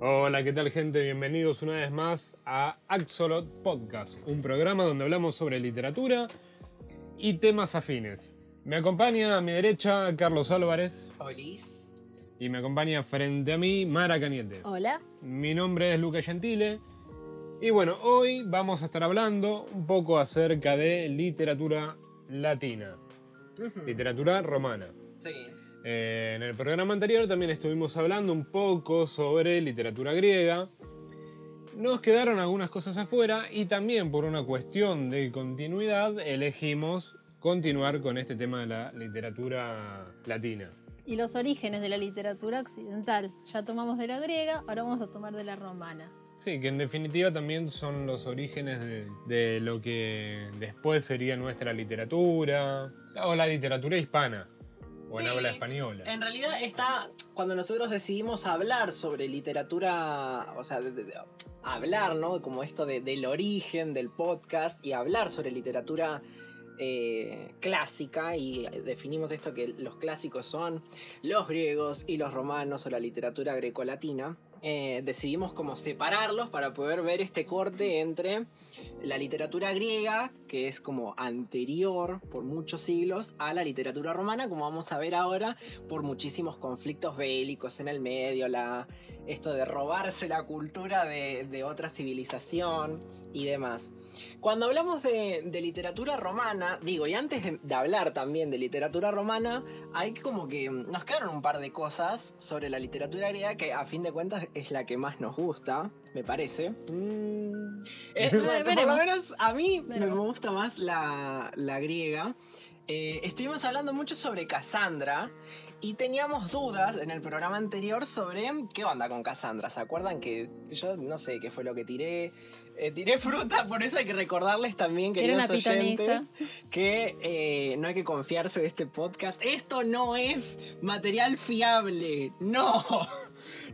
Hola, ¿qué tal gente? Bienvenidos una vez más a Axolot Podcast, un programa donde hablamos sobre literatura y temas afines. Me acompaña a mi derecha Carlos Álvarez Olis. y me acompaña frente a mí Mara Cañete. Hola. Mi nombre es Luca Gentile y bueno, hoy vamos a estar hablando un poco acerca de literatura latina, literatura romana. Sí. Eh, en el programa anterior también estuvimos hablando un poco sobre literatura griega. Nos quedaron algunas cosas afuera y también por una cuestión de continuidad elegimos continuar con este tema de la literatura latina. Y los orígenes de la literatura occidental. Ya tomamos de la griega, ahora vamos a tomar de la romana. Sí, que en definitiva también son los orígenes de, de lo que después sería nuestra literatura o la literatura hispana o en Sí. habla española. En realidad está, cuando nosotros decidimos hablar sobre literatura, o sea, de- de- de- hablar, ¿no? Como esto de- del origen del podcast y hablar sobre literatura eh, clásica y definimos esto que los clásicos son los griegos y los romanos o la literatura grecolatina. Eh, decidimos como separarlos para poder ver este corte entre la literatura griega, que es como anterior por muchos siglos, a la literatura romana, como vamos a ver ahora, por muchísimos conflictos bélicos en el medio, la, esto de robarse la cultura de, de otra civilización y demás. Cuando hablamos de, de literatura romana, digo, y antes de, de hablar también de literatura romana, hay como que nos quedaron un par de cosas sobre la literatura griega que a fin de cuentas es la que más nos gusta, me parece. Mm, Eh, Eh, bueno, por lo veremos. menos a mí me gusta más la, la griega. Eh, estuvimos hablando mucho sobre Cassandra y teníamos dudas en el programa anterior sobre qué onda con Cassandra. ¿Se acuerdan que yo no sé qué fue lo que tiré? Eh, tiré fruta, por eso hay que recordarles también, queridos oyentes, que eh, no hay que confiarse de este podcast. Esto no es material fiable. No.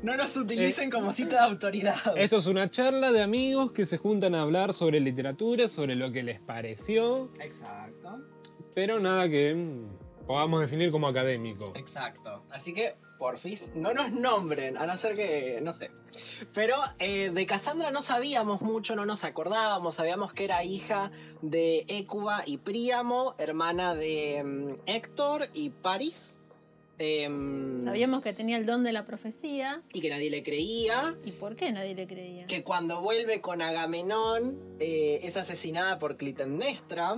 No nos utilicen como cita de autoridad. Esto es una charla de amigos que se juntan a hablar sobre literatura, sobre lo que les pareció, Exacto. pero nada que podamos definir como académico. Exacto. Así que, porfis, no nos nombren, a no ser que, no sé. Pero eh, de Cassandra no sabíamos mucho, no nos acordábamos. Sabíamos que era hija de Écuba y Príamo, hermana de mm, Héctor y Paris. Em, Sabíamos que tenía el don de la profecía. Y que nadie le creía. ¿Y por qué nadie le creía? Que cuando vuelve con Agamenón eh, es asesinada por Clitemnestra.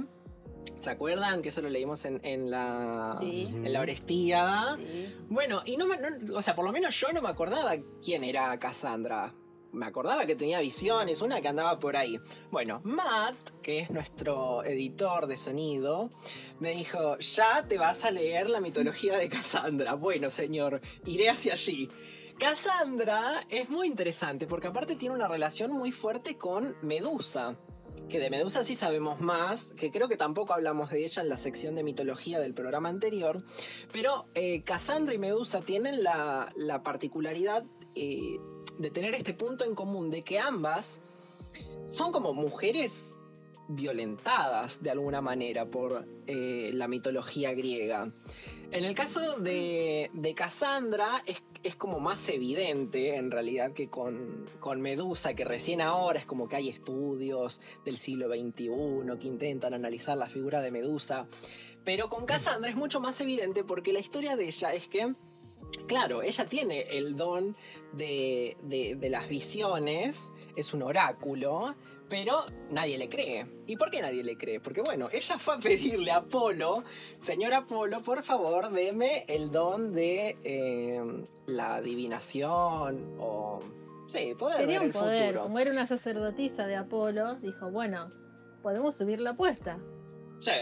¿Se acuerdan? Que eso lo leímos en, en la, Sí. en la Orestíada. Sí. Bueno, y no me, no- o sea, por lo menos yo no me acordaba quién era Cassandra. Me acordaba que tenía visiones, una que andaba por ahí. Bueno, Matt, que es nuestro editor de sonido, me dijo, ya te vas a leer la mitología de Cassandra. Bueno, señor, iré hacia allí. Cassandra es muy interesante porque aparte tiene una relación muy fuerte con Medusa. Que de Medusa sí sabemos más, que creo que tampoco hablamos de ella en la sección de mitología del programa anterior, pero eh, Cassandra y Medusa tienen la, la particularidad eh, de tener este punto en común de que ambas son como mujeres violentadas de alguna manera por eh, la mitología griega. En el caso de, de Cassandra es, es como más evidente en realidad que con, con Medusa, que recién ahora es como que hay estudios del siglo XXI que intentan analizar la figura de Medusa. Pero con Cassandra es mucho más evidente porque la historia de ella es que, claro, ella tiene el don de, de- de las visiones, es un oráculo, pero nadie le cree. ¿Y por qué nadie le cree? Porque bueno, ella fue a pedirle a Apolo, señor Apolo, por favor, deme el don de eh, la adivinación o... Sí, poder ver un el poder. futuro. Como era una sacerdotisa de Apolo, dijo, bueno, podemos subir la apuesta. Sí,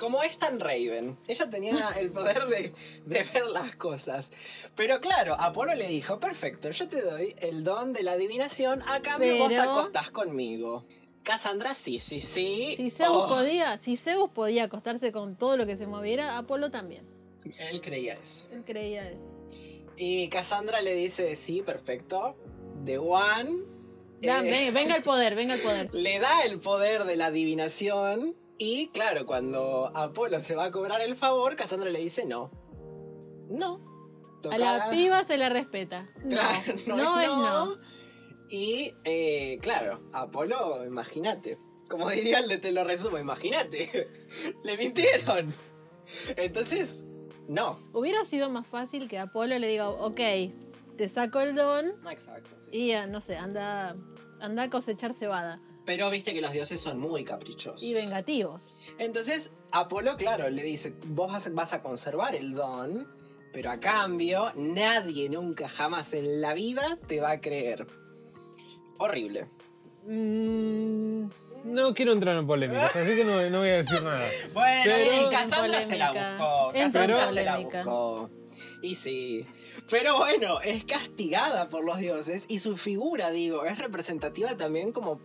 como es tan Raven. Ella tenía el poder de, de ver las cosas. Pero claro, Apolo le dijo, perfecto, yo te doy el don de la adivinación, a cambio vos te Pero- acostás conmigo. Cassandra, sí, sí, sí. Si Zeus Oh, podía, si Zeus podía acostarse con todo lo que se moviera, Apolo también. Él creía eso. Él creía eso. Y Cassandra le dice, sí, perfecto. The One. Ya, eh, ven- venga el poder, venga el poder. le da el poder de la adivinación. Y claro, cuando Apolo se va a cobrar el favor, Cassandra le dice no. No. A la piba se la respeta. No, Claro, no, no, es no. Y eh, claro, Apolo, imagínate. Como diría el de Te lo resumo, imagínate. Le mintieron. Entonces, no. Hubiera sido más fácil que Apolo le diga, ok, te saco el don No exacto. sí. y ah, no sé, anda, anda a cosechar cebada. Pero viste que los dioses son muy caprichosos. Y vengativos. Entonces, Apolo, claro, le dice, vos vas- a conservar el don, pero a cambio, nadie nunca jamás en la vida te va a creer. Horrible. Mm, no quiero entrar en polémicas, así que no, no voy a decir nada. Bueno, Pero- Cassandra se la buscó. Cassandra en se la buscó. Y sí. Pero bueno, es castigada por los dioses y su figura, digo, es representativa también como...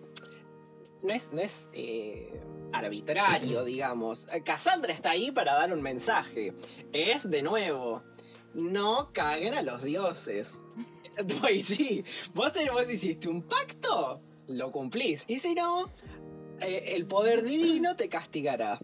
No es, no es eh, arbitrario, digamos. Cassandra está ahí para dar un mensaje. Es, de nuevo, no caguen a los dioses. Pues sí, vos, te- vos hiciste un pacto, lo cumplís. Y si no, eh, el poder divino te castigará.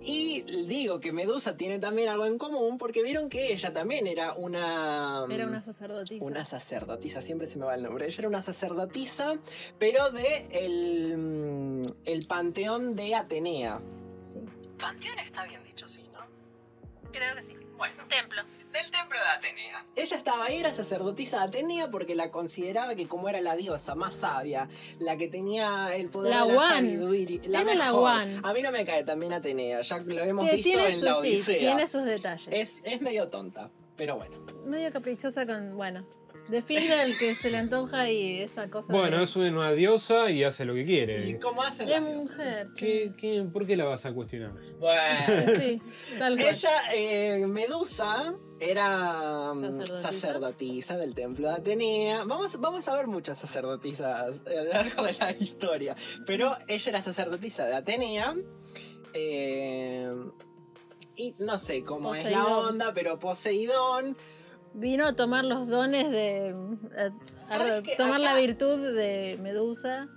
Y digo que Medusa tiene también algo en común porque vieron que ella también era una... Era una sacerdotisa. Una sacerdotisa, siempre se me va el nombre. Ella era una sacerdotisa, pero de el, mm, el panteón de Atenea. Sí. Panteón está bien dicho, sí, ¿no? Creo que sí. Bueno, Templo. Del templo de Atenea. Ella estaba ahí, era sacerdotisa de Atenea porque la consideraba que como era la diosa más sabia, la que tenía el poder La de la sabiduría, la Era la mejor. One. A mí no me cae también Atenea, ya lo hemos Que visto tiene, en la sus, sí, Odisea. tiene sus detalles. es, es medio tonta, pero bueno. Medio caprichosa con. Bueno, defiende al que se le antoja y esa cosa. Bueno, de, es una diosa y hace lo que ¿Y quiere. cómo hacen de las diosas? mujer. ¿Qué, qué, por qué la vas a cuestionar? Bueno. Sí, tal cual. Ella, eh, Medusa, era mm, Sacerdotisa. sacerdotisa del templo de Atenea. Vamos, vamos a ver muchas sacerdotisas a lo largo de la historia. Pero ella era sacerdotisa de Atenea. eh, y no sé cómo es la onda, pero Poseidón. Vino a tomar los dones de. a- tomar la virtud de Medusa.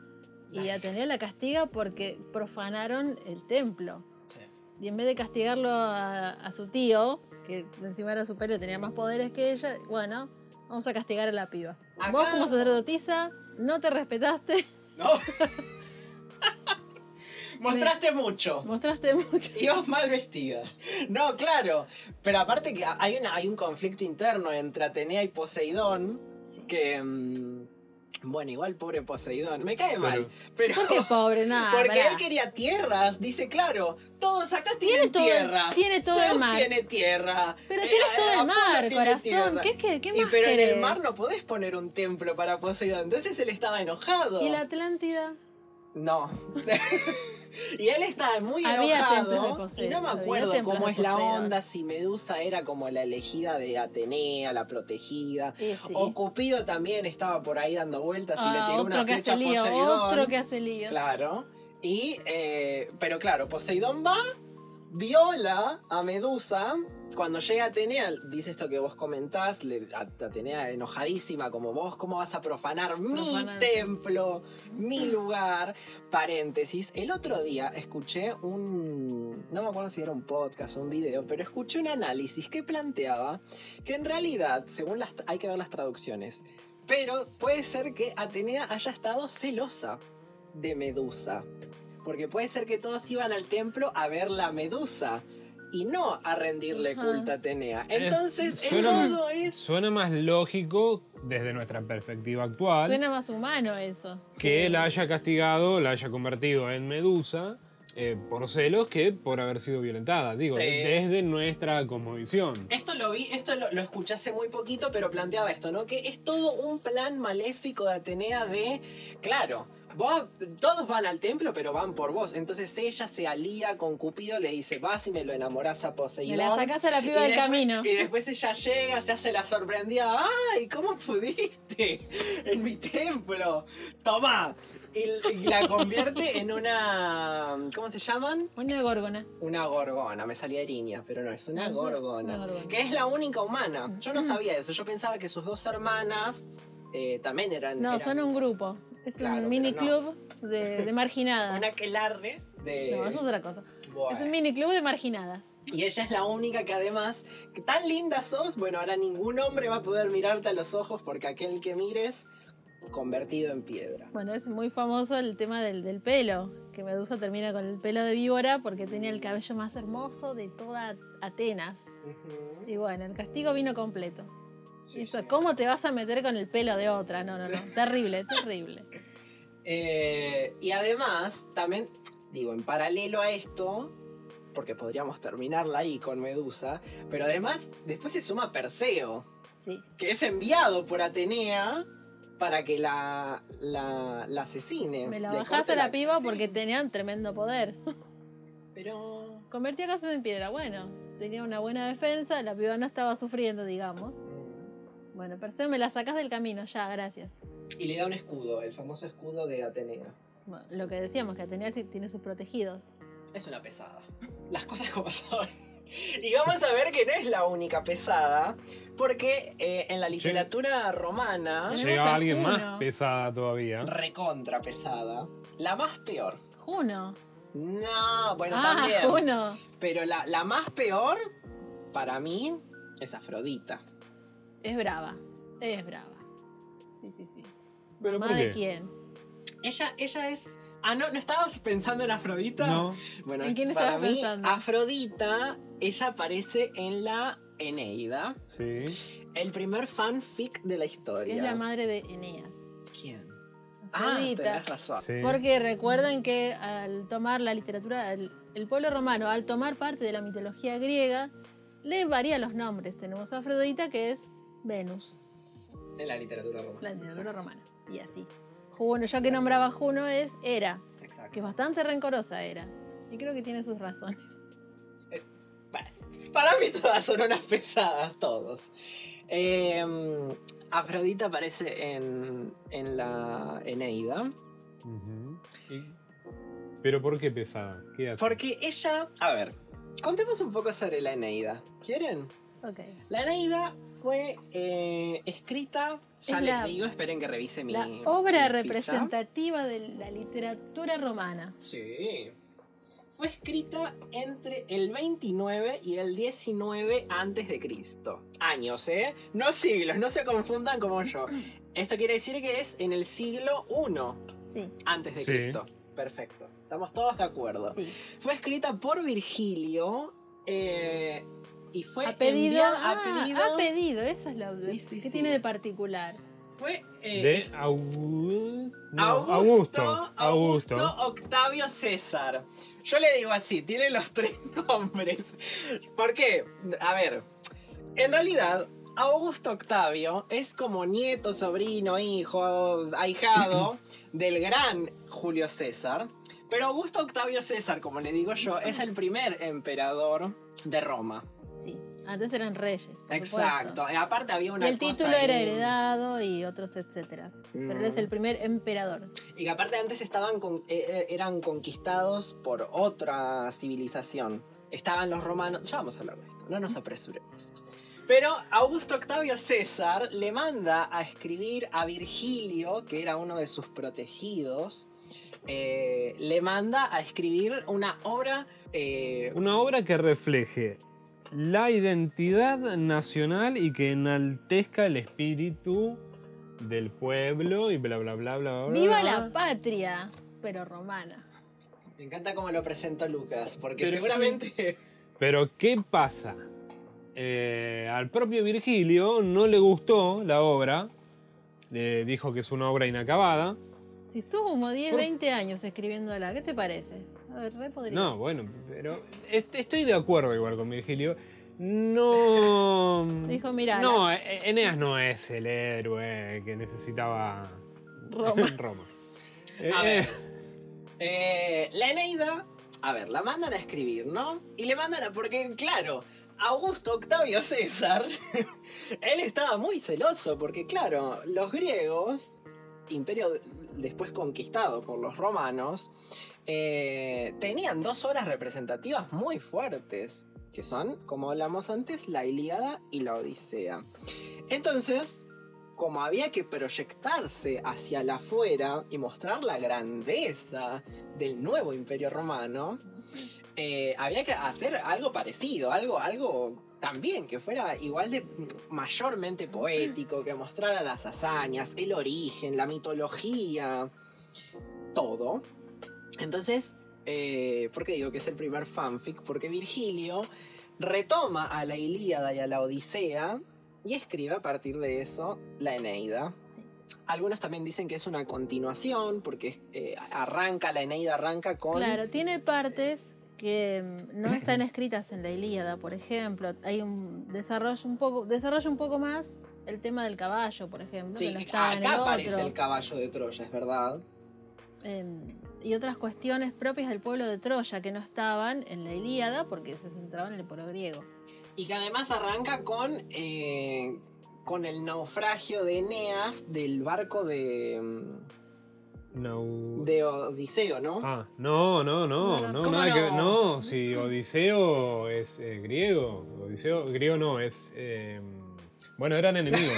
Y Atenea la castiga porque profanaron el templo. Y en vez de castigarlo a, a su tío, que encima era superior tenía más poderes que ella, bueno, vamos a castigar a la piba. Acá- Vos como sacerdotisa no te respetaste, No. Mostraste mucho. mostraste mucho. Ibas mal vestida. No, claro. Pero aparte que hay, una, hay un conflicto interno entre Atenea y Poseidón que... mm, bueno, igual pobre Poseidón. Me cae mal. Pero... ¿Por qué pobre? Nada. Porque pará. él quería tierras, dice claro, todos acá Tiene tienen todo el- tierras. tiene todo el mar. tiene tierra. Pero eh, tienes todo el mar, tiene corazón. tierra. ¿Qué, qué, qué Y más pero en el mar no podés poner un templo para Poseidón. Entonces él estaba enojado. ¿Y la Atlántida? No. y él estaba muy Había enojado. Y no me acuerdo cómo es la onda, si Medusa era como la elegida de Atenea, la protegida. Sí, sí. O Cupido también estaba por ahí dando vueltas y le Ah, tiró una flecha a Poseidón. otro que hace lío. Claro. Y, eh, pero claro, Poseidón va, viola a Medusa. Cuando llega Atenea, dice esto que vos comentás, le- Atenea enojadísima, como vos, ¿cómo vas a profanar mi templo, mi lugar? Paréntesis, el otro día escuché un, no me acuerdo si era un podcast o un video, pero escuché un análisis que planteaba que en realidad, según las, hay que ver las traducciones, pero puede ser que Atenea haya estado celosa de Medusa. Porque puede ser que todos iban al templo a ver la Medusa y no a rendirle Ajá. culto a Atenea. Entonces, en todo es. Suena más lógico desde nuestra perspectiva actual Suena más humano eso. que la haya castigado, la haya convertido en Medusa eh, por celos que por haber sido violentada. Digo, Sí. desde nuestra cosmovisión. Esto lo vi, esto lo, lo escuché hace muy poquito, pero planteaba esto, ¿no? Que es todo un plan maléfico de Atenea de, claro, vos, todos van al templo, pero van por vos. Entonces ella se alía con Cupido, le dice, vas y me lo enamorás a Me Poseidón. la sacás a la Y piba del después- camino. Y después ella llega, se hace la sorprendida. ¡Ay, cómo pudiste! En mi templo. ¡Toma! Y, la convierte en una. ¿Cómo se llaman? Una gorgona. Una gorgona. Me salía eriña, pero no, es una gorgona. una gorgona. Que es la única humana. Yo no sabía eso. Yo pensaba que sus dos hermanas eh, también eran. No, eran son un grupo. Es Claro, un mini no. club de, de marginadas. Una aquelarre de. No, eso es otra cosa. Bueno. Es un mini club de marginadas. Y ella es la única que además, que tan linda sos, bueno, ahora ningún hombre va a poder mirarte a los ojos porque aquel que mires, convertido en piedra. Bueno, es muy famoso el tema del, del pelo, que Medusa termina con el pelo de víbora porque tenía el cabello más hermoso de toda Atenas. Y bueno, el castigo vino completo. Sí, Eso, sí. ¿Cómo te vas a meter con el pelo de otra? No, no, no. Terrible, terrible. Eh, y además, también, digo, en paralelo a esto, porque podríamos terminarla ahí con Medusa, pero además después se suma Perseo, Sí. que es enviado por Atenea para que la, la, la asesine. Me la bajás a la piba sí. porque tenían tremendo poder. Pero... Convertía casas en piedra. Bueno, tenía una buena defensa, la piba no estaba sufriendo, digamos. Bueno, Perseo, me la sacás del camino, ya, gracias. Y le da un escudo, el famoso escudo de Atenea. Bueno, lo que decíamos, que Atenea sí tiene sus protegidos. Es una pesada. Las cosas como son. Y vamos a ver que no es la única pesada, porque eh, en la literatura romana, Llega alguien Juno. más pesada todavía. recontra pesada, la más peor. Juno. No, bueno, ah, también. Juno. Pero la, la más peor, para mí, es Afrodita. Es brava. Es brava. Sí, sí, sí. ¿Pero ¿Más por de quién? Ella, ella es. Ah, no, ¿no estabas pensando en Afrodita? No. Bueno, ¿En quién para estabas mí, pensando? Afrodita, ella aparece en la Eneida, Sí. el primer fanfic de la historia. Es la madre de Eneas. ¿Quién? Ah, Afrodita. tenés razón. sí. Porque recuerden que al tomar la literatura, el, el pueblo romano, al tomar parte de la mitología griega, le varía los nombres. Tenemos a Afrodita, que es Venus, En la literatura romana. la literatura Exacto. romana. Y así. Juno, ya que nombraba a Juno, es Hera, Exacto. que es bastante rencorosa Hera. Y creo que tiene sus razones. Bueno, para mí todas son unas pesadas, todos. Eh, Afrodita aparece en, en la Eneida. Y- ¿Pero por qué pesada? ¿Qué hace? Porque ella. A ver, contemos un poco sobre la Eneida. ¿Quieren? Ok. La Eneida fue eh, escrita. Ya Es les la- digo, esperen que revise mi. La obra mi ficha. representativa de la literatura romana. Sí. Fue escrita entre el 29 y el 19 antes de Cristo. Años, ¿eh? No siglos, no se confundan como yo. Esto quiere decir que es en el siglo 1 Sí, antes de Sí. Cristo. Perfecto. Estamos todos de acuerdo. sí. Fue escrita por Virgilio eh, y fue a pedido, enviada ah, a pedido. a pedido, eso es lo Sí, sí. tiene de particular. Fue eh, De no, Augusto, Augusto. Augusto Augusto. Octavio César. Yo le digo así, tiene los tres nombres. ¿Por qué? A ver, en realidad, Augusto Octavio es como nieto, sobrino, hijo, ahijado del gran Julio César. Pero Augusto Octavio César, como le digo yo, es el primer emperador de Roma. Sí, antes eran reyes. por Exacto. supuesto. Y aparte había Y una el cosa título era heredado y otros etcétera. Pero él es Mm. el primer emperador. Y que aparte antes estaban con- eh, eh, eran conquistados por otra civilización. Estaban los romanos. Ya vamos a hablar de esto, no nos apresuremos. Pero Augusto Octavio César le manda a escribir a Virgilio, que era uno de sus protegidos, eh, le manda a escribir una obra. eh, Una obra que refleje la identidad nacional y que enaltezca el espíritu del pueblo y bla bla bla bla bla. ¡Viva bla. la patria! Pero romana. me encanta cómo lo presentó Lucas, porque Pero- seguramente. Pero ¿qué pasa? Eh, al propio Virgilio no le gustó la obra, le dijo que es una obra inacabada. Si estuvo como 10, Por- 20 años escribiéndola, ¿qué te parece? A ver, re podría. No, bueno, pero est- estoy de acuerdo igual con Virgilio. No. Dijo, mira, No, E- Eneas no es el héroe que necesitaba Roma. Roma. A Eh, ver. Eh, la Eneida, a ver, la mandan a escribir, ¿no? Y le mandan a. Porque, claro, Augusto Octavio César, él estaba muy celoso, porque, claro, los griegos, imperio de- después conquistado por los romanos, eh, tenían dos obras representativas muy fuertes, que son, como hablamos antes, la Ilíada y la Odisea. Entonces, como había que proyectarse hacia la afuera y mostrar la grandeza del nuevo imperio romano, eh, había que hacer algo parecido, algo, algo también que fuera igual de mayormente poético, que mostrara las hazañas, el origen, la mitología, todo. Entonces, eh, ¿por qué digo que es el primer fanfic? Porque Virgilio retoma a la Ilíada y a la Odisea y escribe a partir de eso la Eneida. Sí. Algunos también dicen que es una continuación, porque eh, arranca, la Eneida arranca con... Claro, tiene partes que mm, no están escritas en la Ilíada, por ejemplo. Hay un desarrollo un poco, desarrollo un poco más el tema del caballo, por ejemplo. Sí, que no estaba en el acá aparece otro. el caballo de Troya, es verdad. Em, y otras cuestiones propias del pueblo de Troya que no estaban en la Ilíada porque se centraban en el pueblo griego. Y que además arranca con, eh, con el naufragio de Eneas del barco de, mm, No. de Odiseo, ¿no? Ah, no, no, no, No, no, no, ¿cómo nada que no? ver. No, si Odiseo es eh, griego. Odiseo, griego no, es. eh, bueno, eran enemigos.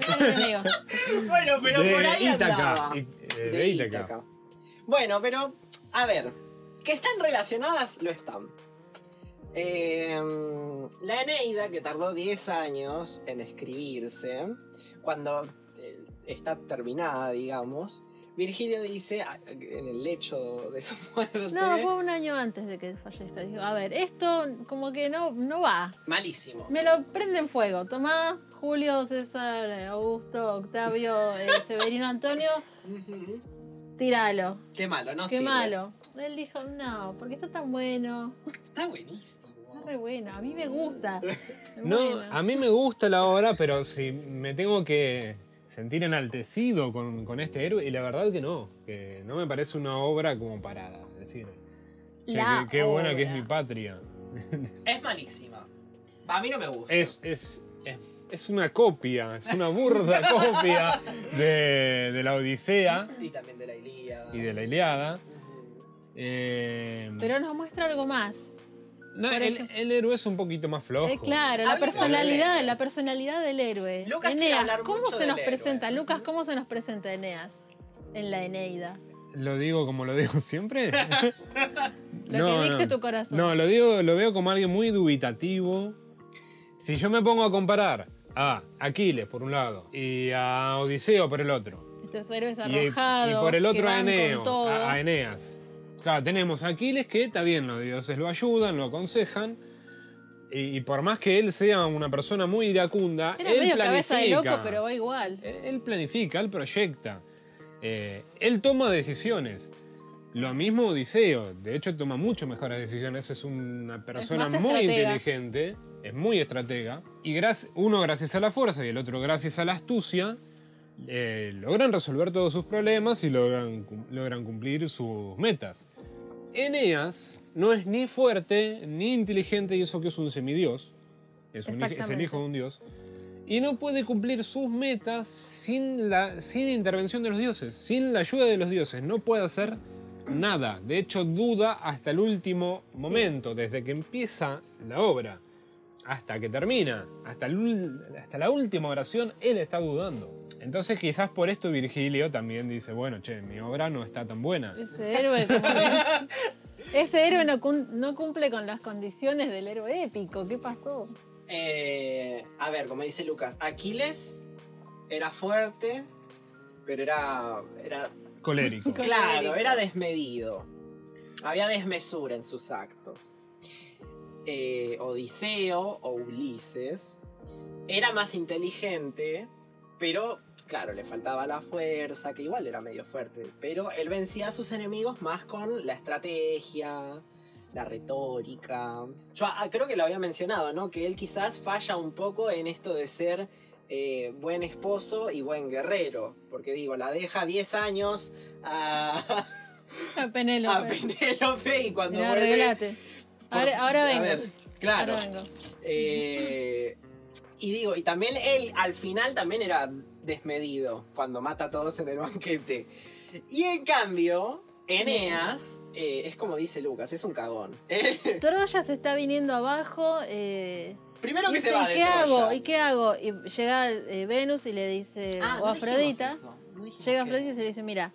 Bueno, pero de por ahí Ítaca. y- eh, de Ítaca. Ítaca. Bueno, pero, a ver, que están relacionadas, lo están. Eh, la Eneida, que tardó 10 años en escribirse, cuando eh, está terminada, digamos, Virgilio dice, ah, en el lecho de su muerte, No, fue un año antes de que fallezca. Dijo, a ver, esto como que no, no va. malísimo. Me lo prende en fuego. Tomás, Julio, César, Augusto, Octavio, eh, Severino Antonio. Tíralo. Qué malo, no Qué sirve. malo. Él dijo, no, porque está tan bueno. Está buenísimo. Está re bueno. A mí me gusta. No, bueno. a mí me gusta la obra, pero si me tengo que sentir enaltecido con, con este héroe, y la verdad que no, que no me parece una obra como para decir, che, qué, qué buena que es mi patria. Es malísima. A mí no me gusta. Es, es, es, es una copia, es una burda copia de, de la Odisea Y también de la Ilíada. y de la Iliada. Eh, Pero nos muestra algo más. no, el, héroe es un poquito más flojo. Eh, claro, la del personalidad, la personalidad del héroe. Lucas Eneas, ¿cómo se nos héroe. presenta? Lucas, ¿cómo se nos presenta Eneas en la Eneida? ¿Lo digo como lo digo siempre? Lo No, que dicte no. tu corazón. No, lo digo, lo veo como alguien muy dubitativo. Si yo me pongo a comparar a Aquiles por un lado y a Odiseo por el otro, Estos héroes y, arrojados. y por el otro a Eneo, a, a Eneas. Claro, tenemos a Aquiles que está bien, los dioses lo ayudan, lo aconsejan. Y, y por más que él sea una persona muy iracunda, Era él medio planifica. cabeza de loco, pero va igual. Él, planifica, él proyecta. Eh, él toma decisiones. Lo mismo Odiseo. De hecho, toma mucho mejores decisiones. Es una persona muy estratega. inteligente. Es muy estratega. Y uno gracias a la fuerza y el otro gracias a la astucia. eh, logran resolver todos sus problemas y logran, logran cumplir sus metas. Eneas no es ni fuerte ni inteligente y eso que es un semidios. Es, un hij- es el hijo de un dios. Y no puede cumplir sus metas sin la sin intervención de los dioses, sin la ayuda de los dioses. No puede hacer nada. De hecho, duda hasta el último momento, desde que empieza la obra hasta que termina, hasta, el ul- hasta la última oración, él está dudando. Entonces, quizás por esto Virgilio también dice: Bueno, che, mi obra no está tan buena. Ese héroe, Ese no, cum- no cumple con las condiciones del héroe épico. ¿Qué pasó? Eh, a ver, como dice Lucas, Aquiles era fuerte, pero era, era Colérico. Colérico. Claro, era desmedido. Había desmesura en sus actos. Eh, Odiseo o Ulises era más inteligente, pero claro, le faltaba la fuerza, que igual era medio fuerte. Pero él vencía a sus enemigos más con la estrategia, la retórica. Yo ah, creo que lo había mencionado, ¿no? Que él quizás falla un poco en esto de ser eh, buen esposo y buen guerrero. Porque digo, la deja 10 años a, A Penélope. a Penélope y cuando Mira, vuelve... arreglate. Ahora, ahora A vengo. ver, claro. Ahora vengo. Eh, y digo, y también él al final también era desmedido cuando mata a todos en el banquete. Y en cambio, Eneas eh, es como dice Lucas, es un cagón. Troya se está viniendo abajo. Eh, Primero que se va ¿y qué Troya. hago? ¿Y qué hago? Y llega eh, Venus y le dice, Ah, o no Afrodita, no llega Afrodita y se le dice, mira,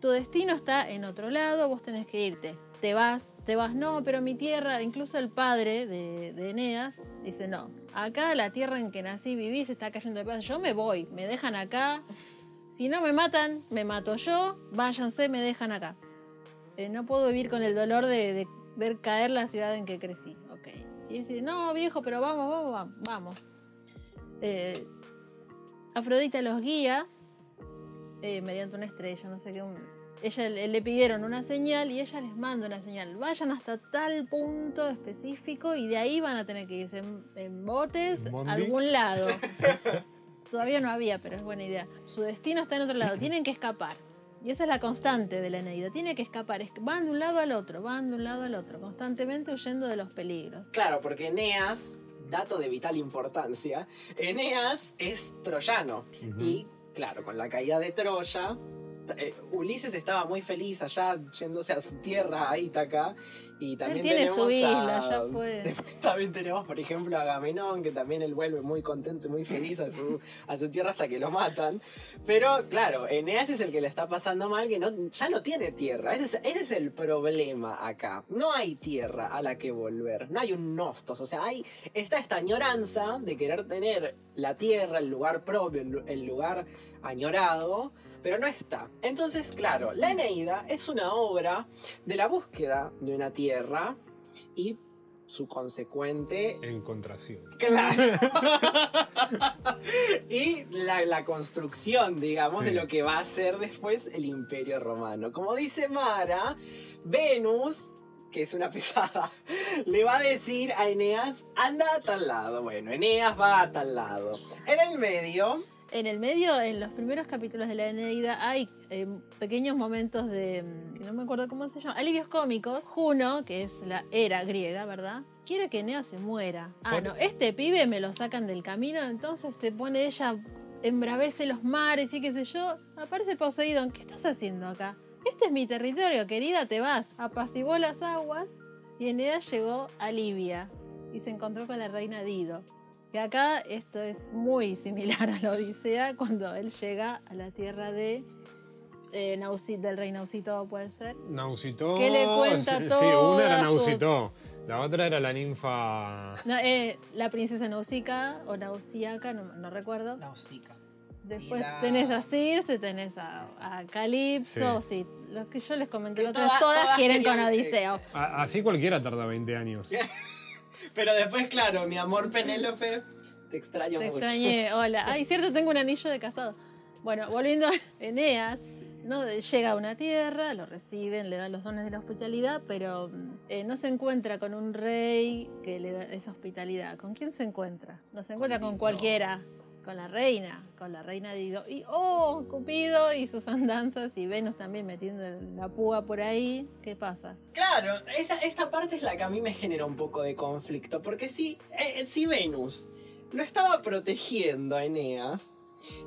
tu destino está en otro lado, vos tenés que irte. Te vas, vas, no, pero mi tierra, incluso el padre de, de Eneas, dice, no, acá la tierra en que nací, viví, se está cayendo de pedazos, yo me voy, me dejan acá, si no me matan, me mato yo, váyanse, me dejan acá. Eh, no puedo vivir con el dolor de, de ver caer la ciudad en que crecí, ok. Y dice, no, viejo, pero vamos, vamos, vamos, vamos. Eh, Afrodita los guía eh, mediante una estrella, no sé qué. un- ella le, le pidieron una señal y ella les manda una señal. Vayan hasta tal punto específico y de ahí van a tener que irse en, en botes a algún lado. Todavía no había, pero es buena idea. Su destino está en otro lado, tienen que escapar. Y esa es la constante de la Eneida, tiene que escapar. Es- Van de un lado al otro, van de un lado al otro, constantemente huyendo de los peligros. Claro, porque Eneas, dato de vital importancia, Eneas es troyano. Y claro, con la caída de Troya, eh, Ulises estaba muy feliz allá yéndose a su tierra, a Ítaca. Y también tiene tenemos su isla, a- ya fue. Después también tenemos, por ejemplo, a Agamenón, que también él vuelve muy contento y muy feliz a su, a su tierra hasta que lo matan. Pero claro, Eneas es el que le está pasando mal, que no, ya no tiene tierra. Ese es, ese es el problema acá. No hay tierra a la que volver. No hay un nostos. O sea, hay, está esta añoranza de querer tener la tierra, el lugar propio, el lugar añorado. Pero no está. Entonces, claro, la Eneida es una obra de la búsqueda de una tierra y su consecuente Encontración. Claro. y la, la construcción, digamos, Sí. de lo que va a ser después el Imperio Romano. Como dice Mara, Venus, que es una pesada, le va a decir a Eneas, anda a tal lado. Bueno, Eneas va a tal lado. En el medio, En el medio, en los primeros capítulos de la Eneida, hay eh, pequeños momentos de. mm, que no me acuerdo cómo se llama. Alivios cómicos. Juno, que es la era griega, ¿verdad? Quiere que Eneas se muera. Ah, Por- no, este pibe me lo sacan del camino, entonces se pone ella. Embravece los mares y qué sé yo. Aparece Poseidón. ¿Qué estás haciendo acá? Este es mi territorio, querida, te vas. Apaciguó las aguas y Eneas llegó a Libia y se encontró con la reina Dido. Que acá esto es muy similar a la Odisea cuando él llega a la tierra de eh, del rey Nausito, puede ser. Nausitó. Que le cuenta sí, Sí, una era toda su- Nausitó. La otra era la ninfa. No, eh, la princesa Nausica o Nausiaca, no, no recuerdo. Nausicaa. Después la- tenés a Circe, tenés a, a Calipso, sí. Los que yo les comenté Que la otra vez, todas- todas, todas quieren con Odiseo. A- Así cualquiera tarda 20 años. Pero después, claro, mi amor Penélope, te extraño Te mucho. extrañé, hola. Ay, cierto, tengo un anillo de casado. Bueno, volviendo a Eneas, ¿no? llega a una tierra, lo reciben, le dan los dones de la hospitalidad, pero eh, no se encuentra con un rey que le da esa hospitalidad. ¿Con quién se encuentra? No se encuentra con cualquiera, con la reina, con la reina Dido. Y, oh, Cupido y sus andanzas, y Venus también metiendo la púa por ahí. ¿Qué pasa? Claro, esa, esta parte es la que a mí me genera un poco de conflicto, porque si, eh, si Venus lo estaba protegiendo a Eneas,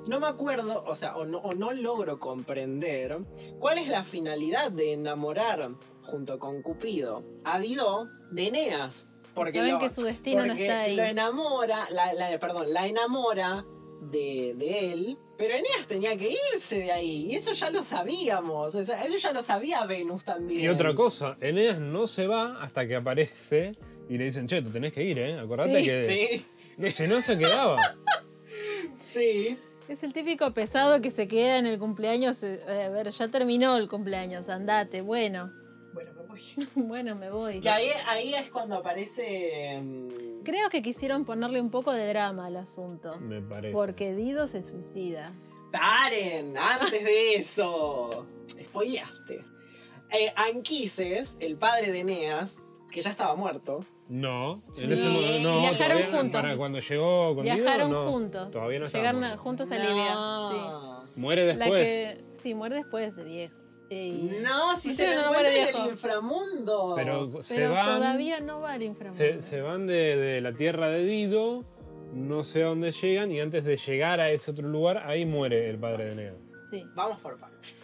no me acuerdo, o sea, o no, o no logro comprender cuál es la finalidad de enamorar junto con Cupido a Dido de Eneas. Porque Saben lo, que su destino no porque está ahí. lo enamora, la, la- perdón, la enamora de, de él, pero Eneas tenía que irse de ahí, y eso ya lo sabíamos, o sea, eso ya lo sabía Venus también. Y otra cosa, Eneas no se va hasta que aparece y le dicen, che, te tenés que ir, ¿eh? Acordate Sí. que. Sí, No, si no se quedaba. sí. Es el típico pesado que se queda en el cumpleaños. eh, a ver, ya terminó el cumpleaños, andate. Bueno, voy. bueno, me voy. Que ahí, ahí es cuando aparece. mm, Creo que quisieron ponerle un poco de drama al asunto. Me parece. Porque Dido se suicida. ¡Paren! Antes de eso. Spoileaste. Eh, Anquises, el padre de Eneas, que ya estaba muerto. No, en Sí. ese momento no. Viajaron todavía- juntos. Para cuando llegó con Dido, Viajaron no. juntos. Todavía no Llegaron juntos a Libia. No. Muere Sí. La después. que. Sí, muere después de viejo. Eh, No, si ¿Por se qué lo no muere encuentra en el inframundo. Pero, se pero van. todavía no va al inframundo. Se, se van de, de la tierra de Dido, no sé a dónde llegan, y antes de llegar a ese otro lugar, ahí muere el padre de Eneas. Sí, Vamos por partes.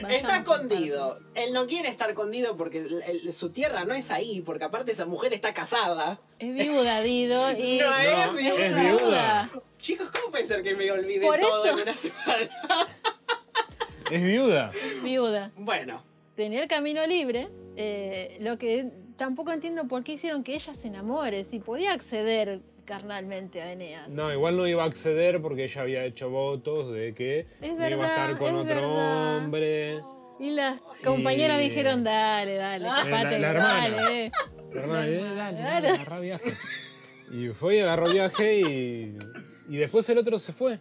vayamos Está por con Dido. Él no quiere estar con Dido porque el- el- su tierra no es ahí, porque aparte esa mujer está casada. Es viuda Dido y. No es viuda. es viuda. Chicos, ¿cómo puede ser que me olvide Por todo eso. en una semana? Es viuda. Viuda. Bueno, tenía el camino libre. eh, lo que tampoco entiendo por qué hicieron que ella se enamore, si podía acceder carnalmente a Eneas. No, igual no iba a acceder porque ella había hecho votos de que iba a estar con es otro verdad. hombre. Y las compañeras Y- dijeron, dale, dale, la- chupate, la hermana. dale. La hermana, eh, dale, dale, Dale. agarrá viaje. Y fue y agarró viaje y, y después el otro se fue.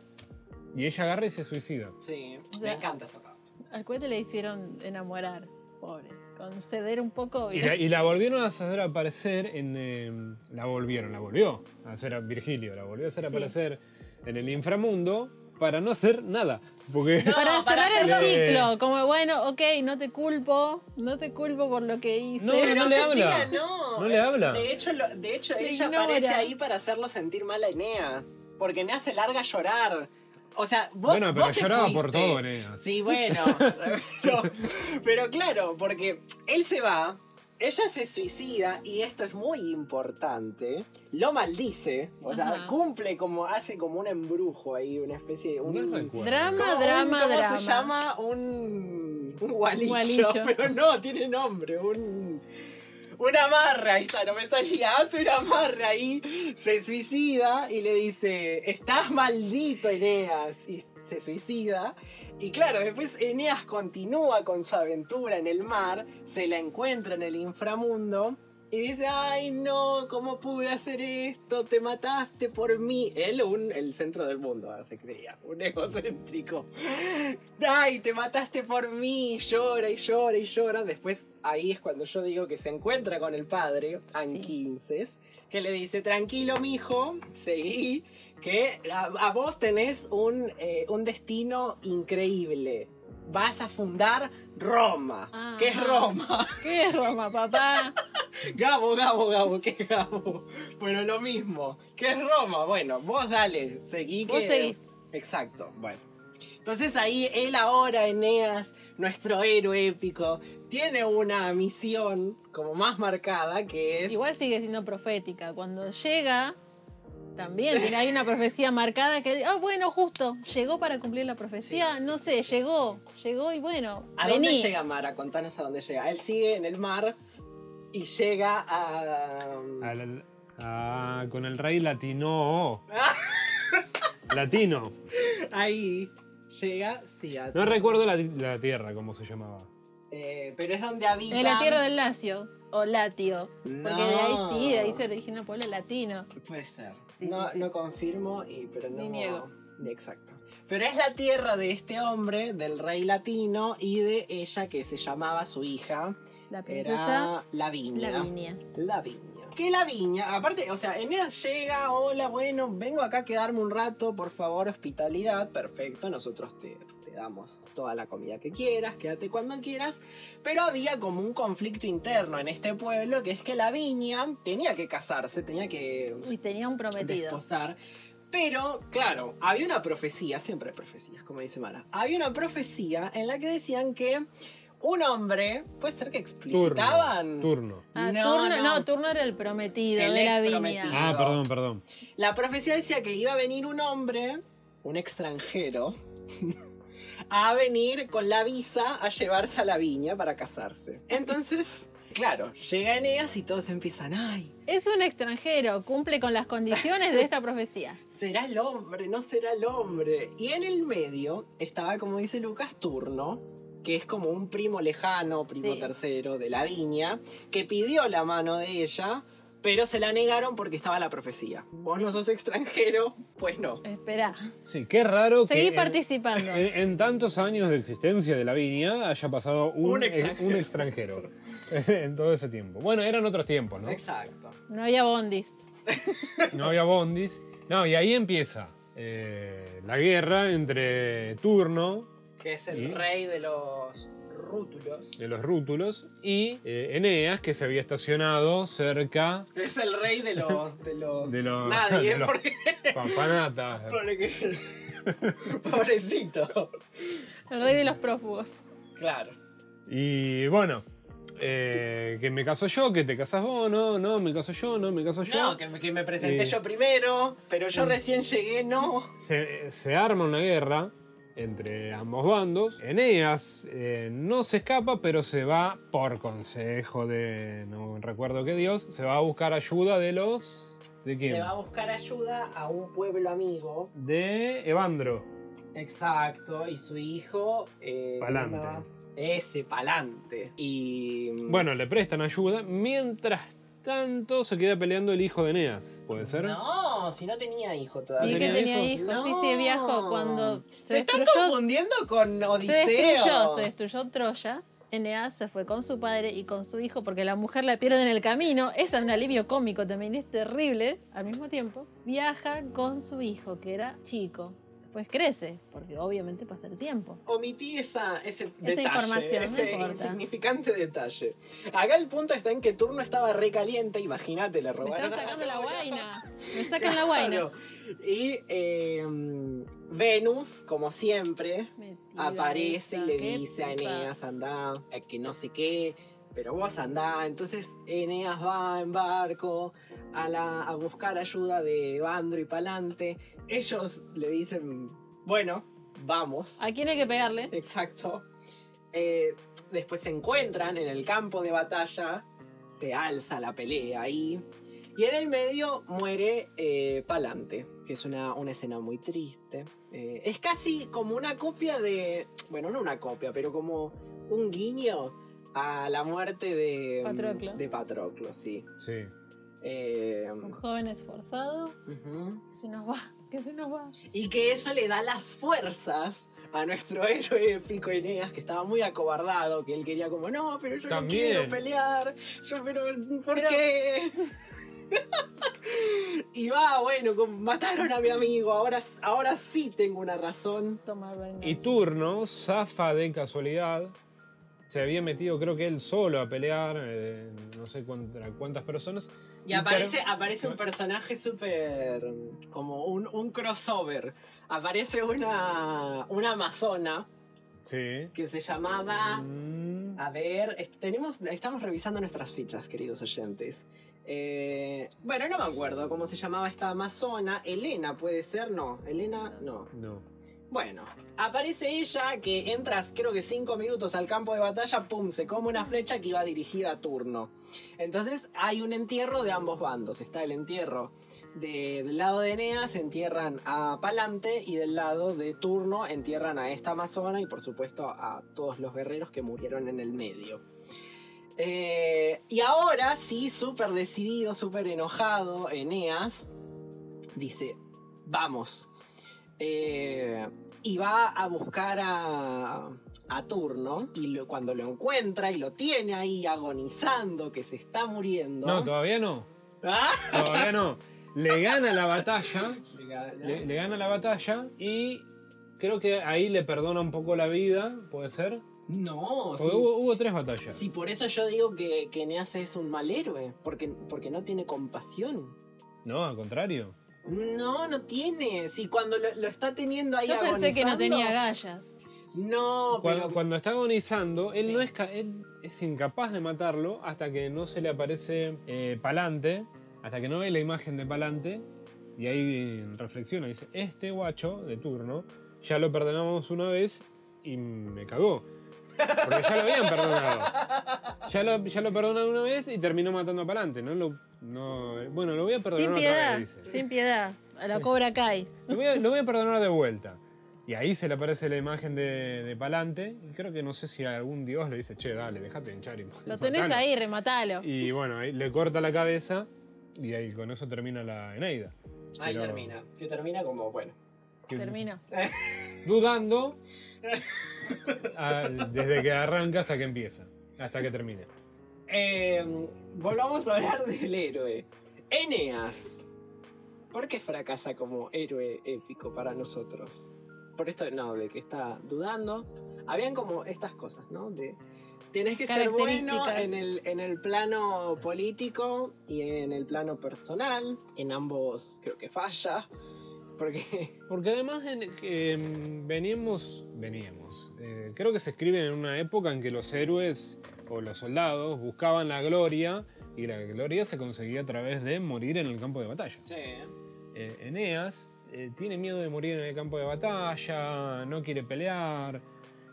Y ella agarra y se suicida. Sí, O me encanta esa parte. Al cohete le hicieron enamorar, pobre. Conceder un poco. Y la, y la volvieron a hacer aparecer en. eh, la volvieron, la volvió a hacer a Virgilio, la volvió a hacer Sí. aparecer en el inframundo para no hacer nada. Porque. No, para cerrar el hacerlo- ciclo, como bueno, ok, no te culpo, no te culpo por lo que hice. No, no le habla. No. No le habla. De hecho, lo- de hecho ella ignora. aparece ahí para hacerlo sentir mal a Eneas. Porque Eneas se larga a llorar. O sea, vos. bueno, pero vos lloraba fuiste. por todo, Eneas. Sí, bueno. pero, pero claro, porque él se va, ella se suicida y esto es muy importante. Lo maldice, o sea, Ajá. cumple como, hace como un embrujo ahí, una especie de. Un, No recuerdo. Drama, drama, ¿cómo drama. se llama? Un. Un gualicho, Gualicho. Pero no, tiene nombre. Un. Una amarra, ahí está, no me salía. Hace una amarra ahí, se suicida y le dice: Estás maldito, Eneas. Y se suicida. Y claro, después Eneas continúa con su aventura en el mar, se la encuentra en el inframundo. Y dice, ay no, ¿cómo pude hacer esto? Te mataste por mí. Él, un, el centro del mundo, se creía, un egocéntrico. Ay, te mataste por mí. Llora y llora y llora. Después ahí es cuando yo digo que se encuentra con el padre, Anquinces, que le dice, tranquilo mijo, seguí, que a, a vos tenés un, eh, un destino increíble. Vas a fundar Roma. ¿Qué es Roma? ¿Qué es Roma, papá? Gabo, Gabo, Gabo, ¿qué es Gabo? Bueno, lo mismo. ¿Qué es Roma? Bueno, vos dale, seguí Vos que... seguís. Exacto, bueno. Entonces ahí él ahora, Eneas, nuestro héroe épico, tiene una misión como más marcada que es... Igual sigue siendo profética. Cuando llega, también tiene hay una profecía marcada que, ah, bueno, justo, llegó para cumplir la profecía. Sí, no sí, sé, sí, llegó, llegó y bueno, ¿A vení. dónde llega Mara? Contanos a dónde llega. Él sigue en el mar y llega a... Al- ah, con el rey latino. Latino. Ahí llega, sí, a- No recuerdo la, la tierra, cómo se llamaba. eh, pero es donde habita... En la tierra del Lacio, o Latio. Porque de ahí No. sí, de ahí se origina el pueblo latino. Puede ser. Sí, no, sí, sí. no confirmo, y, pero no. Ni niego. Exacto. Pero es la tierra de este hombre, del rey latino, y de ella que se llamaba su hija. La princesa Era Lavinia. Lavinia. Lavinia. Que Lavinia, aparte, o sea, Eneas llega, hola, bueno, vengo acá a quedarme un rato, por favor, hospitalidad, perfecto, nosotros te, te damos toda la comida que quieras, quédate cuando quieras, pero había como un conflicto interno en este pueblo, que es que Lavinia tenía que casarse, tenía que Y tenía un prometido. desposar. Pero, claro, había una profecía, siempre hay profecías, como dice Mara. Había una profecía en la que decían que un hombre, puede ser que explicitaban. Turno. Ah, No, turno, no. no. Turno era el prometido El de ex prometido. Ah, perdón, perdón. La profecía decía que iba a venir un hombre, un extranjero, a venir con la visa a llevarse a la viña para casarse. Entonces, claro, llega Eneas y todos empiezan, ay, Es un extranjero, cumple con las condiciones de esta profecía. será el hombre, no será el hombre. Y en el medio estaba, como dice Lucas, Turno, que es como un primo lejano, primo Sí. tercero de la viña, que pidió la mano de ella, pero se la negaron porque estaba la profecía. Vos no sos extranjero, pues no. Espera, Sí, qué raro seguí que en, participando. en- en tantos años de existencia de la viña haya pasado un, Un extranjero. un extranjero en todo ese tiempo. Bueno, eran otros tiempos, ¿no? Exacto. No había bondis. No había bondis. No, y ahí empieza eh, la guerra entre Turno, Que es el ¿Y? rey de los rútulos. de los rútulos, y eh, Eneas, que se había estacionado cerca Es el rey de los. de los. de los... Nadie, de los porque. pampanatas. porque- Pobrecito. El rey de los prófugos. Claro. Y bueno, eh, que me caso yo, que te casas vos, no, no, me caso yo, no, me caso yo. No, que me, que me presenté Eh. yo primero, pero yo recién llegué, no. se, se arma una guerra entre ambos bandos. Eneas eh, no se escapa, pero se va por consejo de no recuerdo qué dios, se va a buscar ayuda de los ¿De quién? Se va a buscar ayuda a un pueblo amigo. De Evandro. Exacto, y su hijo. Eh, Palante. ese Palante. Y. Bueno, le prestan ayuda. Mientras tanto, se queda peleando el hijo de Eneas. ¿Puede ser? No, si no tenía hijo Sí, todavía. que ¿Tenía hijos. Sí, sí, viajó cuando Se, se, están destruyó. confundiendo con Se Odiseo. destruyó, se destruyó Troya. Eneas se fue con su padre y con su hijo porque la mujer la pierde en el camino. Esa es un alivio cómico también, es terrible. Al mismo tiempo, viaja con su hijo, que era chico. Después crece, porque obviamente pasa el tiempo. Omití esa, ese detalle, información, no ese importa. insignificante detalle. Acá el punto está en que Turno estaba recaliente, imagínate, le Me robaron. están a- sacando la guaina. Me sacan la guaina. Y eh, Venus, como siempre, Metida aparece y esa, le dice a. Eneas, anda, que no sé qué, pero vos andá. Entonces Eneas va en barco a, la, a buscar ayuda de Evandro y Palante. Ellos le dicen, bueno, vamos. ¿A quién hay que pegarle? Exacto. Eh, después se encuentran en el campo de batalla, se alza la pelea ahí. Y en el medio muere eh, Palante, que es una, una escena muy triste. Eh, es casi como una copia de. Bueno, no una copia, pero como un guiño a la muerte de Patroclo. De Patroclo, sí. Sí. Eh, Un joven esforzado que se nos va, que se nos va. Y que eso le da las fuerzas a nuestro héroe épico Eneas, que estaba muy acobardado, que él quería como, no, pero yo También. no quiero pelear, yo, pero, ¿por Pero- qué? y va, bueno, como, mataron a mi amigo, ahora, ahora sí tengo una razón. Tomar venganza. Y Turno zafa de casualidad. Se había metido, creo que él solo a pelear, eh, no sé contra cuántas personas. Y Y aparece, aparece un personaje súper. como un, un crossover. Aparece una, una amazona Sí. que se llamaba. Mm, A ver, tenemos, estamos revisando nuestras fichas, queridos oyentes. Eh, bueno, no me acuerdo cómo se llamaba esta amazona. Elena, ¿puede ser? No. Elena, no. no. Bueno, aparece ella que entras creo que cinco minutos al campo de batalla, pum, se come una flecha que iba dirigida a turno. Entonces hay un entierro de ambos bandos. Está el entierro de- del lado de Eneas, entierran a Palante y del lado de turno entierran a esta amazona y por supuesto a todos los guerreros que murieron en el medio. Eh, y ahora sí, súper decidido, súper enojado, Eneas dice, vamos. Eh, y va a buscar a, a Turno y lo- cuando lo encuentra y lo tiene ahí agonizando, que se está muriendo. No, todavía no. ¿Ah? Todavía no. Le gana la batalla. Le gana. Le, le gana la batalla y creo que ahí le perdona un poco la vida, ¿puede ser? No, sí. Hubo, hubo tres batallas. Sí, por eso yo digo que, que Eneas es un mal héroe, porque, porque no tiene compasión. No, al contrario. No, no tiene. Si cuando lo, lo está teniendo ahí Yo pensé que no tenía gallas. No, Cuando, pero... cuando está agonizando, él Sí. no es, ca- él es incapaz de matarlo hasta que no se le aparece eh, Palante, hasta que no ve la imagen de Palante, y ahí reflexiona, dice, este guacho de turno, ya lo perdonamos una vez y me cagó. Porque ya lo habían perdonado. Ya lo, ya lo perdonaron una vez y terminó matando a Palante. No lo, no, bueno, lo voy a perdonar Sin otra piedad, vez, dice. sin piedad. A la Sí. cobra Kai. Lo voy, a, lo voy a perdonar de vuelta. Y ahí se le aparece la imagen de, de Palante. Y creo que no sé si algún dios le dice, che, dale, dejate de hinchar y Lo tenés matalo". ahí, rematalo. Y bueno, ahí le corta la cabeza. Y ahí con eso termina la Eneida. Ahí Pero- termina. Que termina como, bueno. Que- Termino. Dudando. desde que arranca hasta que empieza. Hasta que termina. Eh, volvamos a hablar del héroe. Eneas. ¿Por qué fracasa como héroe épico para nosotros? Por esto, no, de que está dudando. Habían como estas cosas, ¿no? De tenés que ser bueno Características. en el, en el plano político y en el plano personal. En ambos creo que falla. Porque Porque además mm, veníamos, veníamos. eh, creo que se escribe en una época en que los héroes o los soldados buscaban la gloria y la gloria se conseguía a través de morir en el campo de batalla. Eh, Eneas eh, tiene miedo de morir en el campo de batalla, no quiere pelear,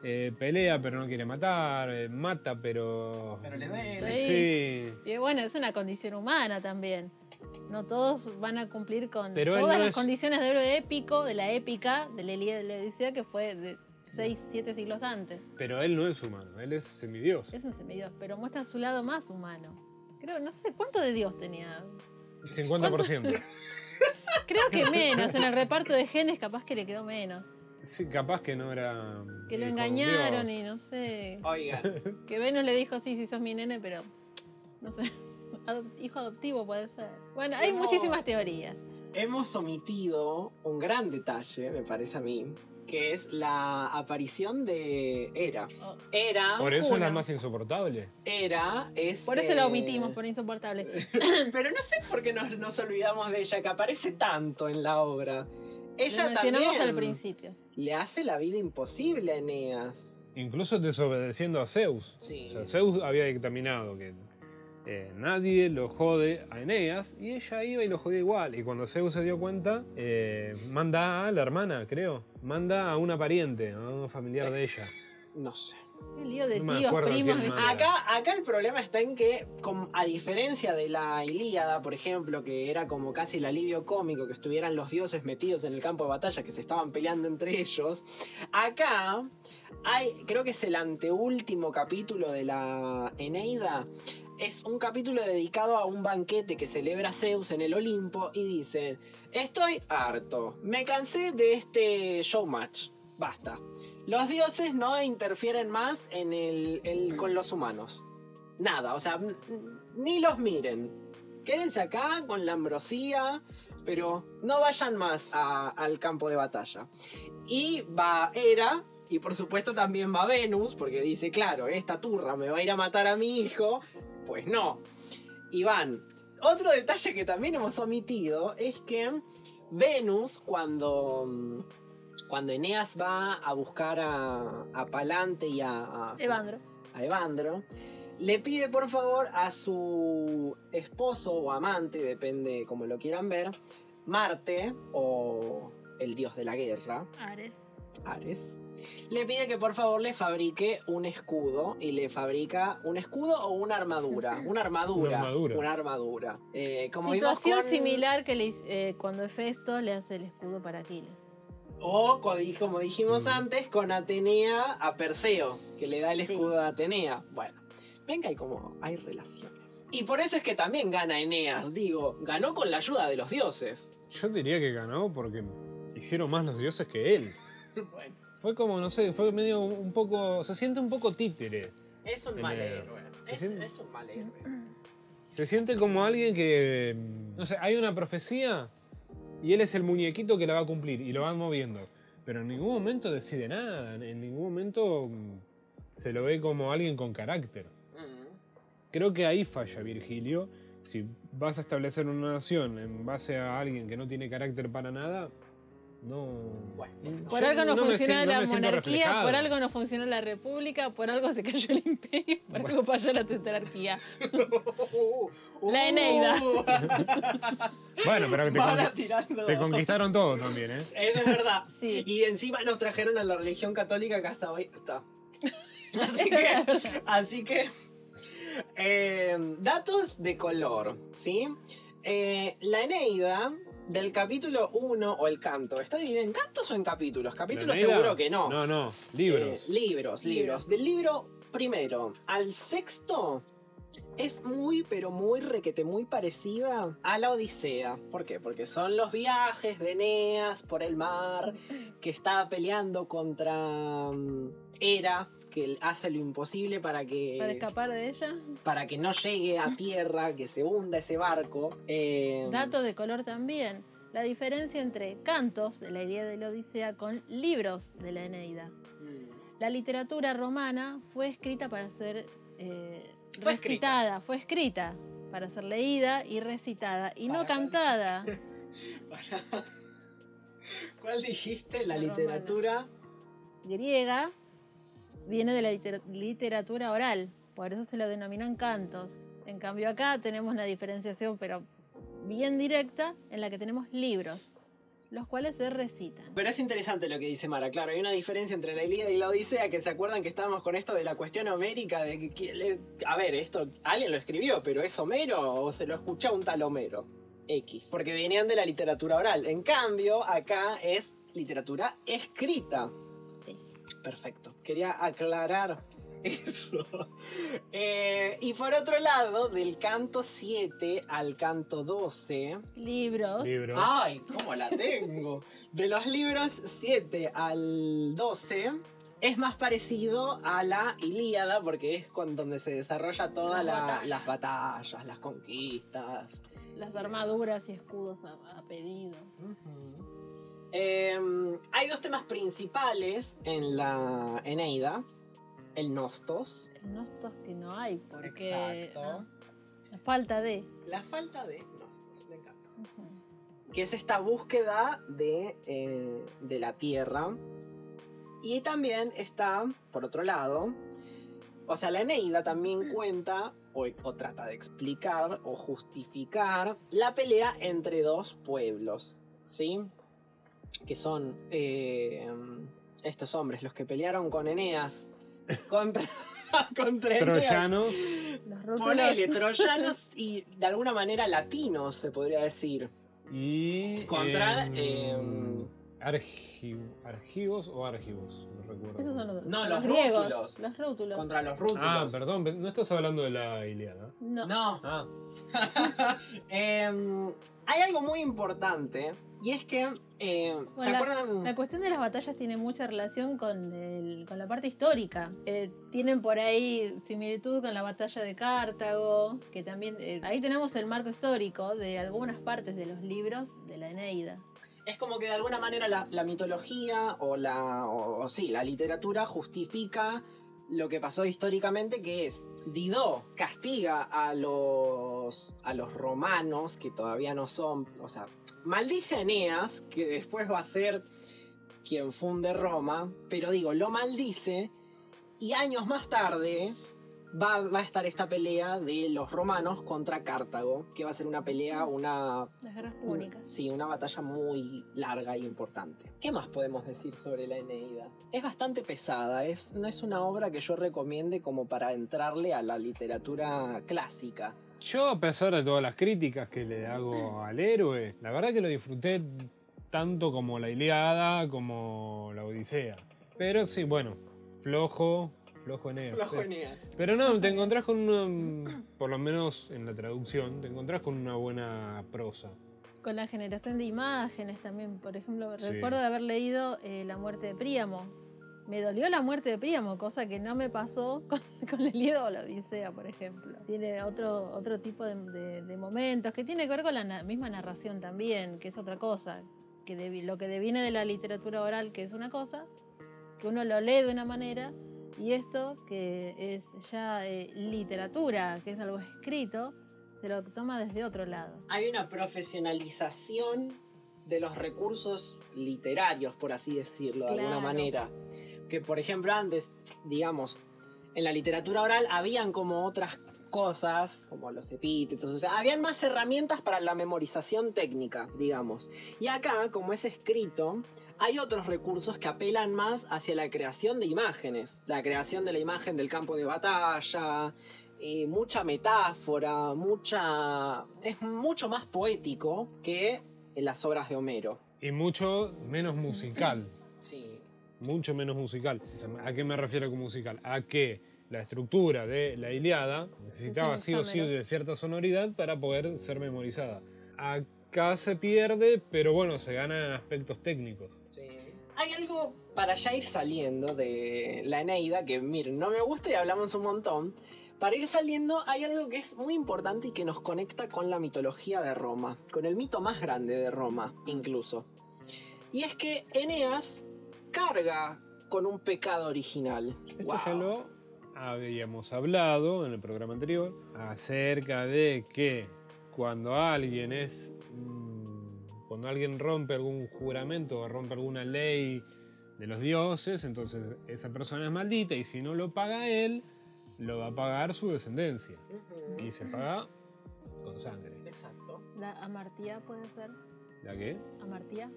eh, pelea pero no quiere matar, eh, mata pero... Pero le duele. Sí. Y bueno, es una condición humana también. No todos van a cumplir con Pero todas no las es- condiciones de héroe épico, de la épica, de la Odisea, que fue de 6, 7 siglos antes. Pero él no es humano, él es semidios. Es un semidios, pero muestra su lado más humano. Creo, no sé, ¿cuánto de Dios tenía? 50%. Creo que menos, en el reparto de genes capaz que le quedó menos. Sí, capaz que no era... Que lo un engañaron dios. y no sé. Oigan, Que Venus le dijo, sí, sí, sos mi nene, pero no sé. Adop- hijo adoptivo puede ser. Bueno, hay Hemos- muchísimas teorías. hemos omitido un gran detalle, me parece a mí, que es la aparición de Hera. Oh, Hera, Por eso es la una- más insoportable. Hera es... Por eso eh, la omitimos, por insoportable. Pero no sé por qué nos, nos olvidamos de ella, que aparece tanto en la obra. Ella Lo mencionamos también al principio. le hace la vida imposible a Eneas. Incluso desobedeciendo a Zeus. Sí. O sea, Zeus había dictaminado que eh, nadie lo jode a Eneas y ella iba y lo jodía igual. Y cuando Zeus se dio cuenta, eh, manda a la hermana, creo. Manda a una pariente, a un familiar de ella. No sé. Qué lío de No tíos, primos. Acá, acá el problema está en que, a diferencia de la Ilíada, por ejemplo, que era como casi el alivio cómico que estuvieran los dioses metidos en el campo de batalla, que se estaban peleando entre ellos, acá hay, creo que es el anteúltimo capítulo de la Eneida. Es un capítulo dedicado a un banquete que celebra Zeus en el Olimpo y dice, estoy harto, me cansé de este showmatch, basta. Los dioses no interfieren más en el, con los humanos. Nada, o sea, ni los miren. Quédense acá con la ambrosía, pero no vayan más al campo de batalla. Y va Hera, y por supuesto también va Venus, porque dice, claro, esta turra me va a ir a matar a mi hijo. Pues no. Y van. Otro detalle que también hemos omitido es que Venus, cuando, cuando Eneas va a buscar a, a Palante y a, a- Evandro. a Evandro, le pide por favor a su esposo o amante, depende como lo quieran ver, Marte o el dios de la guerra, Ares. Ares, le pide que por favor le fabrique un escudo y le fabrica un escudo o una armadura. Una armadura. Una armadura. Una armadura. Eh, como Situación con- similar que le eh, cuando Hefesto le hace el escudo para Aquiles. O como dijimos Mm. antes, con Atenea a Perseo, que le da el Sí. escudo a Atenea. Bueno, ven que hay como hay relaciones. Y por eso es que también gana Eneas, digo, ganó con la ayuda de los dioses. Yo diría que ganó porque hicieron más los dioses que él. Bueno, Fue como, no sé, fue medio un poco. Se siente un poco títere. es un mal héroe. Se Es, siente- es un mal héroe. Se siente como alguien que. No sé, hay una profecía y él es el muñequito que la va a cumplir y lo van moviendo. Pero en ningún momento decide nada, en ningún momento mm, se lo ve como alguien con carácter. Mm. Creo que ahí falla Virgilio. Si vas a establecer una nación en base a alguien que no tiene carácter para nada, no. Bueno. Por algo no, funcionó la monarquía, reflejado. por algo no funcionó la república, por algo se cayó el imperio, por algo falló la tetrarquía. La Eneida. Bueno, pero te, tirando. te conquistaron todo también, ¿eh? Eso es verdad. Sí. Y encima nos trajeron a la religión católica que hasta hoy está. Así que, así que eh, datos de color, ¿sí? Eh, la Eneida del capítulo 1 o el canto, ¿está dividida en cantos o en capítulos? Capítulos seguro que no. No, no, libros. Eh, libros, libros. Del libro primero al sexto es muy, pero muy requete, muy parecida a la Odisea. ¿Por qué? Porque son los viajes de Eneas por el mar, que está peleando contra mm, Hera, que hace lo imposible para que, Para escapar de ella. para que no llegue a tierra, que se hunda ese barco. Eh, Dato de color también. La diferencia entre cantos de la Ilíada de la Odisea con libros de la Eneida. mm, La literatura romana fue escrita para ser eh, Fue recitada, fue escrita para ser leída y recitada y no cantada. para- ¿Cuál dijiste? La La romana. literatura. Griega viene de la liter- literatura oral, por eso se lo denominan cantos. En cambio acá tenemos una diferenciación, pero bien directa, en la que tenemos libros. los cuales se recitan. Pero es interesante lo que dice Mara, claro, hay una diferencia entre la Ilíada y la Odisea, que se acuerdan que estábamos con esto de la cuestión homérica, de que, a ver, esto alguien lo escribió, pero ¿es Homero o se lo escuchó un tal Homero? X, porque venían de la literatura oral. En cambio, acá es literatura escrita. Perfecto. Quería aclarar eso. Eh, y por otro lado, del canto 7 al canto 12. Libros. Libro. ¡Ay, cómo la tengo! De los libros 7 al 12 es más parecido a la Ilíada porque es con donde se desarrolla todas Las la- batallas. las batallas, las conquistas. Las armaduras y escudos a, a pedido. Eh, hay dos temas principales en la Eneida. El Nostos, El Nostos que no hay, porque. Exacto. La falta de. la falta de Nostos, me encanta. Que es esta búsqueda de, eh, de la Tierra. Y también está, por otro lado, o sea, la Eneida también cuenta o, o trata de explicar o justificar la pelea entre dos pueblos, ¿sí? Que son eh, estos hombres, los que pelearon con Eneas contra, contra Eneas. Troyanos. Los rútulos. Ponele, troyanos y de alguna manera latinos, se podría decir. Y. Contra, argi- argivos o argivos, no recuerdo. Esos son los, No, los griegos. rútulos. Los rútulos. Contra los rútulos. Ah, perdón, no estás hablando de la Iliada. No. No. Ah, Em, hay algo muy importante. Y es que. eh, ¿Se la- acuerdan? La cuestión de las batallas tiene mucha relación con, el- con la parte histórica. Eh, tienen por ahí similitud con la batalla de Cartago, que también eh, ahí tenemos el marco histórico de algunas partes de los libros de la Eneida. Es como que de alguna manera la, la mitología o la. O, o sí, la literatura justifica lo que pasó históricamente, que es Dido castiga a los. a los romanos, que todavía no son. O sea, maldice a Eneas, que después va a ser quien funde Roma, pero digo, lo maldice, y años más tarde va, va a estar esta pelea de los romanos contra Cartago, que va a ser una pelea, una Las guerras un- púnicas. Sí, una batalla muy larga y importante. ¿Qué más podemos decir sobre la Eneida? Es bastante pesada, es, no es una obra que yo recomiende como para entrarle a la literatura clásica. Yo, a pesar de todas las críticas que le hago al héroe, la verdad que lo disfruté tanto como la Iliada como la Odisea. Pero sí, bueno, flojo, flojo Eneas. Pero- Eneas. Pero no, te encontrás con una, por lo menos en la traducción, te encontrás con una buena prosa. Con la generación de imágenes también, por ejemplo, Sí. recuerdo de haber leído eh, La muerte de Príamo. Me dolió la muerte de Príamo, cosa que no me pasó con, con el Iliada o la Odisea, por ejemplo. Tiene otro, otro tipo de, de- de momentos que tiene que ver con la na- misma narración también, que es otra cosa. Que lo que deviene de la literatura oral, que es una cosa, que uno lo lee de una manera, y esto, que es ya eh, literatura, que es algo escrito, se lo toma desde otro lado. Hay una profesionalización de los recursos literarios, por así decirlo, de alguna manera. Que por ejemplo antes, digamos, en la literatura oral habían como otras cosas, como los epítetos, o sea, habían más herramientas para la memorización técnica, digamos. Y acá, como es escrito, hay otros recursos que apelan más hacia la creación de imágenes, la creación de la imagen del campo de batalla, eh, mucha metáfora, mucha... es mucho más poético que en las obras de Homero. Y mucho menos musical. Sí. Mucho menos musical. O sea, ¿A qué me refiero con musical? A que la estructura de la Iliada necesitaba Sí, sí o sí de cierta sonoridad para poder ser memorizada. Acá se pierde, pero bueno, se gana en aspectos técnicos. Hay algo para ya ir saliendo de la Eneida que, miren, no me gusta y hablamos un montón. Para ir saliendo hay algo que es muy importante y que nos conecta con la mitología de Roma, con el mito más grande de Roma incluso. Y es que Eneas carga con un pecado original. Esto Wow. ya lo habíamos hablado en el programa anterior acerca de que cuando alguien es. Cuando alguien rompe algún juramento o rompe alguna ley de los dioses, entonces esa persona es maldita y si no lo paga él, lo va a pagar su descendencia. Y se paga con sangre. Exacto. La amartía puede ser. ¿La qué? Amartía.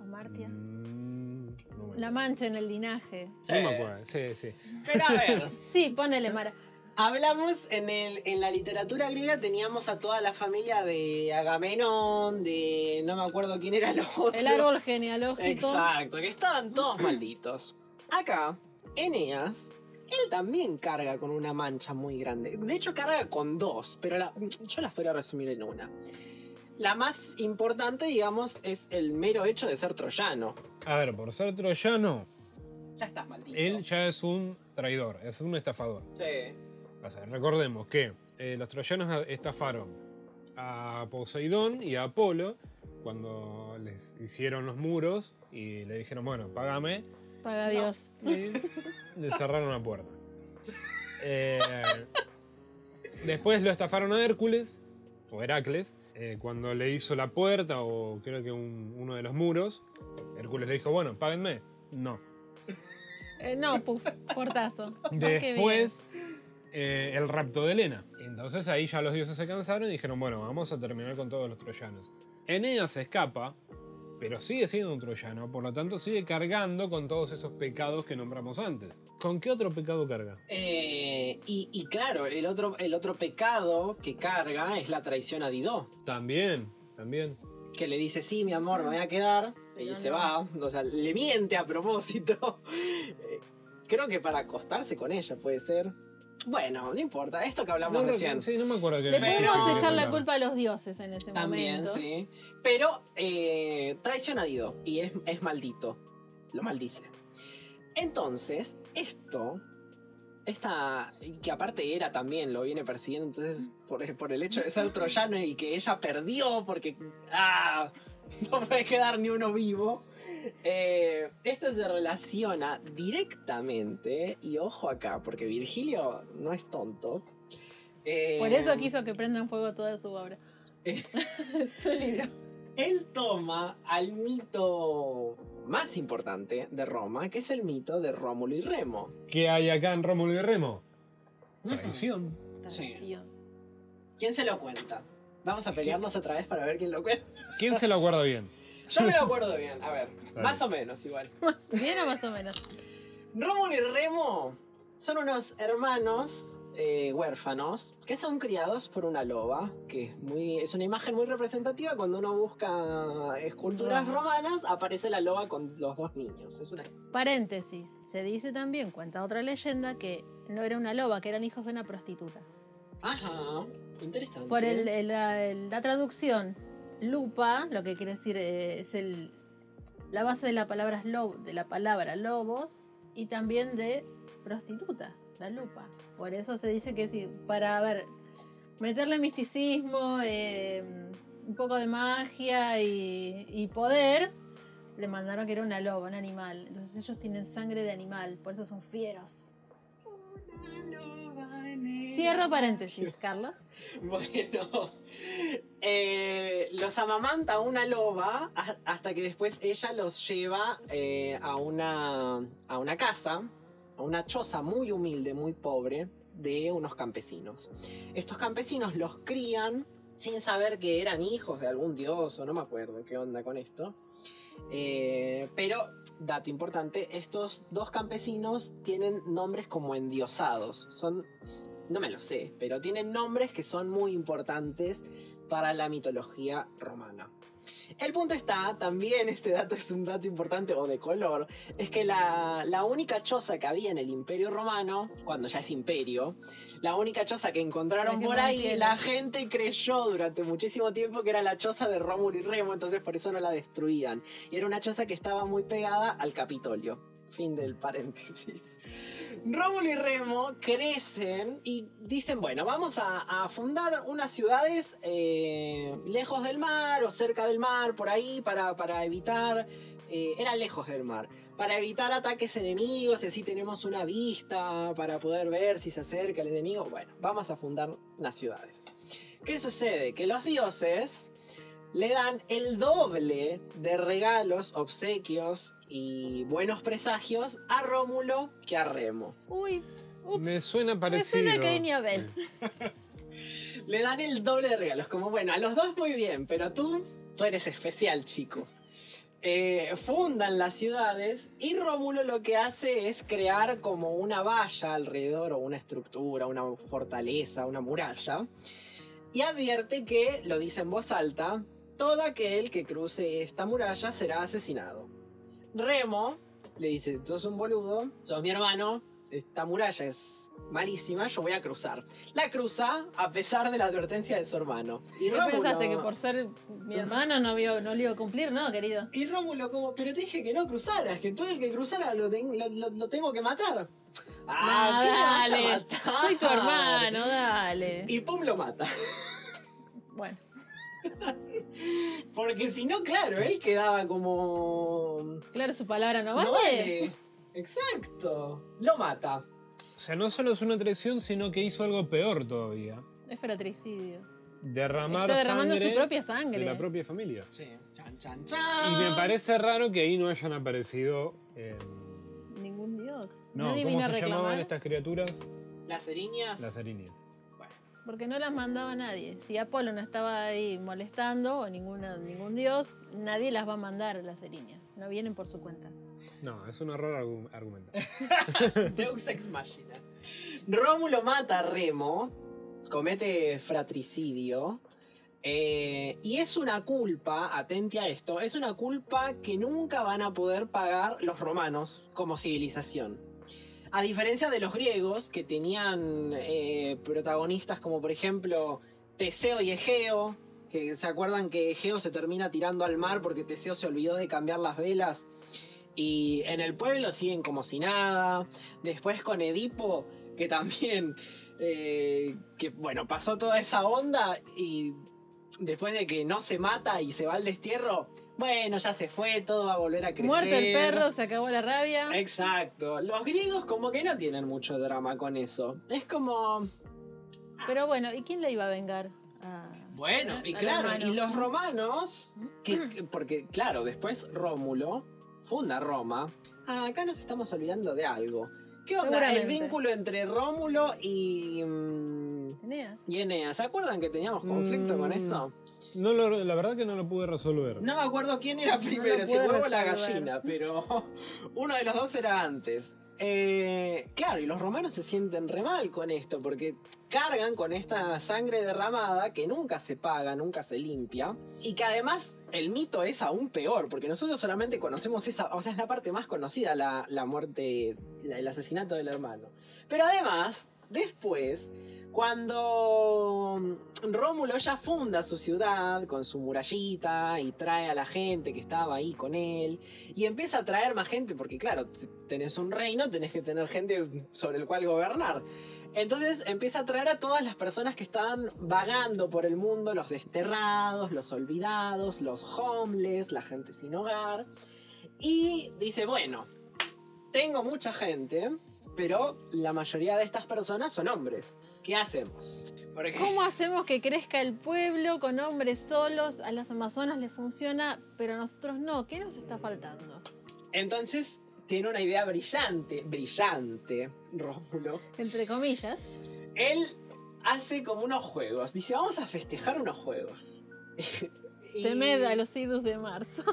Amartia. Mm, no La mancha en el linaje. No me acuerdo. Sí, sí. Pero a ver, Sí, ponele Mara. Hablamos en, el, en la literatura griega, teníamos a toda la familia de Agamenón, de no me acuerdo quién era el otro. El árbol genealógico. Exacto, que estaban todos malditos. Acá, Eneas, él también carga con una mancha muy grande. De hecho, carga con dos, pero la- yo las voy a resumir en una. La más importante, digamos, es el mero hecho de ser troyano. A ver, por ser troyano, Ya estás maldito. él ya es un traidor, es un estafador. Sí. O sea, recordemos que eh, los troyanos estafaron a Poseidón y a Apolo cuando les hicieron los muros y le dijeron, bueno, págame. Paga Dios. Y le cerraron la puerta. Eh, después lo estafaron a Hércules, o Heracles, eh, cuando le hizo la puerta o creo que un- uno de los muros. Hércules le dijo, bueno, páguenme. No. Eh, no, puf, portazo. Ah. Después, eh, el rapto de Helena. Entonces ahí ya los dioses se cansaron y dijeron, bueno, vamos a terminar con todos los troyanos. Eneas se escapa, pero sigue siendo un troyano, por lo tanto sigue cargando con todos esos pecados que nombramos antes. ¿Con qué otro pecado carga? Eh, y, y claro, el otro, el otro pecado que carga es la traición a Dido. También, también. Que le dice, sí, mi amor, me voy a quedar. Y se no. va. O sea, le miente a propósito. Eh, Creo que para acostarse con ella puede ser. Bueno, no importa. Esto que hablamos No, recién. sí, no me acuerdo qué Le podemos echar la culpa a los dioses en ese También, momento. sí. Pero eh, traición a Dido. Y es, es maldito. Lo maldice. Entonces, esto. Esta. Que aparte era también, lo viene persiguiendo. Entonces, por, por el hecho de ser troyano y que ella perdió porque. ¡Ah! No puede quedar ni uno vivo. Eh, esto se relaciona directamente. Y ojo acá, porque Virgilio no es tonto. eh, Por eso quiso que prendan fuego toda su obra. Eh. su libro. Él toma al mito más importante de Roma, que es el mito de Rómulo y Remo. ¿Qué hay acá en Rómulo y Remo? Traición. Sí. Traición. ¿Quién se lo cuenta? Vamos a pelearnos otra vez para ver quién lo cuenta. ¿Quién se lo acuerda bien? Yo me lo acuerdo bien, a ver, más o menos igual. ¿Bien o más o menos? Rómulo y Remo son unos hermanos eh, huérfanos que son criados por una loba, que es, muy, es una imagen muy representativa. Cuando uno busca esculturas Roma. romanas, aparece la loba con los dos niños. Es una Paréntesis. Se dice también, cuenta otra leyenda, que no era una loba, que eran hijos de una prostituta. Ajá, interesante. Por el- el- la, el- la traducción, lupa, lo que quiere decir eh, es el, la base de la palabra, lobo, de la palabra lobos y también de prostituta, la lupa. Por eso se dice que sí, para ver, meterle misticismo, eh, un poco de magia y, poder, le mandaron que era una loba, un animal. Entonces ellos tienen sangre de animal, por eso son fieros. Cierro paréntesis, Carlos. Bueno, eh, los amamanta una loba hasta que después ella los lleva eh, a, una, a una casa, a una choza muy humilde, muy pobre, de unos campesinos. Estos campesinos los crían sin saber que eran hijos de algún dios o no me acuerdo qué onda con esto. Eh, pero, dato importante, estos dos campesinos tienen nombres como endiosados. Son no me lo sé, pero tienen nombres que son muy importantes para la mitología romana. El punto está, también este dato es un dato importante o de color, es que la, la única choza que había en el imperio romano, cuando ya es imperio, la única choza que encontraron que por ahí, la gente creyó durante muchísimo tiempo que era la choza de Rómulo y Remo, entonces por eso no la destruían. Y era una choza que estaba muy pegada al Capitolio. Fin del paréntesis. Rómulo y Remo crecen y dicen, bueno, vamos a, fundar unas ciudades eh, lejos del mar o cerca del mar, por ahí, para, para evitar... eh, era lejos del mar. Para evitar ataques enemigos, y así tenemos una vista para poder ver si se acerca el enemigo. Bueno, vamos a fundar unas ciudades. ¿Qué sucede? Que los dioses le dan el doble de regalos, obsequios y buenos presagios a Rómulo que a Remo. Uy, ups. Me suena Me parecido. suena Cain y Abel. Le dan el doble de regalos, como bueno, a los dos muy bien, pero tú, tú eres especial, chico. eh, fundan las ciudades y Rómulo lo que hace es crear como una valla alrededor o una estructura, una fortaleza, una muralla. Y advierte que, lo dice en voz alta, todo aquel que cruce esta muralla será asesinado. Remo le dice, sos un boludo, sos mi hermano, esta muralla es malísima, yo voy a cruzar. La cruza a pesar de la advertencia de su hermano. Y ¿Qué pensaste? ¿Que por ser mi hermano no, vio, no le iba a cumplir? No, querido. Y Rómulo como, pero te dije que no cruzaras, que todo el que cruzara lo, lo, tengo que matar. Ah, dale. Soy tu hermano, dale. Y pum lo mata. Bueno. Porque si no, claro, él quedaba como. Claro, su palabra no vale. Exacto. Lo mata. O sea, no solo es una traición, sino que hizo algo peor todavía. Es fratricidio. Derramar Está derramando sangre su propia sangre. de la propia familia. Sí. Chan, chan, chan. Y me parece raro que ahí no hayan aparecido. eh, Ningún dios. no, Nadie ¿cómo se reclamar. llamaban estas criaturas? Las eriñas. Las erinias. Porque no las mandaba nadie. Si Apolo no estaba ahí molestando, o ninguna, ningún dios, nadie las va a mandar a las eriñas. No vienen por su cuenta. No, es un error argu- argumental. Deus ex machina. Rómulo mata a Remo, comete fratricidio. eh, y es una culpa, atente a esto, es una culpa que nunca van a poder pagar los romanos como civilización. A diferencia de los griegos, que tenían eh, protagonistas como por ejemplo Teseo y Egeo, que se acuerdan que Egeo se termina tirando al mar porque Teseo se olvidó de cambiar las velas. Y en el pueblo siguen como si nada. Después con Edipo, que también, eh, que bueno, pasó toda esa onda y después de que no se mata y se va al destierro, bueno, ya se fue, todo va a volver a crecer. Muerto el perro, se acabó la rabia. Exacto. Los griegos como que no tienen mucho drama con eso. Es como... Pero bueno, ¿y quién la iba a vengar? Ah, Bueno, y claro, y los romanos, que, que- porque claro, después Rómulo funda Roma. Ah, acá nos estamos olvidando de algo. ¿Qué onda? El vínculo entre Rómulo y, mm, Eneas. y Eneas. ¿Se acuerdan que teníamos conflicto con Mm. eso? No lo- la verdad que no lo pude resolver. No me acuerdo quién era primero, lo si huevo o la gallina, pero uno de los dos era antes. Eh, claro, y los romanos se sienten re mal con esto, porque cargan con esta sangre derramada que nunca se paga, nunca se limpia, y que además el mito es aún peor, porque nosotros solamente conocemos esa, o sea, es la parte más conocida, la, la muerte, la- el asesinato del hermano. Pero además, después, cuando Rómulo ya funda su ciudad con su murallita y trae a la gente que estaba ahí con él y empieza a traer más gente porque claro, tenés un reino, tenés que tener gente sobre el cual gobernar. Entonces empieza a traer a todas las personas que estaban vagando por el mundo, los desterrados, los olvidados, los homeless, la gente sin hogar. Y dice, bueno, tengo mucha gente, pero la mayoría de estas personas son hombres. ¿Qué hacemos? Porque- ¿Cómo hacemos que crezca el pueblo con hombres solos? A las amazonas les funciona, pero a nosotros no. ¿Qué nos está faltando? Entonces tiene una idea brillante, brillante, Rómulo. Entre comillas. Él hace como unos juegos. Dice, vamos a festejar unos juegos. Y Temed a los idus de marzo.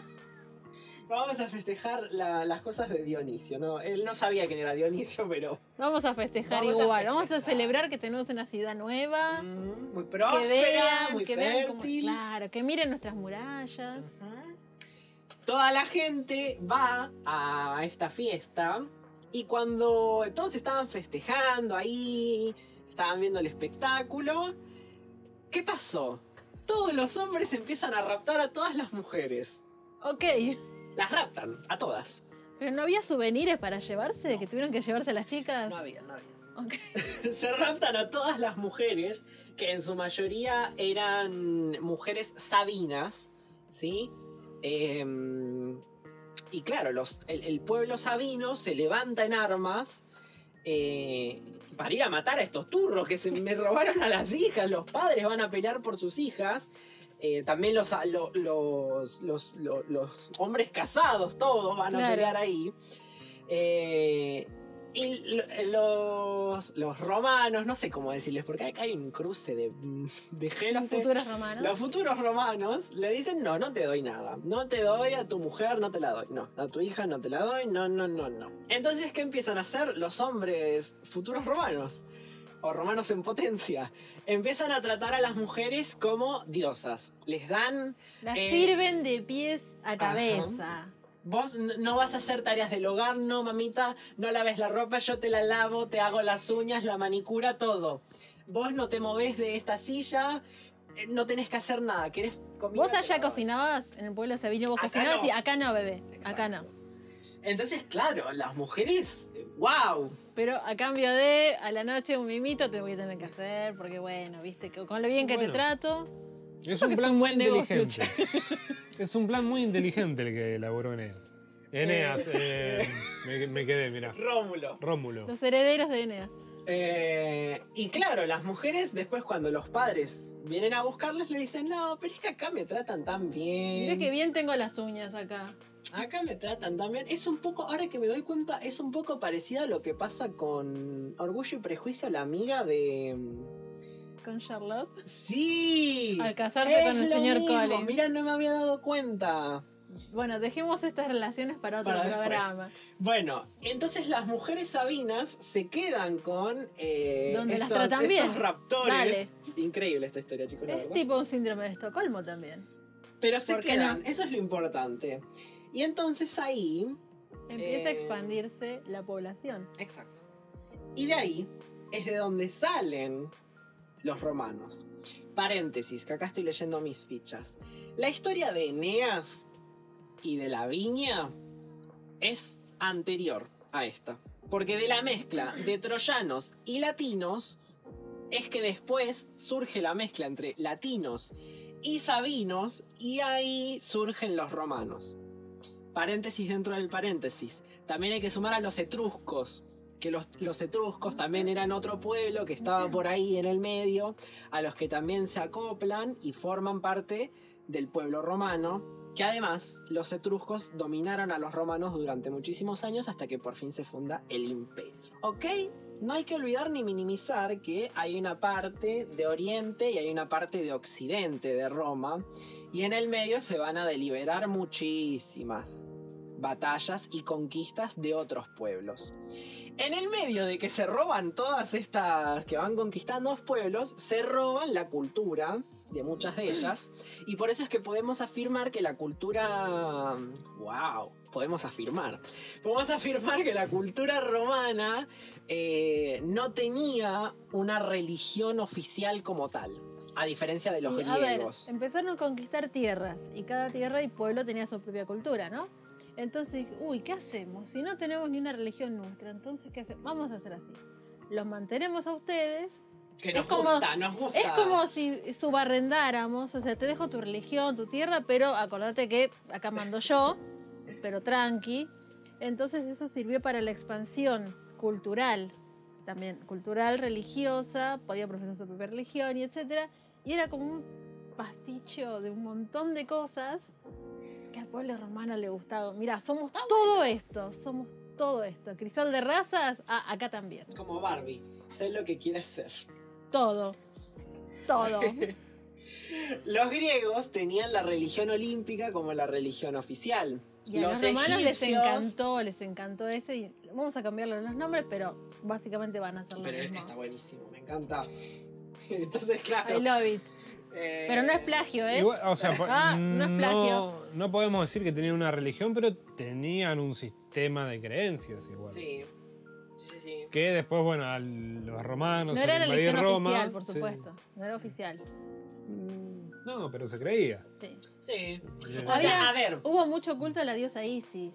Vamos a festejar la- las cosas de Dionisio, ¿no? Él no sabía quién era Dionisio, pero... Vamos a festejar Vamos a igual. Vamos a celebrar que tenemos una ciudad nueva. mm, muy que próspera, vean, muy que vean cómo- fértil. claro, que miren nuestras murallas. Toda la gente va a esta fiesta y cuando todos estaban festejando ahí, estaban viendo el espectáculo, ¿qué pasó? Todos los hombres empiezan a raptar a todas las mujeres. Ok. Las raptan, a todas. Pero no había souvenirs para llevarse, que tuvieron que llevarse las chicas. No había, no había. Se raptan a todas las mujeres, que en su mayoría eran mujeres sabinas, ¿sí? Em, y claro, los, el, el pueblo sabino se levanta en armas eh, para ir a matar a estos turros que se me robaron a las hijas. Los padres van a pelear por sus hijas. Eh, también los, lo- los, los, los- los hombres casados, todos van a pelear ahí. Eh, Y lo- los, los romanos, no sé cómo decirles, porque acá hay un cruce de, de gente. Los futuros romanos. Los futuros romanos le dicen, no, no te doy nada. No te doy a tu mujer, no te la doy. No, a tu hija no te la doy. No, no, no, no. Entonces, ¿qué empiezan a hacer los hombres futuros romanos? O romanos en potencia. Empiezan a tratar a las mujeres como diosas. Les dan... Las Eh, sirven de pies a cabeza. Vos no vas a hacer tareas del hogar, no, mamita. No laves la ropa, yo te la lavo, te hago las uñas, la manicura, todo. Vos no te movés de esta silla, eh, no tenés que hacer nada. ¿Querés? Vos allá cocinabas en el pueblo de Sabino, vos Acá cocinabas no. y acá no, bebé. Acá no. Entonces, claro, las mujeres, ¡wow! Pero a cambio de a la noche un mimito te voy a tener que hacer, porque bueno, viste, que con lo bien que Bueno. te trato. Es un plan un muy negocio, inteligente. es un plan muy inteligente el que elaboró Eneas. Eneas, eh, me, me quedé, mira. Rómulo. Rómulo. Los herederos de Eneas. Eh, y claro, las mujeres después cuando los padres vienen a buscarles le dicen, no, pero es que acá me tratan tan bien. Mirá que bien tengo las uñas acá. Acá me tratan tan bien. Es un poco, ahora que me doy cuenta, es un poco parecida a lo que pasa con Orgullo y Prejuicio, la amiga de... Con Charlotte. Sí. Al casarse Es con el lo señor mismo. Collins. Mira, no me había dado cuenta. Bueno, dejemos estas relaciones para otro Para programa. Bueno, entonces las mujeres sabinas se quedan con eh, Donde las estos, tratan bien. estos raptores. Dale. Increíble esta historia, chicos. Es tipo un síndrome de Estocolmo también. Pero se ¿por qué quedan, no? eso es lo importante. Y entonces ahí, Empieza a Eh. expandirse la población. exacto. Y de ahí es de donde salen los romanos. Paréntesis, que acá estoy leyendo mis fichas. La historia de Eneas y de la viña es anterior a esta. Porque de la mezcla de troyanos y latinos es que después surge la mezcla entre latinos y sabinos y ahí surgen los romanos. Paréntesis dentro del paréntesis. También hay que sumar a los etruscos, que los, los etruscos también eran otro pueblo que estaba por ahí en el medio, a los que también se acoplan y forman parte del pueblo romano, que además los etruscos dominaron a los romanos durante muchísimos años hasta que por fin se funda el imperio. ¿Ok? No hay que olvidar ni minimizar que hay una parte de Oriente y hay una parte de Occidente de Roma, y en el medio se van a deliberar muchísimas batallas y conquistas de otros pueblos. En el medio de que se roban todas estas que van conquistando los pueblos, se roban la cultura de muchas de ellas. Y por eso es que podemos afirmar que la cultura... ¡Wow! Podemos afirmar. Podemos afirmar que la cultura romana eh, no tenía una religión oficial como tal. A diferencia de los Y, a ver, griegos. empezaron a conquistar tierras y cada tierra y pueblo tenía su propia cultura, ¿no? Entonces, uy, ¿qué hacemos? Si no tenemos ni una religión nuestra, entonces, ¿qué hacemos? Vamos a hacer así. Los mantenemos a ustedes. Que es nos como- gusta, nos gusta. Es como si subarrendáramos, o sea, te dejo tu religión, tu tierra, pero acordate que acá mando yo, pero tranqui. Entonces eso sirvió para la expansión cultural, también cultural, religiosa, podía profesar su propia religión y etcétera. Y era como un pasticho de un montón de cosas que al pueblo romano le gustaba. Mira, somos todo esto, somos todo esto. Cristal de razas, ah, acá también. Como Barbie. Sé lo que quiere ser. Todo. Todo. Los griegos tenían la religión olímpica como la religión oficial. Y a los, los romanos les encantó, les encantó ese. Y vamos a cambiarle los nombres, pero básicamente van a ser lo Pero mismo. está buenísimo, me encanta. Entonces, claro. I love it. eh, Pero no es plagio, ¿eh? Igual, o sea, Ah, no es plagio. no podemos decir que tenían una religión, pero tenían un sistema de creencias igual. Sí. Sí, sí, sí. Que después, bueno, a los romanos, no al era invadir religión Roma. oficial, por sí. supuesto. No era oficial. No, pero se creía. Sí. Sí. O sea, Había- a ver. Hubo mucho culto a la diosa Isis.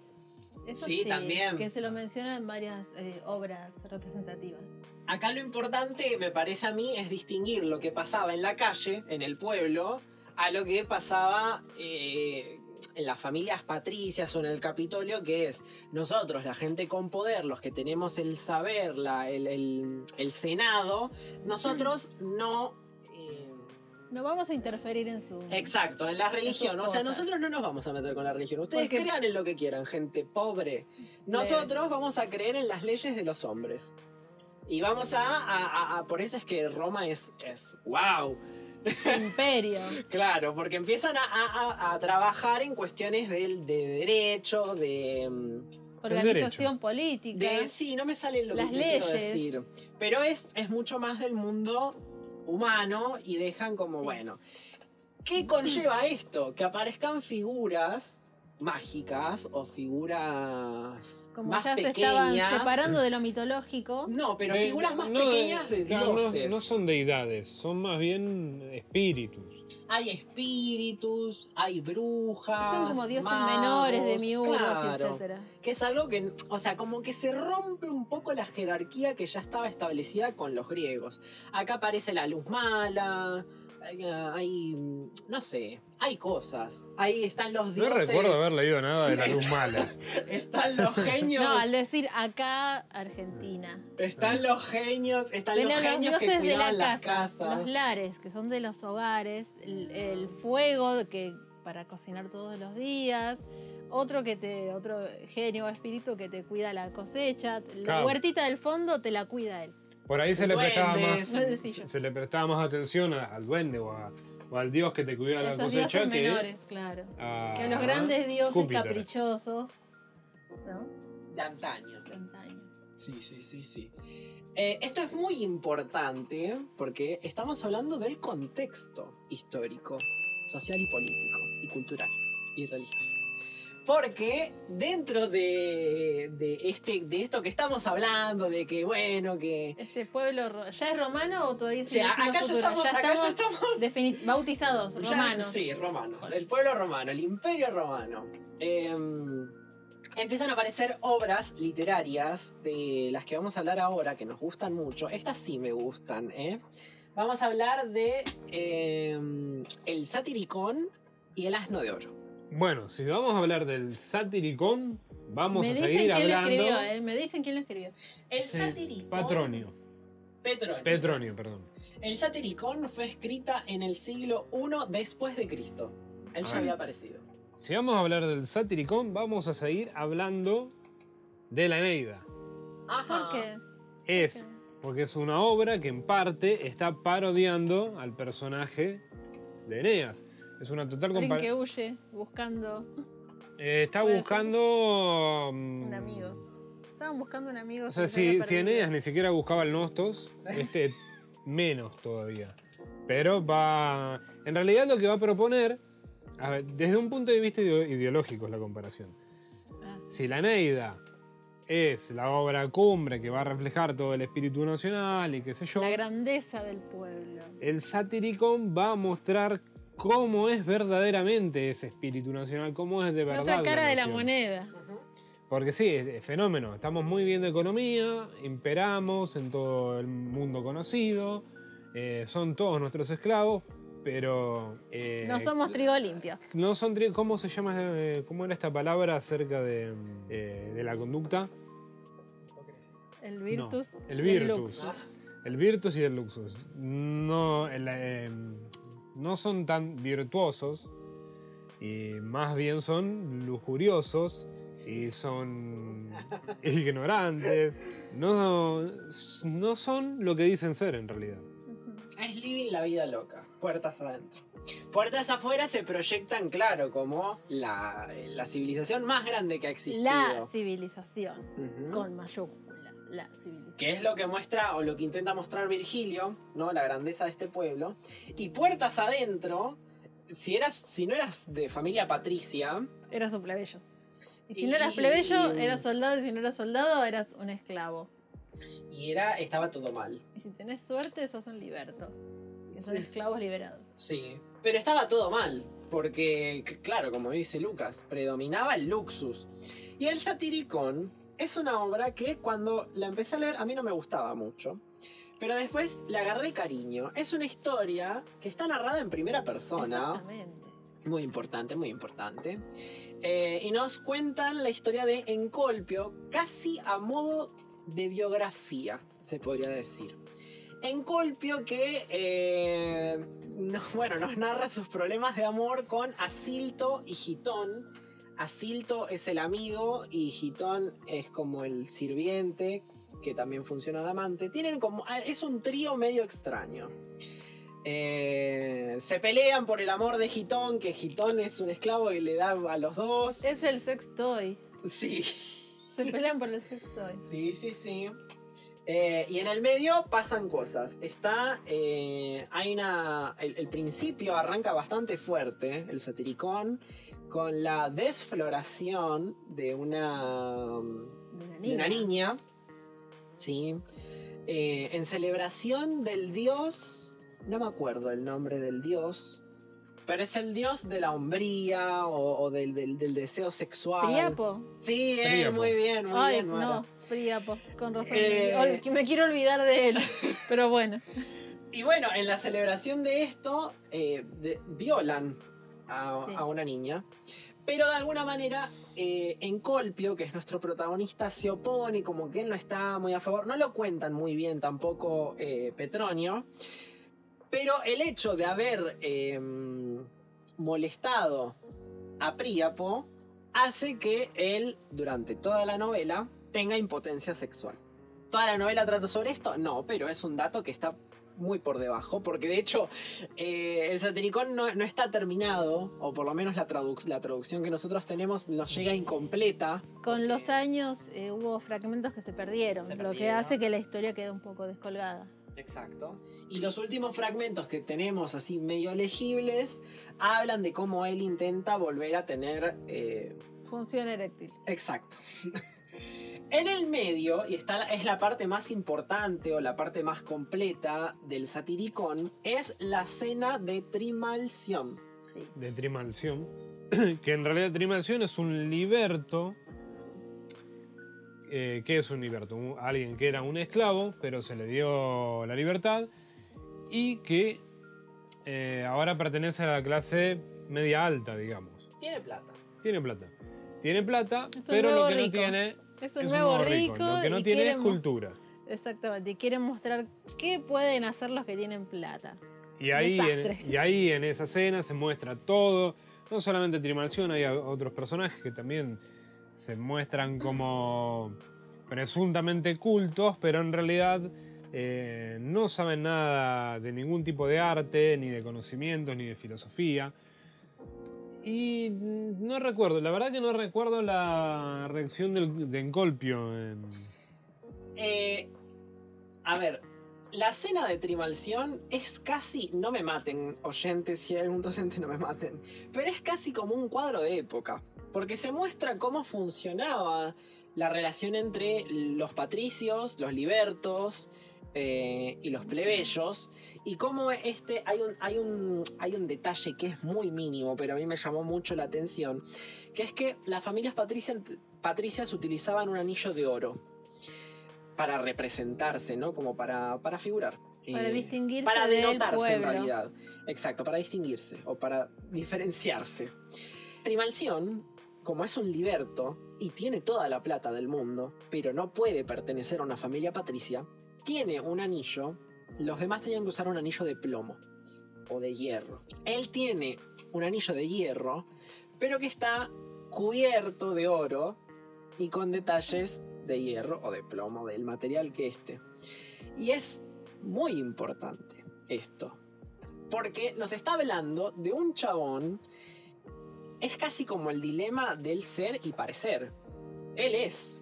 Eso Sí, sí, también. Que se lo menciona en varias eh, obras representativas. Acá lo importante, me parece a mí, es distinguir lo que pasaba en la calle, en el pueblo, a lo que pasaba eh, en las familias patricias o en el Capitolio, que es nosotros, la gente con poder, los que tenemos el saber, la- el, el- el Senado, nosotros no, eh, No vamos a interferir en su. Exacto, en la religión. O sea, nosotros no nos vamos a meter con la religión. Ustedes Porque- crean en lo que quieran, gente pobre. Nosotros vamos a creer en las leyes de los hombres. Y vamos a, a- a- a- por eso es que Roma es, es wow. Imperio. Claro, porque empiezan a, a- a- trabajar en cuestiones del- de, derecho, de, mm, Organización política. de... Sí, no me sale lo Las que quiero leyes. decir. Pero es, es mucho más del mundo humano y dejan como, Sí. bueno, ¿qué conlleva esto? Que aparezcan figuras mágicas o figuras Como más ya se pequeñas. estaban separando de lo mitológico. No, pero figuras más no pequeñas de, claro, no- dioses. No, son deidades, son más bien espíritus. Hay espíritus, hay brujas. Son como dioses magos, menores de miurgos, claro. etcétera. Que es algo que, o sea, como que se rompe un poco la jerarquía que ya estaba establecida con los griegos. Acá aparece la luz mala, hay, hay, no sé, hay cosas. Ahí están los No dioses. recuerdo haber leído nada de la luz mala. Están los genios. No, al decir acá, Argentina. Están los genios, están los genios que dioses de la las casa, casas. los lares, que son de los hogares, el, el fuego que para cocinar todos los días, otro que te, otro genio o espíritu que te cuida la cosecha, la Claro. huertita del fondo te la cuida él. Por ahí se le prestaba más, se le prestaba más atención a- al duende o, a- o al dios que te cuida la Esos cosecha dioses que menores, claro. a Que los grandes dioses Júpiter. caprichosos, ¿no? De antaño. De antaño. Sí, sí, sí, sí. Eh, esto es muy importante porque estamos hablando del contexto histórico, social y político, y cultural, y religioso. Porque dentro de, de, este, de esto que estamos hablando, de que bueno, que... Este pueblo, ¿ya es romano o todavía siendo acá ya estamos, ya estamos bautizados, Ya- romanos. Sí, romanos. El pueblo romano, el imperio romano. Eh, empiezan a aparecer obras literarias de las que vamos a hablar ahora, que nos gustan mucho. Estas sí me gustan, ¿eh? Vamos a hablar de eh, El Satiricón y El Asno de Oro. Bueno, si vamos a hablar del satiricón, vamos Me a seguir quién lo hablando. escribió, ¿eh? Me dicen quién lo escribió. El Sí, Satiricón. Patronio. Petronio. Petronio, perdón. El Satiricón fue escrita en el siglo I después de Cristo. Él ya había aparecido. Si vamos a hablar del satiricón, vamos a seguir hablando de la Eneida. Ajá. ¿Por qué? Es porque es una obra que en parte está parodiando al personaje de Eneas. Es una total Alguien que huye buscando está puede ser. buscando. un mm, amigo. Estaban buscando un amigo. O sea, si, si. Eneas ni siquiera buscaba el Nostos, este menos todavía. Pero va. En realidad lo que va a proponer. a ver, desde un punto de vista ideo- ideológico es la comparación. Ah, Si la Neida es la obra cumbre que va a reflejar todo el espíritu nacional y qué sé yo, la grandeza del pueblo. el Satiricón va a mostrar cómo es verdaderamente ese espíritu nacional, cómo es de La verdad. otra cara de la moneda. Porque sí, es es fenómeno. Estamos muy bien de economía, imperamos en todo el mundo conocido, eh, son todos nuestros esclavos, pero... eh, No somos trigo limpio. no son tri- ¿Cómo se llama? eh, ¿Cómo era esta palabra acerca de, de la conducta? El virtus. No, el virtus. Ah, El virtus y el luxus. No, el, no son tan virtuosos y más bien son lujuriosos y son ignorantes. No, no son lo que dicen ser en realidad. Es living la vida loca, puertas adentro. Puertas afuera se proyectan, claro, como la, la civilización más grande que ha existido. La civilización. Con mayúscula. La civilización. Que es lo que muestra, o lo que intenta mostrar Virgilio, ¿no? La grandeza de este pueblo. Y puertas adentro, si, eras, si no eras de familia patricia, Eras un plebeyo. Y si Y- no eras plebeyo, eras soldado. Y si no eras soldado, eras un esclavo. y era, estaba todo mal. Y si tenés suerte, sos un liberto. Que son Sí, esclavos liberados. Sí, pero estaba todo mal, porque, claro, como dice Lucas, predominaba el luxus. Y el Satiricón es una obra que cuando la empecé a leer a mí no me gustaba mucho, pero después le agarré cariño. Es una historia que está narrada en primera persona, Exactamente. muy importante, muy importante, Eh, y nos cuentan la historia de Encolpio, casi a modo de biografía, se podría decir. Encolpio que, eh, no- bueno, nos narra sus problemas de amor con Asilto y Gitón. Asilto es el amigo y Gitón es como el sirviente, que también funciona de amante. Tienen como, ah, es un trío medio extraño. Eh, se pelean por el amor de Gitón, que Gitón es un esclavo y le da a los dos. Es el sex toy. Sí. Se pelean por el sex toy. Sí, sí, sí. Eh, y en el medio pasan cosas. Está. eh, hay una. El, el principio arranca bastante fuerte, el satiricón, con la desfloración de una. De una de una niña. Sí. Eh, en celebración del dios. No me acuerdo el nombre del dios. Pero es el dios de la hombría o, o del, del- del deseo sexual. Priapo. Sí, él, Priapo. muy bien, muy Ay, bien. Mara. no, Priapo, con razón. Eh. Me quiero olvidar de él. Pero bueno. Y bueno, en la celebración de esto, eh, de- violan a, Sí. a una niña. Pero de alguna manera, eh, Encolpio, que es nuestro protagonista, se opone, como que él no está muy a favor. No lo cuentan muy bien tampoco eh, Petronio. Pero el hecho de haber eh, molestado a Príapo hace que él, durante toda la novela, tenga impotencia sexual. ¿Toda la novela trata sobre esto? No, pero es un dato que está muy por debajo, porque de hecho eh, el satiricón no, no está terminado, o por lo menos la, traduc- la traducción que nosotros tenemos nos llega incompleta. Con los años eh, hubo fragmentos que se perdieron, Se lo que hace que la historia quede un poco descolgada. Exacto. Y los últimos fragmentos que tenemos así medio legibles hablan de cómo él intenta volver a tener... eh, Función eréctil. Exacto. En el medio, y está, es la parte más importante o la parte más completa del satiricón, es la cena de Trimalción. Sí. de Trimalción. que en realidad Trimalción es un liberto. Eh, ¿Qué es un liberto? Un- alguien que era un esclavo, pero se le dio la libertad. Y que eh, ahora pertenece a la clase media alta, digamos. Tiene plata. Tiene plata. Tiene plata, pero lo que no tiene Es un es nuevo nuevo rico. Lo que no tiene es cultura. Exactamente. Y quieren mostrar qué pueden hacer los que tienen plata. Y ahí, en, y ahí en esa escena se muestra todo. No solamente Trimalción, hay otros personajes que también se muestran como presuntamente cultos, pero en realidad eh, no saben nada de ningún tipo de arte, ni de conocimientos, ni de filosofía. Y no recuerdo, la verdad que no recuerdo la reacción del, de Encolpio. en- Eh, a ver, la cena de Trimalción es casi, no me maten oyentes, si hay algún docente no me maten, pero es casi como un cuadro de época, porque se muestra cómo funcionaba la relación entre los patricios, los libertos eh, y los plebeyos, y cómo este, hay un, hay, un, hay un detalle que es muy mínimo, pero a mí me llamó mucho la atención, que es que las familias patricias, patricias utilizaban un anillo de oro para representarse, ¿no? Como para, para figurar. Para Eh, distinguirse Para del denotarse en pueblo. realidad. Exacto, para distinguirse o para diferenciarse. Trimalción, como es un liberto y tiene toda la plata del mundo, pero no puede pertenecer a una familia patricia, tiene un anillo, los demás tenían que usar un anillo de plomo o de hierro. Él tiene un anillo de hierro, pero que está cubierto de oro y con detalles de hierro o de plomo, del material que este. Y es muy importante esto, porque nos está hablando de un chabón, es casi como el dilema del ser y parecer. Él es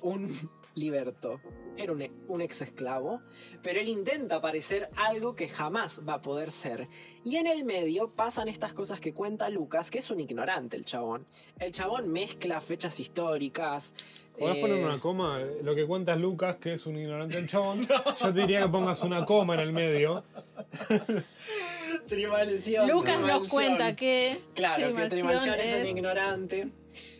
un liberto, era un, un ex esclavo, pero él intenta parecer algo que jamás va a poder ser. Y en el medio pasan estas cosas que cuenta Lucas, que es un ignorante el chabón. El chabón mezcla fechas históricas. ¿Podés eh, poner una coma? Lo que cuenta Lucas, que es un ignorante del chabón. Yo te diría que pongas una coma en el medio. Trimalción. Lucas nos cuenta que. Claro, que Trimalción es un ignorante.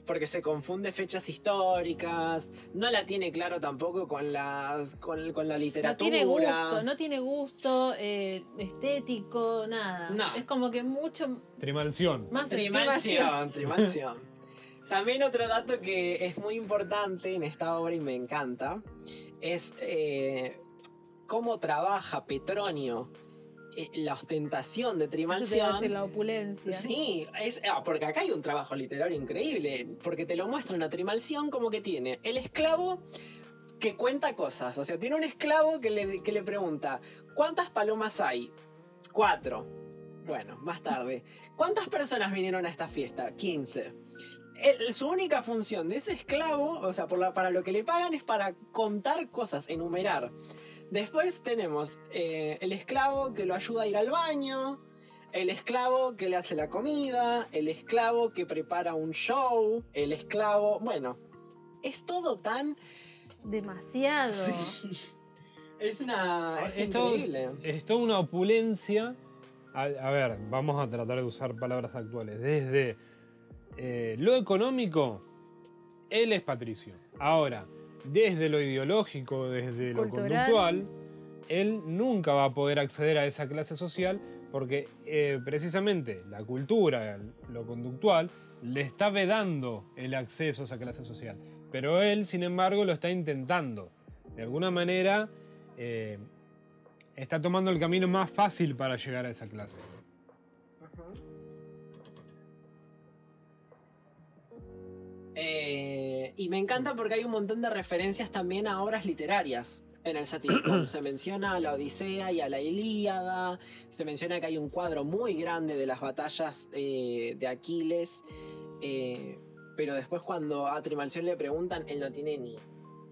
Porque se confunde fechas históricas, no la tiene claro tampoco con las con, con la No literatura. tiene gusto, no tiene gusto eh, estético, nada. No. Es como que mucho Trimalción. más Trimalción, Trimalción. También otro dato que es muy importante en esta obra y me encanta es eh, cómo trabaja Petronio eh, la ostentación de a Trimalción. la opulencia. Sí, es, ah, porque acá hay un trabajo literario increíble, porque te lo muestra una Trimalción como que tiene el esclavo que cuenta cosas, o sea, tiene un esclavo que le, que le pregunta, ¿cuántas palomas hay? Cuatro. Bueno, más tarde. ¿Cuántas personas vinieron a esta fiesta? 15. El- su única función de ese esclavo, o sea, por la- para lo que le pagan es para contar cosas, enumerar. Después tenemos eh, el esclavo que lo ayuda a ir al baño, el esclavo que le hace la comida, el esclavo que prepara un show, el esclavo, bueno, es todo tan... Demasiado. Es una... Es Es todo- increíble. es toda una opulencia. A, a ver, vamos a tratar de usar palabras actuales. Desde eh, lo económico, él es patricio. Ahora, desde lo ideológico, desde lo conductual, él nunca va a poder acceder a esa clase social porque eh, precisamente la cultura, lo conductual, le está vedando el acceso a esa clase social. Pero él, sin embargo, lo está intentando. De alguna manera, eh, está tomando el camino más fácil para llegar a esa clase. Eh, y me encanta porque hay un montón de referencias también a obras literarias. En el Satiricón se menciona a la Odisea y a la Ilíada. Se menciona que hay un cuadro muy grande de las batallas eh, de Aquiles. eh, pero después cuando a Trimalción le preguntan, él no tiene ni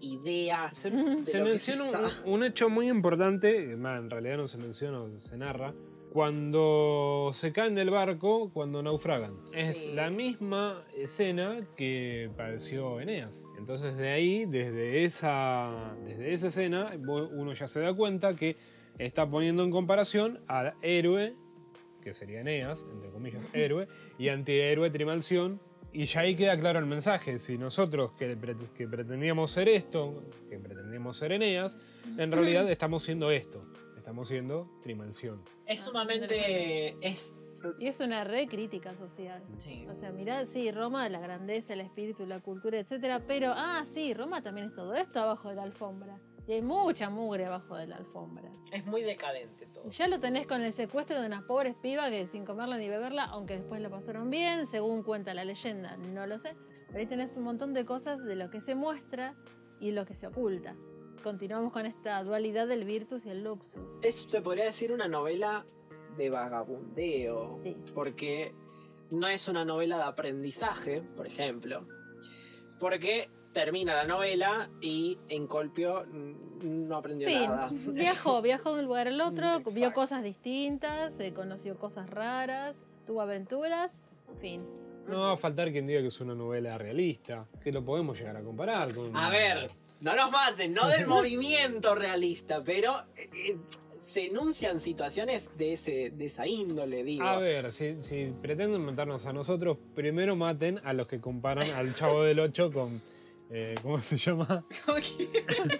idea. Se, menciona un, un hecho muy importante, más, en realidad no se menciona, se narra, cuando se caen del barco, cuando naufragan. Es Sí. la misma escena que padeció Eneas. Entonces de ahí, desde esa, desde esa escena, uno ya se da cuenta que está poniendo en comparación al héroe, que sería Eneas, entre comillas, héroe, y antihéroe Trimalción. Y ya ahí queda claro el mensaje. Si nosotros que, que pretendíamos ser esto, que pretendíamos ser Eneas, en realidad estamos siendo esto. Estamos siendo Trimalción. Es sumamente. Es. Y es una re crítica social. Sí. O sea, mirá, sí, Roma, la grandeza, el espíritu, la cultura, etcétera, pero, ah, sí, Roma también es todo esto abajo de la alfombra. Y hay mucha mugre abajo de la alfombra. Es muy decadente todo. Ya lo tenés con el secuestro de unas pobres pibas que sin comerla ni beberla, aunque después la pasaron bien, según cuenta la leyenda, no lo sé. Pero ahí tenés un montón de cosas de lo que se muestra y lo que se oculta. Continuamos con esta dualidad del virtus y el luxus. Es, se podría decir una novela de vagabundeo. Sí. Porque no es una novela de aprendizaje, por ejemplo. Porque termina la novela y en Colpio no aprendió nada. Fin. Viajó, viajó de un lugar al otro, vio cosas distintas, eh, conoció cosas raras, tuvo aventuras, fin. No va a faltar quien diga que es una novela realista, que lo podemos llegar a comparar con... A ver, no nos maten, no del movimiento realista, pero eh, eh, se enuncian situaciones de, ese, de esa índole, digo. A ver, si, si pretenden matarnos a nosotros, primero maten a los que comparan al Chavo del 8 con... eh, ¿Cómo se llama?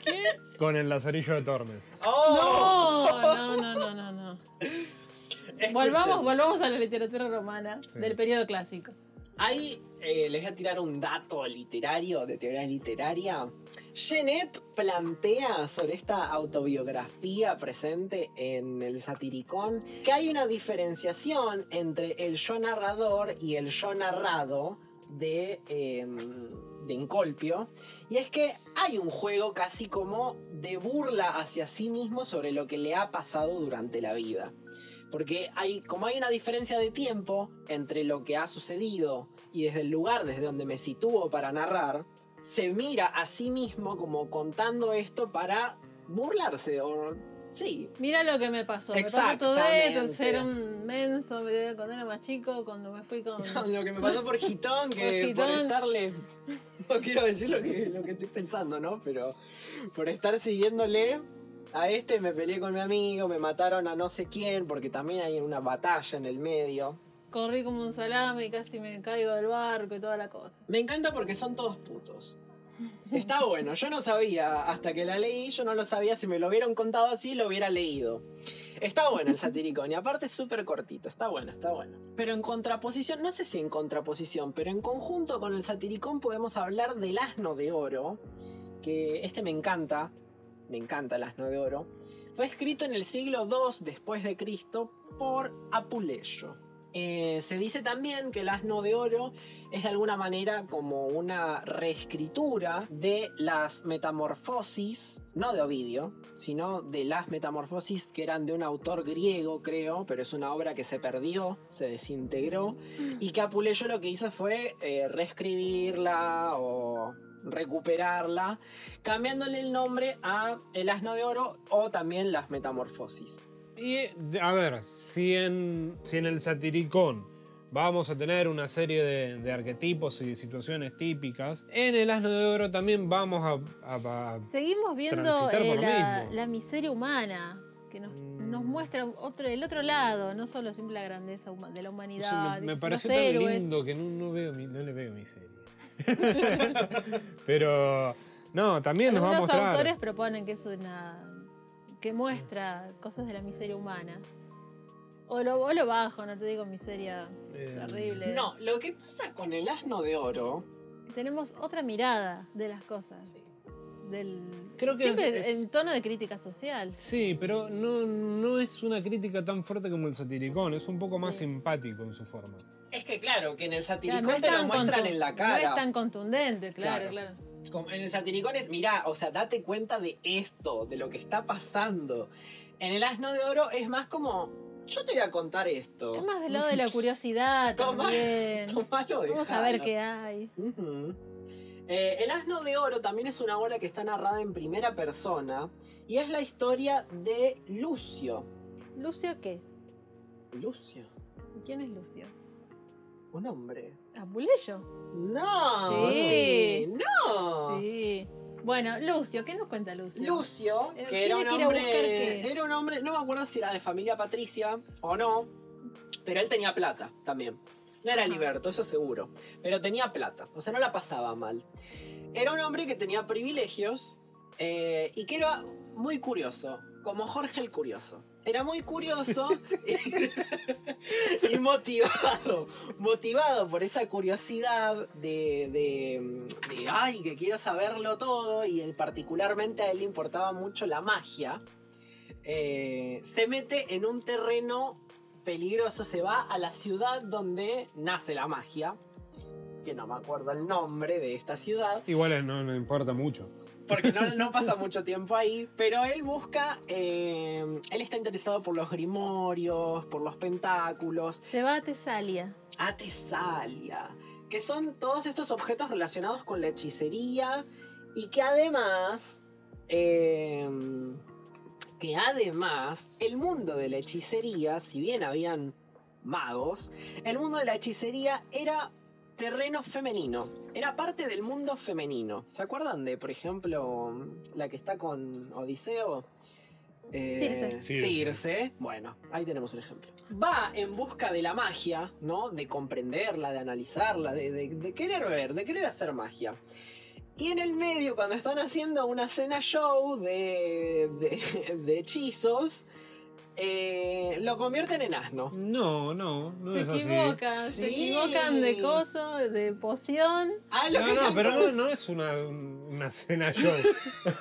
¿Qué? Con el Lazarillo de Tormes. ¡Oh! No, no, no, no, no, no. Escuchen. Volvamos, volvamos a la literatura romana Sí. del periodo clásico. Ahí eh, les voy a tirar un dato literario, de teoría literaria. Genet plantea sobre esta autobiografía presente en el Satiricón que hay una diferenciación entre el yo narrador y el yo narrado de, eh, de Encolpio. Y es que hay un juego casi como de burla hacia sí mismo sobre lo que le ha pasado durante la vida. Porque hay, como hay una diferencia de tiempo entre lo que ha sucedido y desde el lugar desde donde me sitúo para narrar, se mira a sí mismo como contando esto para burlarse. O, sí, Mira lo que me pasó. Me pasó todo esto, ser un menso me- cuando era más chico, cuando me fui con... lo que me pasó por Gitón, que Por por, estarle. No quiero decir lo que, lo que estoy pensando, ¿no? Pero por estar siguiéndole a este me peleé con mi amigo, me mataron a no sé quién, porque también hay una batalla en el medio. Corrí como un salame y casi me caigo del barco y toda la cosa. Me encanta porque son todos putos. Está bueno, yo no sabía hasta que la leí, yo no lo sabía, si me lo hubieran contado así lo hubiera leído. Está bueno el satiricón y aparte es súper cortito, está bueno, está bueno. Pero en contraposición, no sé si en contraposición, pero en conjunto con el satiricón podemos hablar del asno de oro, que este me encanta, me encanta el asno de oro. Fue escrito en el siglo II después de Cristo por Apuleyo. Eh, se dice también que el asno de oro es de alguna manera como una reescritura de las metamorfosis, no de Ovidio, sino de las metamorfosis que eran de un autor griego, creo, pero es una obra que se perdió, se desintegró, y que Apuleyo lo que hizo fue eh, reescribirla o recuperarla, cambiándole el nombre a El asno de oro o también las metamorfosis. Y a ver, si en, si en el satiricón vamos a tener una serie de, de arquetipos y situaciones típicas, en el asno de oro también vamos a... a- a- Seguimos viendo eh, la, miseria humana, que nos, Mm. nos muestra otro, el otro lado, no solo siempre la grandeza de la eso humanidad. me, de me los pareció tan héroes. lindo que no, no veo, no le veo mi serie. Pero... No, también nos va a Algunos mostrar... autores proponen que es una. que muestra cosas de la miseria humana. O lo, o lo bajo, no te digo miseria eh, terrible. No, lo que pasa con el asno de oro... Tenemos otra mirada de las cosas. Del, Creo que siempre es- es- en tono de crítica social. Sí, pero no, no es una crítica tan fuerte como el satiricón, es un poco más Sí. simpático en su forma. Es que claro, que en el Claro, satiricón no te lo muestran en la No cara. es tan contundente, claro, Claro. claro. Como En el satiricón es, mirá, o sea, date cuenta de esto, de lo que está pasando. En el asno de oro es más como, yo te voy a contar esto. Es más del lado de la curiosidad Toma- también. Vamos a ver qué hay. Eh, el asno de oro también es una obra que está narrada en primera persona y es la historia de Lucio. ¿Lucio qué? Lucio, ¿Quién es Lucio? un hombre. ¿Apuleyo? No, Sí. sí, no. Sí. Bueno, Lucio, ¿qué nos cuenta Lucio? Lucio, Eh, que era un hombre, era un hombre, no me acuerdo si era de familia patricia o no, pero él tenía plata también. No era liberto, eso seguro, pero tenía plata, o sea, no la pasaba mal. Era un hombre que tenía privilegios eh, y que era muy curioso, como Jorge el Curioso. Era muy curioso y motivado, motivado por esa curiosidad de, de, de, ay, que quiero saberlo todo y él, particularmente a él le importaba mucho la magia, eh, se mete en un terreno peligroso, se va a la ciudad donde nace la magia, que no me acuerdo el nombre de esta ciudad, Igual no, no importa mucho. porque no, no pasa mucho tiempo ahí, pero él busca, eh, él está interesado por los grimorios, por los pentáculos, Se va a Tesalia. a Tesalia, que son todos estos objetos relacionados con la hechicería y que además, eh, que además el mundo de la hechicería, si bien habían magos, el mundo de la hechicería era terreno femenino, era parte del mundo femenino. ¿Se acuerdan de, por ejemplo, la que está con Odiseo? Eh, Circe. Circe. Circe. Bueno, ahí tenemos un ejemplo. Va en busca de la magia, ¿no? De comprenderla, de analizarla, de, de- de querer ver, de querer hacer magia. Y en el medio, cuando están haciendo una cena show de, de- de hechizos, eh, lo convierten en asno. No, no, no se es así. equivocan, se equivocan de coso, de poción. Ah, No, no, dicen- pero no, no es una, una cena show.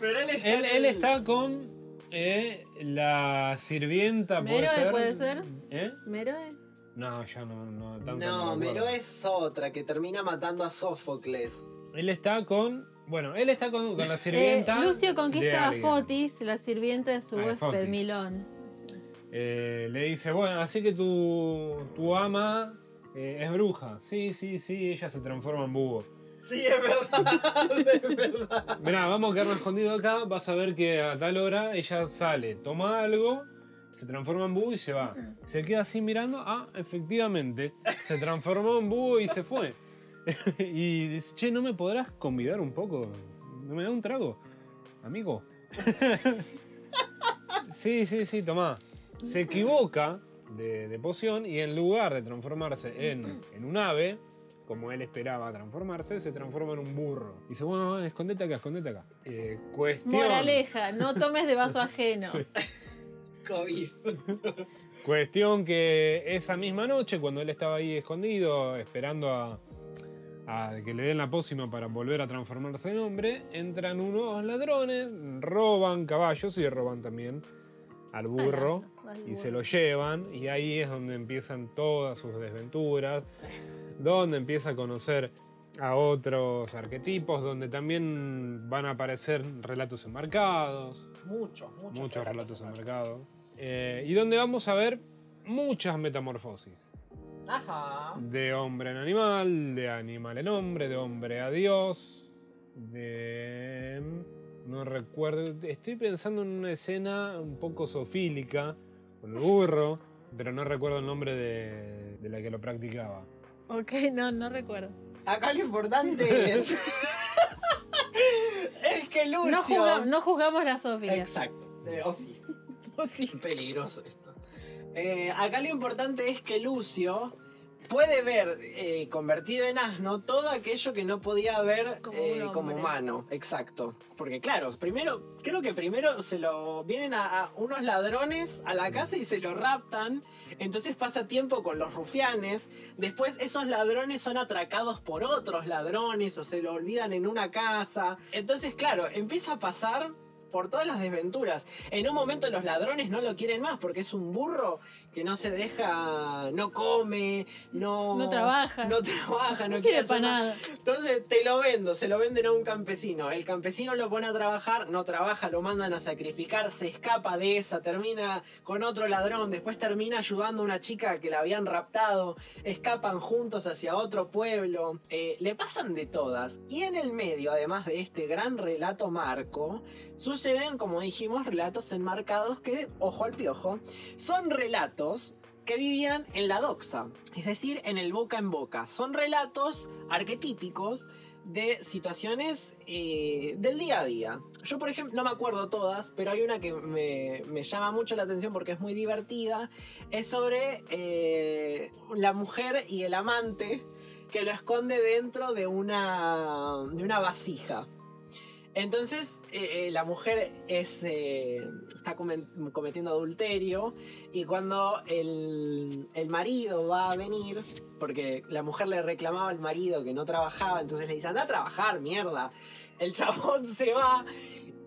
pero él está, él, él está con eh, la sirvienta, ¿puede Meroe, ser? ¿puede ser? ¿Eh? Meroe. No, ya no, no tanto. No, me. Mero es otra que termina matando a Sófocles. Él está con. Bueno, él está con, con la Eh, sirvienta. Lucio conquista a. Fotis, la sirvienta de su Ah, Fotis. Milón. Eh, le dice, bueno, así que tu, tu ama eh, es bruja. Sí, sí, sí, ella se transforma en búho. Sí, es verdad, es verdad. Mirá, vamos a quedarnos escondidos acá, vas a ver que a tal hora ella sale, toma algo, se transforma en búho y se va. Se queda así mirando, ah, efectivamente, se transformó en búho y se fue. y dice, che, ¿no me podrás convidar un poco? ¿No me da un trago? Amigo. sí, sí, sí, tomá. Se equivoca de, de poción y en lugar de transformarse en, en un ave, como él esperaba transformarse, se transforma en un burro. Dice, bueno, escondete acá, escondete acá. Eh, cuestión. Moraleja, no tomes de vaso ajeno. Sí. COVID. Cuestión que esa misma noche, cuando él estaba ahí escondido, esperando a, a que le den la pócima para volver a transformarse en hombre, entran unos ladrones, roban caballos y roban también al burro Al y burro. se lo llevan y ahí es donde empiezan todas sus desventuras, donde empieza a conocer a otros arquetipos, donde también van a aparecer relatos enmarcados, Muchos, muchos. muchos relatos enmarcados, eh, y donde vamos a ver muchas metamorfosis. Ajá. De hombre en animal, de animal en hombre, de hombre a Dios, de... No recuerdo, estoy pensando en una escena un poco sofílica, con el burro, pero no recuerdo el nombre de, de la que lo practicaba. Ok, no, no recuerdo. Acá lo importante es. es que Lucio. No, juga- no juzgamos la Sofía. Exacto. Eh, oh, sí. Oh, sí. Peligroso esto. Eh, acá lo importante es que Lucio puede ver eh, convertido en asno todo aquello que no podía ver Como eh, como humano. Exacto. Porque claro, primero, creo que primero se lo vienen a, a unos ladrones a la casa y se lo raptan. Entonces pasa tiempo con los rufianes. Después esos ladrones son atracados por otros ladrones o se lo olvidan en una casa. Entonces, claro, empieza a pasar por todas las desventuras. En un momento los ladrones no lo quieren más porque es un burro que no se deja, no come, no, No trabaja. no trabaja, no, No quiere para nada. nada. Entonces te lo vendo, se lo venden a un campesino. El campesino lo pone a trabajar, no trabaja, lo mandan a sacrificar, se escapa de esa, termina con otro ladrón, después termina ayudando a una chica que la habían raptado, escapan juntos hacia otro pueblo, eh, le pasan de todas. Y en el medio, además de este gran relato marco, suceden, como dijimos, relatos enmarcados que, ojo al piojo, son relatos que vivían en la doxa, es decir, en el boca en boca. Son relatos arquetípicos de situaciones eh, del día a día. Yo, por ejemplo, no me acuerdo todas, pero hay una que me, me llama mucho la atención porque es muy divertida. Es sobre eh, la mujer y el amante que lo esconde dentro de una, de una vasija. Entonces, eh, eh, la mujer es, eh, está cometiendo adulterio y cuando el, el marido va a venir, porque la mujer le reclamaba al marido que no trabajaba, entonces le dice, anda a trabajar, mierda. El chabón se va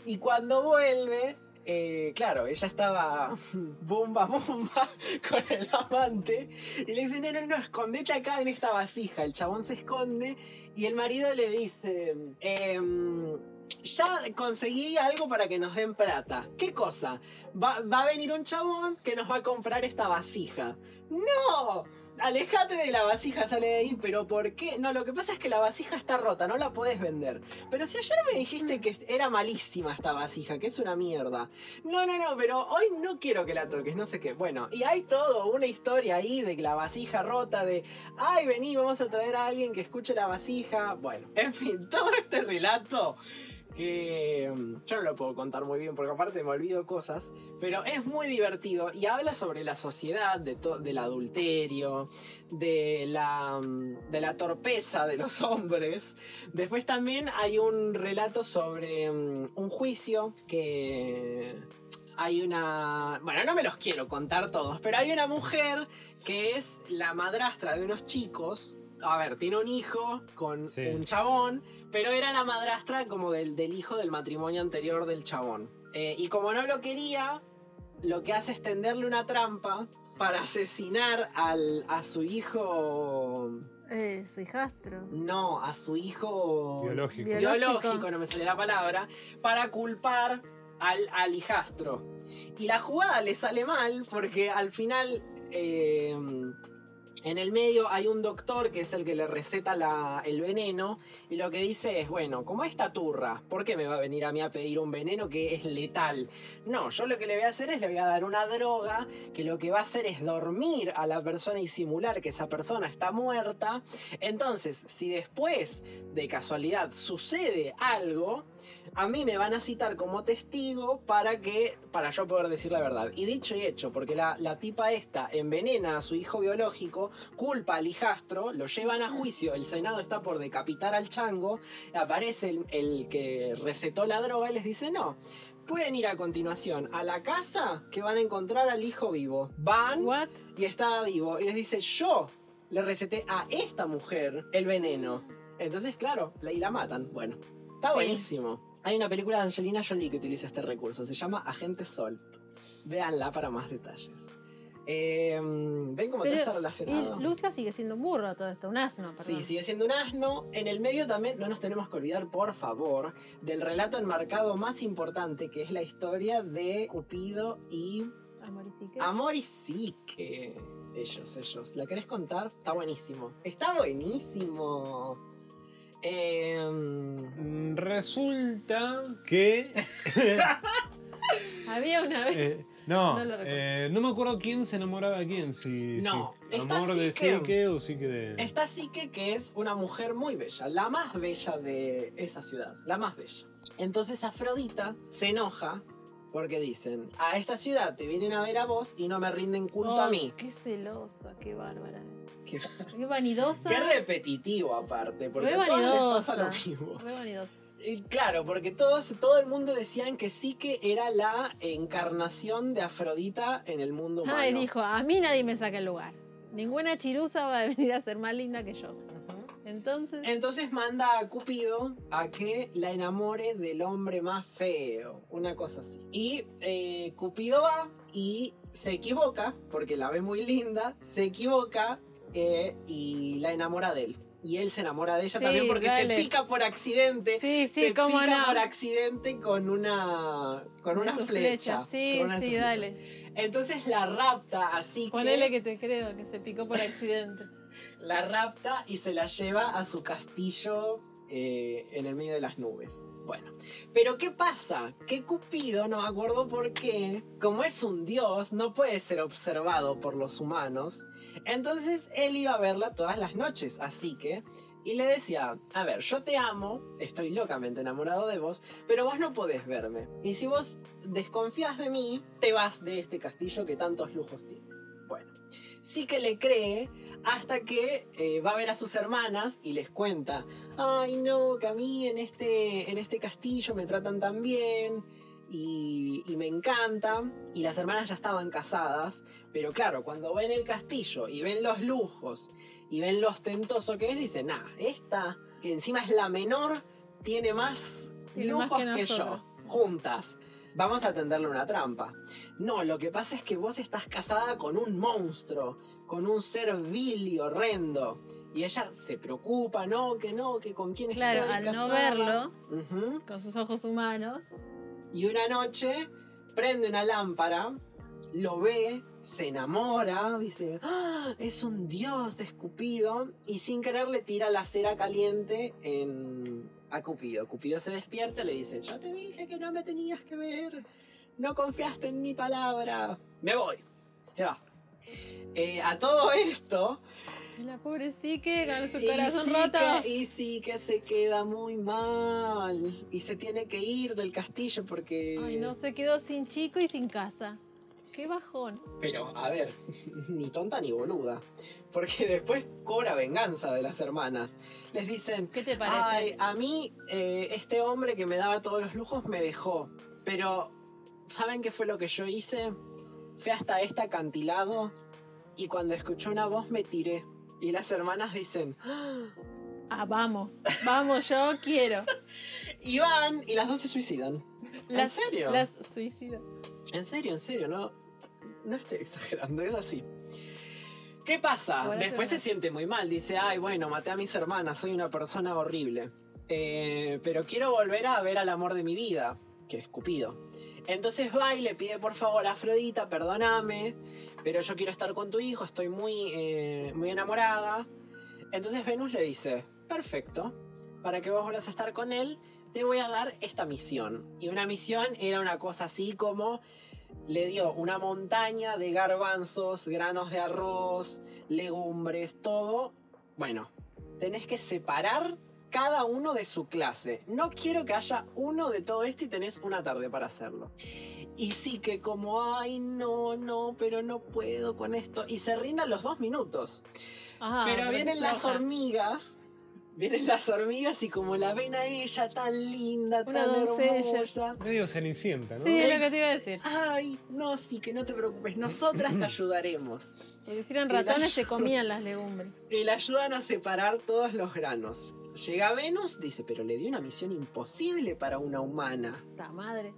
y cuando vuelve, eh, claro, ella estaba bomba, bomba con el amante y le dice, no, no, no, escondete acá en esta vasija. El chabón se esconde y el marido le dice, em, ya conseguí algo para que nos den plata. ¿Qué cosa? Va, a venir un chabón que nos va a comprar esta vasija. ¡No! Alejate de la vasija, sale de ahí, pero ¿por qué? No, lo que pasa es que la vasija está rota, no la puedes vender. Pero si ayer me dijiste que era malísima esta vasija, que es una mierda. No, no, no, pero hoy no quiero que la toques, no sé qué. Bueno, y hay todo, una historia ahí de la vasija rota, de, ay, vení, vamos a traer a alguien que escuche la vasija. Bueno, en fin, todo este relato que yo no lo puedo contar muy bien porque aparte me olvido cosas, pero es muy divertido y habla sobre la sociedad, de del adulterio, de la, de la torpeza de los hombres. Después también hay un relato sobre mm, un juicio que hay una... Bueno, no me los quiero contar todos, pero hay una mujer que es la madrastra de unos chicos. A ver, tiene un hijo con Sí. un chabón, pero era la madrastra como del, del hijo del matrimonio anterior del chabón. Eh, y como no lo quería, lo que hace es tenderle una trampa para asesinar al, a su hijo... Eh, su hijastro. No, a su hijo Biológico. Biológico. biológico, no me sale la palabra, para culpar al, al hijastro. Y la jugada le sale mal porque al final eh, en el medio hay un doctor que es el que le receta el veneno y lo que dice es, bueno, como esta turra, ¿por qué me va a venir a mí a pedir un veneno que es letal? No, yo lo que le voy a hacer es le voy a dar una droga que lo que va a hacer es dormir a la persona y simular que esa persona está muerta. Entonces, si después de casualidad sucede algo, a mí me van a citar como testigo para que para yo poder decir la verdad. Y dicho y hecho, porque la, la tipa esta envenena a su hijo biológico, culpa al hijastro, lo llevan a juicio, el Senado está por decapitar al chango, aparece el, el que recetó la droga y les dice no. Pueden ir a continuación a la casa que van a encontrar al hijo vivo. Van What? y estaba vivo. Y les dice, yo le receté a esta mujer el veneno. Entonces, claro, la, y la matan. Bueno, está Sí. buenísimo. Hay una película de Angelina Jolie que utiliza este recurso. Se llama Agente Salt. Véanla para más detalles. Eh, ¿Ven cómo todo está relacionado? y Lucia sigue siendo un burro todo esto, un asno. Perdón. Sí, sigue siendo un asno. En el medio también no nos tenemos que olvidar, por favor, del relato enmarcado más importante, que es la historia de Cupido y Amor y psique. Amor y Psique. Ellos, ellos. ¿La querés contar? Está buenísimo. Está buenísimo. Em, Resulta que. Había una vez. eh, no, eh, no me acuerdo quién se enamoraba de quién. Si, No, si está amor de Psique. Psique o Psique de. Está Psique, que es una mujer muy bella, la más bella de esa ciudad, la más bella. Entonces Afrodita se enoja porque dicen, a esta ciudad te vienen a ver a vos y no me rinden culto a mí. Qué celosa, qué bárbara. Qué, Qué vanidosa. qué repetitivo aparte, porque a todas les pasa lo mismo. Re vanidosa. Y claro, porque todos, todo el mundo decían que Psique era la encarnación de Afrodita en el mundo humano. Ay, dijo, a mí nadie me saca el lugar. Ninguna chirusa va a venir a ser más linda que yo. Entonces, Entonces manda a Cupido a que la enamore del hombre más feo, una cosa así. Y eh, Cupido va y se equivoca, porque la ve muy linda, se equivoca eh, y la enamora de él. Y él se enamora de ella Sí, también porque dale. se pica por accidente. sí, sí, se cómo pica no. por accidente con una con una flecha. Sí, con una de sí, dale. Entonces la rapta así Ponele que te creo, que se picó por accidente. La rapta y se la lleva a su castillo eh, en el medio de las nubes. Bueno, pero ¿qué pasa? Que Cupido, no me acuerdo por qué, como es un dios, no puede ser observado por los humanos. Entonces él iba a verla todas las noches, así que... Y le decía, a ver, yo te amo, estoy locamente enamorado de vos, pero vos no podés verme. Y si vos desconfías de mí, te vas de este castillo que tantos lujos tiene. Bueno, sí que le cree hasta que eh, va a ver a sus hermanas y les cuenta, ay no, que a mí en este, en este castillo me tratan tan bien y, y me encanta. Y las hermanas ya estaban casadas, pero claro, cuando ven el castillo y ven los lujos y ven lo ostentoso que es, dicen, nah, esta, que encima es la menor, tiene más Tiene más lujos que que, yo, juntas. Vamos a tenderle una trampa. No, lo que pasa es que vos estás casada con un monstruo, con un ser vil y horrendo. Y ella se preocupa, no, que no, que con quién Claro, estoy al no verlo, con sus ojos humanos, Y una noche prende una lámpara, lo ve, se enamora, dice, "Ah, es un dios de Cupido, y sin querer le tira la cera caliente en, a Cupido. Cupido se despierta y le dice, yo te dije que no me tenías que ver, no confiaste en mi palabra, me voy, se va. Eh, a todo esto, y la pobre Psique con su y corazón sí roto. que- y sí que se queda muy mal, y se tiene que ir del castillo porque... Ay, no, se quedó sin chico y sin casa. Qué bajón. Pero, a ver, ni tonta ni boluda. Porque después cobra venganza de las hermanas. Les dicen, ¿Qué te parece? ay, a mí eh, este hombre que me daba todos los lujos me dejó. Pero, ¿saben qué fue lo que yo hice? Fui hasta este acantilado y cuando escuché una voz me tiré. Y las hermanas dicen, "Ah". Ah, vamos, vamos, yo quiero. y van y las dos se suicidan. Las, ¿En serio? Las suicidas. En serio, en serio, no, no estoy exagerando, es así. ¿Qué pasa? Después se siente muy mal, dice, ay, bueno, maté a mis hermanas, soy una persona horrible. Eh, pero quiero volver a ver al amor de mi vida, que es Cupido. Entonces va y le pide por favor a Afrodita, perdóname, pero yo quiero estar con tu hijo, estoy muy, eh, muy enamorada. Entonces Venus le dice, perfecto, para que vos vuelvas a estar con él, te voy a dar esta misión. Y una misión era una cosa así como le dio una montaña de garbanzos, granos de arroz, legumbres, todo. Bueno, tenés que separar cada uno de su clase. No quiero que haya uno de todo esto y tenés una tarde para hacerlo. Y sí que como, ay, no, no, pero no puedo con esto. Y se rindan los dos minutos. Ajá, pero porque vienen las hormigas, Vienen las hormigas y como la ven a ella tan linda, Una tan doncella. hermosa. Medio cenicienta, ¿no? Sí, es lo que te iba a decir. Ay, no, sí, que no te preocupes, nosotras te ayudaremos. Si eran la ratones se comían las legumbres. Y le ayudan a separar todos los granos. Llega Venus, dice, pero le di una misión imposible para una humana. La madre.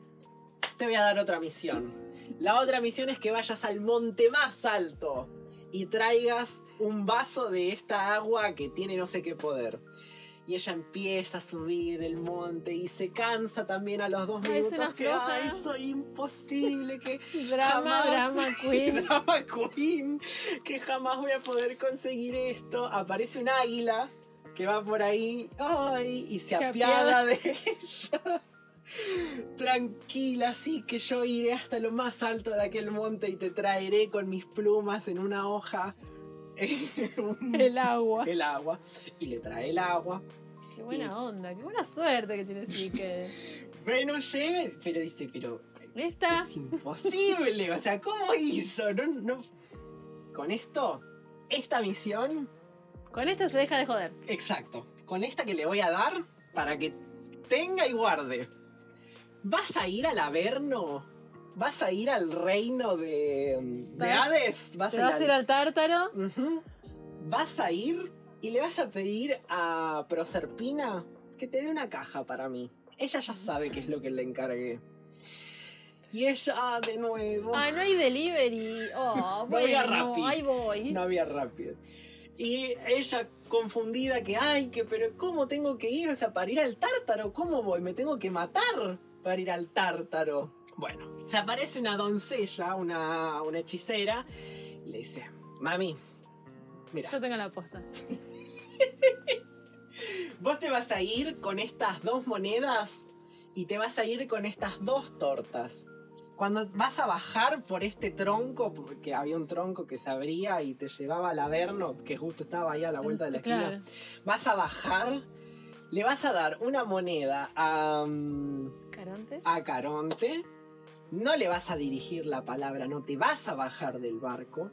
Te voy a dar otra misión. La otra misión es que vayas al monte más alto y traigas un vaso de esta agua que tiene no sé qué poder. Y ella empieza a subir el monte y se cansa también a los dos Ay, minutos que floja. ay, soy imposible que Drama, jamás- drama queen. drama queen, que jamás voy a poder conseguir esto. Aparece un águila que va por ahí, ay, y se Se apiada de ella. Tranquila, sí, que yo iré hasta lo más alto de aquel monte y te traeré con mis plumas en una hoja El agua. el agua. Y le trae el agua. Qué buena onda, qué buena suerte que tiene Psique. Venus llega, pero dice, pero Esta, es imposible. O sea, ¿cómo hizo? No, no. Con esto, esta misión, con esta se deja de joder. exacto, con esta que le voy a dar para que tenga y guarde. ¿Vas a ir al Averno? ¿Vas a ir al reino de, de ¿Vas- Hades? ¿Vas Te a ir vas a al- ir al tártaro. Vas a ir y le vas a pedir a Proserpina que te dé una caja para mí. Ella ya sabe qué es lo que le encargué. Y ella de nuevo. Ay, no hay delivery. Oh, No había bueno, Rappi. ahí voy. No había rápido. Y ella confundida que, ay, que, pero ¿cómo tengo que ir? O sea, para ir al tártaro, ¿cómo voy? Me tengo que matar para ir al tártaro. Bueno, se aparece una doncella, una, una hechicera, y le dice, mami, mira, Yo tengo la aposta. Vos te vas a ir con estas dos monedas y te vas a ir con estas dos tortas. Cuando vas a bajar por este tronco, porque había un tronco que se abría y te llevaba al Averno, que justo estaba ahí a la vuelta de la esquina, Claro. vas a bajar, le vas a dar una moneda a, Caronte. a Caronte, no le vas a dirigir la palabra, no te vas a bajar del barco.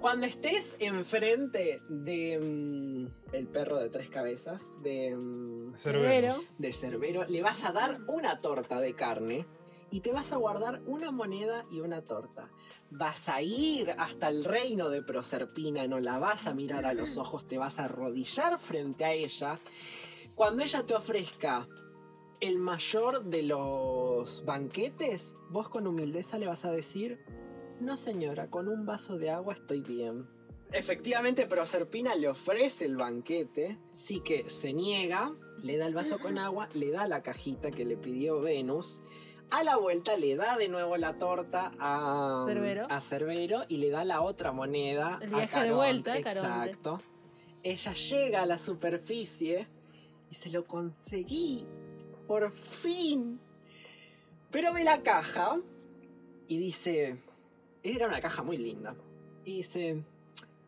Cuando estés enfrente de mm, el perro de tres cabezas, de, mm, Cerbero. de Cerbero, le vas a dar una torta de carne y te vas a guardar una moneda y una torta. Vas a ir hasta el reino de Proserpina, no la vas a mirar a los ojos, te vas a arrodillar frente a ella. Cuando ella te ofrezca el mayor de los banquetes, vos con humildeza le vas a decir, no señora, con un vaso de agua estoy bien. Efectivamente, Proserpina le ofrece el banquete, sí que se niega, le da el vaso con agua, le da la cajita que le pidió Venus. A la vuelta le da de nuevo la torta a Cerbero. a Cerbero y le da la otra moneda El a viaje de Caronte. vuelta a Caronte. Exacto. Ella llega a la superficie y se lo conseguí. Por fin. Pero ve la caja y dice. Era una caja muy linda. Y dice.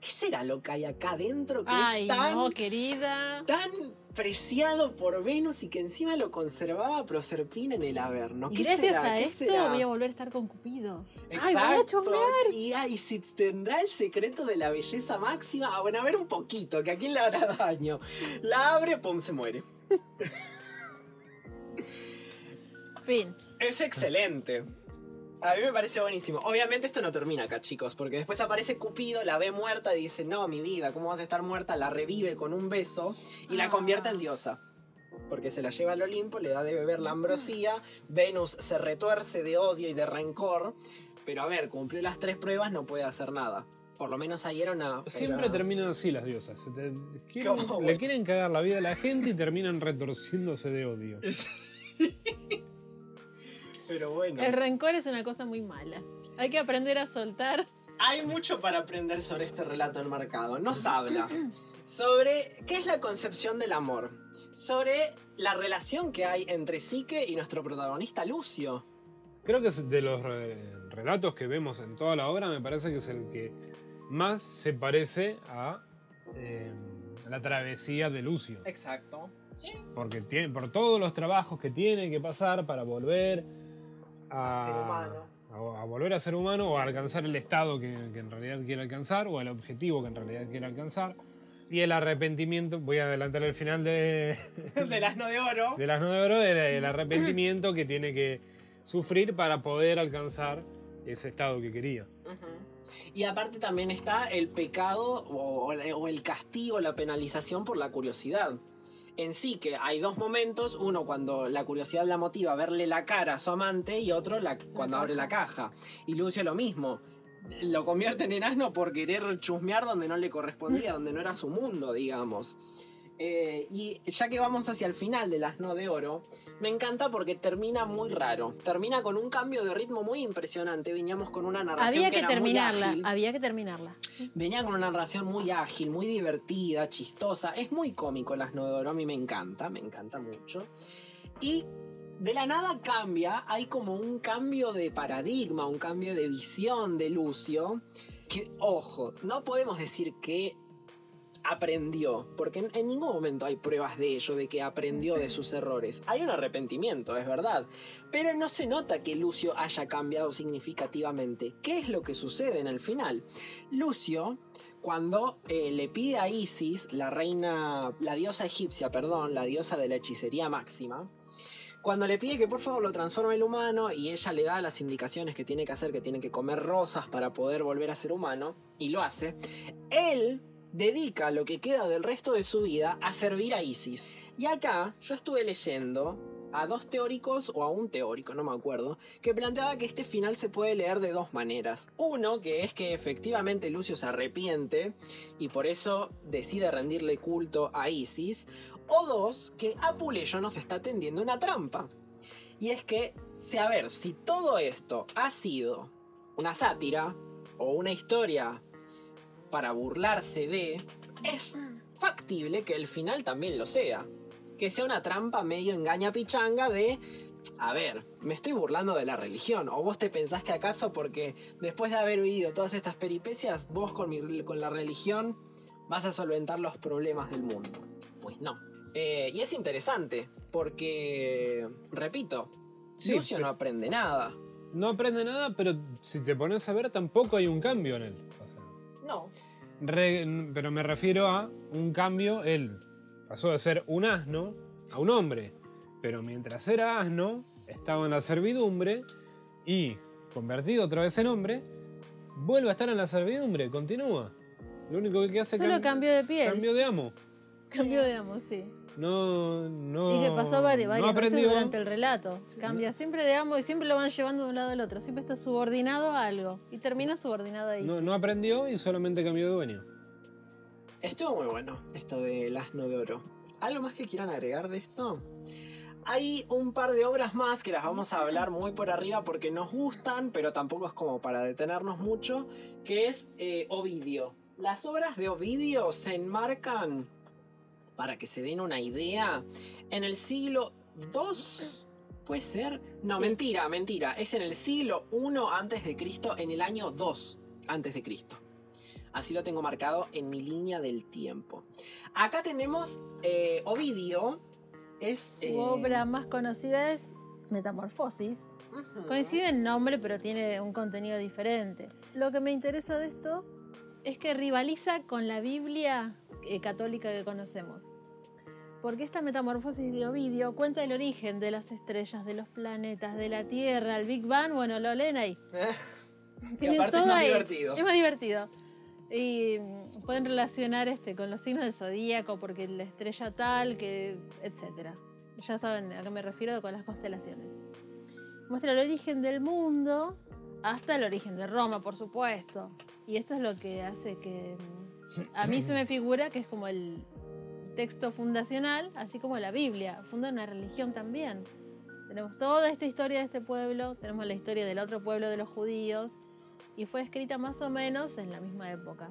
¿Qué será lo que hay acá adentro que Ay, es tan, no, querida. tan preciado por Venus y que encima lo conservaba Proserpina en el Averno? Y ¿Qué gracias será? a ¿Qué esto será? voy a volver a estar con Cupido. Ay, voy a. Y ay, si tendrá el secreto de la belleza máxima. Ah, bueno, a ver un poquito, que a quién le hará daño. La abre, pum, se muere. Fin. Es excelente. A mí me parece buenísimo. Obviamente esto no termina acá, chicos, porque después aparece Cupido, la ve muerta y dice, no, mi vida, ¿cómo vas a estar muerta? La revive con un beso y la Ah. convierte en diosa. Porque se la lleva al Olimpo, le da de beber la ambrosía, Venus se retuerce de odio y de rencor, pero a ver, cumplió las tres pruebas, no puede hacer nada. Por lo menos ahí era una... Siempre era- terminan así las diosas. Se te- quieren- ¿Cómo, le quieren cagar la vida a la gente y terminan retorciéndose de odio. Pero bueno. El rencor es una cosa muy mala. Hay que aprender a soltar. Hay mucho para aprender sobre este relato enmarcado. Nos habla sobre qué es la concepción del amor, sobre la relación que hay entre Psique y nuestro protagonista Lucio. Creo que es de los relatos que vemos en toda la obra, me parece que es el que más se parece a eh, la travesía de Lucio. Exacto. Sí. Porque tiene, por todos los trabajos que tiene que pasar para volver a, ser humano. a- a volver a ser humano o a alcanzar el estado que, que en realidad quiere alcanzar o el objetivo que en realidad quiere alcanzar. Y el arrepentimiento, voy a adelantar el final de, Del asno de oro. del asno de oro, el, el arrepentimiento que tiene que sufrir para poder alcanzar ese estado que quería. Y aparte también está el pecado o, o el castigo, la penalización por la curiosidad. En sí que hay dos momentos, uno cuando la curiosidad la motiva a verle la cara a su amante y otro la- cuando abre la caja. Y Lucio lo mismo. Lo convierte en asno por querer chusmear donde no le correspondía, donde no era su mundo, digamos. Eh, y ya que vamos hacia el final del asno de oro, me encanta porque termina muy raro. Termina con un cambio de ritmo muy impresionante. Veníamos con una narración Había que que era muy terminarla, ágil. había que terminarla. Venía con una narración muy ágil, muy divertida, chistosa. Es muy cómico a mí me encanta, me encanta mucho. Y de la nada cambia, hay como un cambio de paradigma, un cambio de visión de Lucio. Que, ojo, no podemos decir que aprendió, porque en, ningún momento hay pruebas de ello, de que aprendió de sus errores. Hay un arrepentimiento, es verdad, pero no se nota que Lucio haya cambiado significativamente. ¿Qué es lo que sucede en el final? Lucio, cuando eh, le pide a Isis, la reina, la diosa egipcia, perdón, la diosa de la hechicería máxima, cuando le pide que por favor lo transforme en humano y ella le da las indicaciones que tiene que hacer, que tiene que comer rosas para poder volver a ser humano, y lo hace, él dedica lo que queda del resto de su vida a servir a Isis. Y acá yo estuve leyendo a dos teóricos o a un teórico, no me acuerdo, que planteaba que este final se puede leer de dos maneras. Uno, que es que efectivamente Lucio se arrepiente y por eso decide rendirle culto a Isis. O dos, que Apuleyo nos está tendiendo una trampa. Y es que, si a ver, si todo esto ha sido una sátira o una historia para burlarse de, es factible que el final también lo sea. Que sea una trampa medio engaña pichanga de, a ver, me estoy burlando de la religión. ¿O vos te pensás que acaso porque después de haber vivido todas estas peripecias, vos con, mi- con la religión vas a solventar los problemas del mundo? Pues no. Eh, y es interesante, porque, repito, Sí, Lucio no aprende nada. No aprende nada, pero si te pones a ver, tampoco hay un cambio en él. No. re- pero me refiero a un cambio, él pasó de ser un asno a un hombre. Pero mientras era asno, estaba en la servidumbre y, convertido otra vez en hombre, vuelve a estar en la servidumbre, continúa. Lo único que hace Solo cam- cambio de piel. cambio de amo. Cambio de amo, sí. No, no. y que pasó varias, no veces durante el relato. Cambia siempre de amo y siempre lo van llevando de un lado al otro. Siempre está subordinado a algo. Y termina subordinado ahí. No, no aprendió y solamente cambió de dueño. Estuvo muy bueno esto del asno de oro. ¿Algo más que quieran agregar de esto? Hay un par de obras más que las vamos a hablar muy por arriba porque nos gustan, pero tampoco es como para detenernos mucho, que es eh, Ovidio. Las obras de Ovidio se enmarcan, para que se den una idea, en el siglo II. ¿Puede ser? No, Sí. mentira, mentira. Es en el siglo I antes de Cristo, en el año 2 antes de Cristo. Así lo tengo marcado en mi línea del tiempo. Acá tenemos eh, Ovidio. Es. Su eh, obra más conocida es Metamorfosis. Coincide en nombre, pero tiene un contenido diferente. Lo que me interesa de esto es que rivaliza con la Biblia eh, católica que conocemos. Porque esta metamorfosis de Ovidio cuenta el origen de las estrellas, de los planetas, de la Tierra, el Big Bang, bueno, lo leen ahí. Que Tienen aparte es más ahí. divertido. Es más divertido. Y mm, pueden relacionar este con los signos del zodíaco, porque la estrella tal, que etcétera. Ya saben a qué me refiero con las constelaciones. Muestra el origen del mundo hasta el origen de Roma, por supuesto. Y esto es lo que hace que mm, a mí se me figura que es como el texto fundacional, así como la Biblia. Funda una religión también. Tenemos toda esta historia de este pueblo, tenemos la historia del otro pueblo de los judíos, y fue escrita más o menos en la misma época.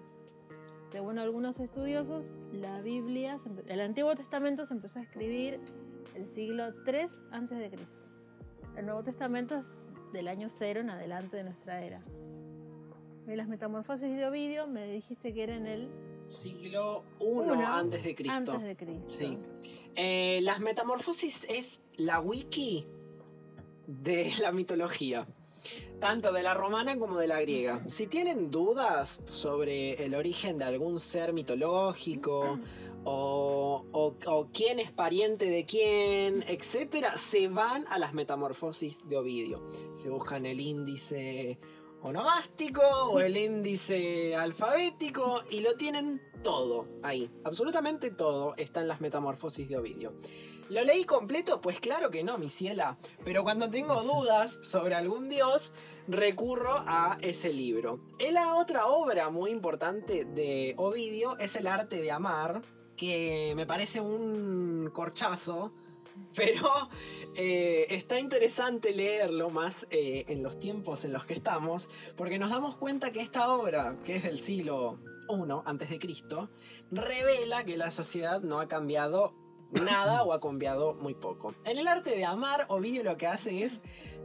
Según algunos estudiosos, la Biblia, el Antiguo Testamento se empezó a escribir el siglo 3 antes de Cristo. El Nuevo Testamento es del año 0 en adelante de nuestra era. Y las metamorfosis de Ovidio me dijiste que era en el Siglo I Uno, antes de Cristo. antes de Cristo. Sí. Eh, las metamorfosis es la wiki de la mitología. tanto de la romana como de la griega. Si tienen dudas sobre el origen de algún ser mitológico o, o- o quién es pariente de quién, etcétera, se van a las metamorfosis de Ovidio. Se buscan el índice onomástico o el índice alfabético y lo tienen todo ahí. Absolutamente todo está en las metamorfosis de Ovidio. ¿Lo leí completo? Pues claro que no, mi ciela. Pero cuando tengo dudas sobre algún dios, recurro a ese libro. Y la otra obra muy importante de Ovidio es El arte de amar, que me parece un corchazo, pero eh, está interesante leerlo más eh, en los tiempos en los que estamos, porque nos damos cuenta que esta obra, que es del siglo I antes de Cristo, revela que la sociedad no ha cambiado nada o ha cambiado muy poco. En el arte de amar, Ovidio lo que hace es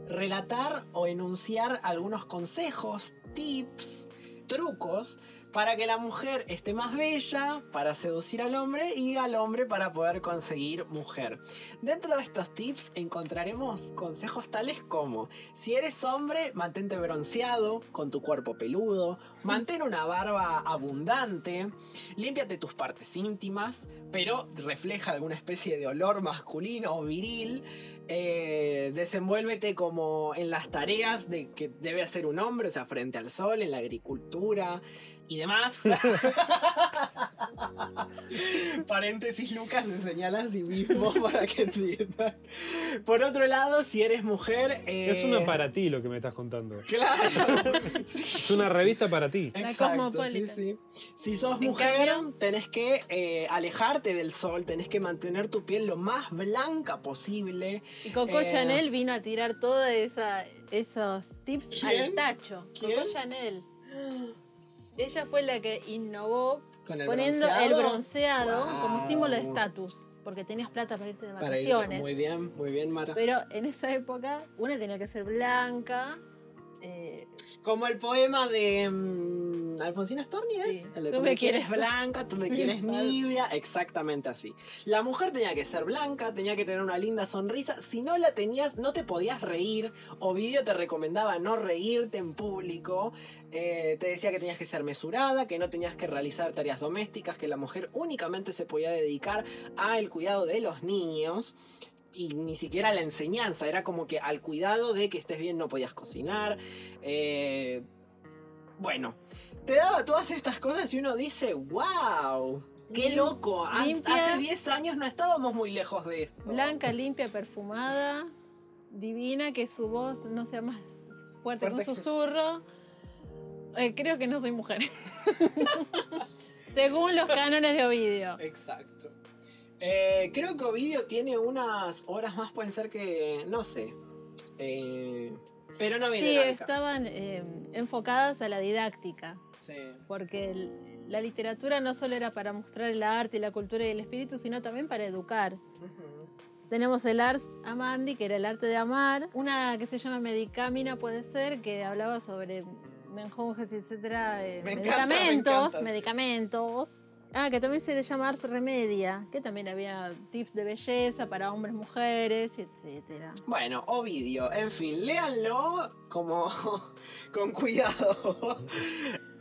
relatar o enunciar algunos consejos, tips, trucos para que la mujer esté más bella, para seducir al hombre y al hombre para poder conseguir mujer. Dentro de estos tips encontraremos consejos tales como si eres hombre, mantente bronceado con tu cuerpo peludo, mantén una barba abundante, límpiate tus partes íntimas, pero refleja alguna especie de olor masculino o viril, eh, desenvuélvete como en las tareas de que debe hacer un hombre, o sea, frente al sol, en la agricultura y demás. Paréntesis, Lucas se señala a sí mismo para que entiendan. Por otro lado, si eres mujer... eh, Es una para ti lo que me estás contando. Claro. Sí. Es una revista para ti. Exacto, sí, sí. Si sos mujer, cambio- tenés que eh, alejarte del sol, tenés que mantener tu piel lo más blanca posible. Y Coco Eh, Chanel vino a tirar todos esos tips ¿Quién? al tacho. ¿Quién? Coco Chanel. Ella fue la que innovó el poniendo bronceado. el bronceado Wow. como símbolo de estatus. Porque tenías plata para irte de Para vacaciones. muy bien, muy bien, Mara. Pero en esa época, una tenía que ser blanca. eh, Como el poema de Alfonsina Storni es. Sí. El de Tú tú, me me quieres quieres- blanca, tú me quieres nibia. Exactamente así. La mujer tenía que ser blanca, tenía que tener una linda sonrisa. Si no la tenías, no te podías reír. Ovidio te recomendaba no reírte en público. Eh, te decía que tenías que ser mesurada, que no tenías que realizar tareas domésticas, que la mujer únicamente se podía dedicar al cuidado de los niños. Y ni siquiera a la enseñanza, era como que al cuidado de que estés bien no podías cocinar. Eh, bueno, te daba todas estas cosas y uno dice, wow, qué loco. Limpia. Hace 10 años no estábamos muy lejos de esto. blanca, limpia, perfumada, divina, que su voz no sea más fuerte que un susurro. Eh, creo que no soy mujer. Según los cánones de Ovidio. Exacto. Eh, creo que Ovidio tiene unas horas más, pueden ser que, no sé. Eh, pero no viene Sí, estaban eh, enfocadas a la didáctica. Sí. Porque el- la literatura no solo era para mostrar el arte y la cultura y el espíritu, sino también para educar. Ujú. Tenemos el Ars Amandi, que era el arte de amar. Una que se llama Medicamina, puede ser, que hablaba sobre menjonjes, etcétera, eh, Me encanta, me medicamentos, encanta, medicamentos. Ah, que también se le llama Ars Remedia, que también había tips de belleza para hombres, mujeres, etcétera. Bueno, Ovidio, en fin, léanlo como con cuidado.